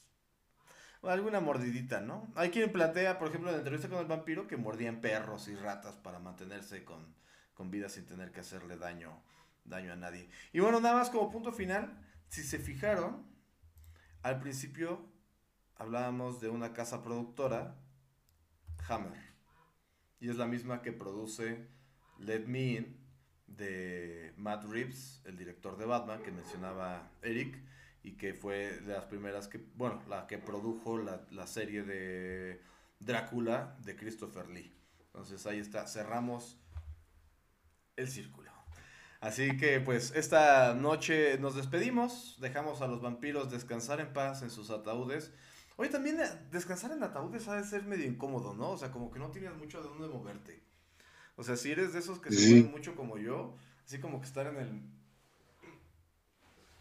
alguna mordidita, ¿no? Hay quien plantea, por ejemplo, en la entrevista con el vampiro, que mordían perros y ratas para mantenerse con, con vida sin tener que hacerle daño, daño a nadie. Y bueno, nada más como punto final, si se fijaron, al principio hablábamos de una casa productora, Hammer. Y es la misma que produce Let Me In de Matt Reeves, el director de Batman que mencionaba Eric y que fue de las primeras que, bueno, la que produjo la, serie de Drácula de Christopher Lee. Entonces ahí está, cerramos el círculo. Así que pues esta noche nos despedimos, dejamos a los vampiros descansar en paz en sus ataúdes. Hoy también eh, descansar en ataúdes ha de ser medio incómodo, ¿no? O sea, como que no tienes mucho de dónde moverte. O sea, si eres de esos que se mueven mucho como yo, así como que estar en el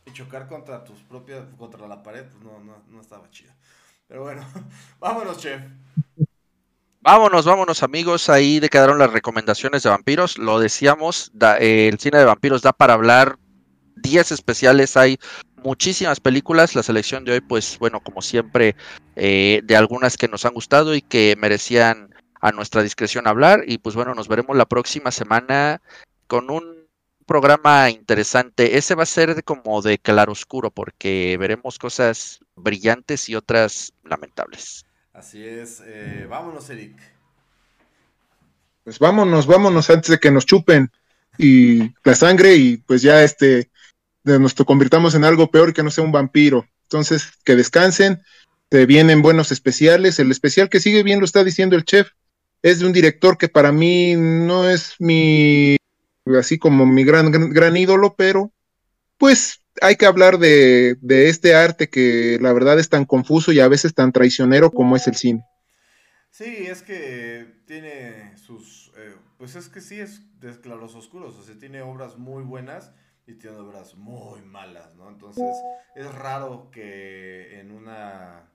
y chocar contra tus propias, contra la pared, pues no, no, no estaba chido. Pero bueno, vámonos, chef. Vámonos, vámonos amigos, ahí de quedaron las recomendaciones de vampiros, lo decíamos, el cine de vampiros da para hablar 10 especiales, hay muchísimas películas, la selección de hoy pues bueno, como siempre, eh, de algunas que nos han gustado y que merecían a nuestra discreción hablar y pues bueno, nos veremos la próxima semana con un programa interesante. Ese va a ser como de claroscuro porque veremos cosas brillantes y otras lamentables. Así es. Eh, vámonos, Eric. Pues vámonos, vámonos antes de que nos chupen y la sangre y pues ya este nos convirtamos en algo peor que no sea un vampiro. Entonces, que descansen, te vienen buenos especiales. El especial que sigue bien lo está diciendo el chef. Es de un director que para mí no es mi así como mi gran, gran, ídolo, pero pues hay que hablar de, este arte que la verdad es tan confuso y a veces tan traicionero como es el cine. Sí, es que tiene sus, eh, pues es que sí es de claros oscuros, o sea, tiene obras muy buenas y tiene obras muy malas, ¿no? Entonces es raro que en una,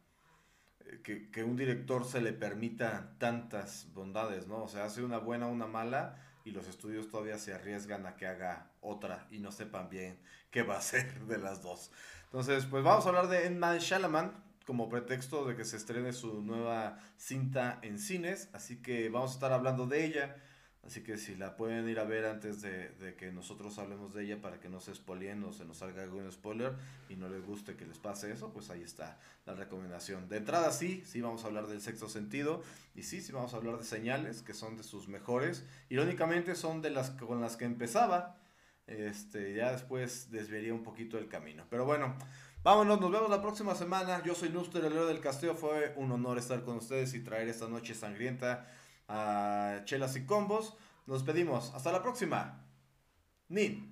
que, que un director se le permita tantas bondades, ¿no? O sea, hace una buena, una mala y los estudios todavía se arriesgan a que haga otra y no sepan bien qué va a ser de las dos. Entonces, pues vamos a hablar de Enman Shalaman como pretexto de que se estrene su nueva cinta en cines, así que vamos a estar hablando de ella. Así que si la pueden ir a ver antes de, que nosotros hablemos de ella para que no se spoileen o se nos salga algún spoiler y no les guste que les pase eso, pues ahí está la recomendación. De entrada sí, sí vamos a hablar del sexto sentido y sí, sí vamos a hablar de señales que son de sus mejores. Irónicamente son de las con las que empezaba. Este, ya después desviaría un poquito el camino. Pero bueno, vámonos, nos vemos la próxima semana. Yo soy Nuster, el héroe del Castillo. Fue un honor estar con ustedes y traer esta noche sangrienta a Chelas y Combos. Nos pedimos. Hasta la próxima. Nin.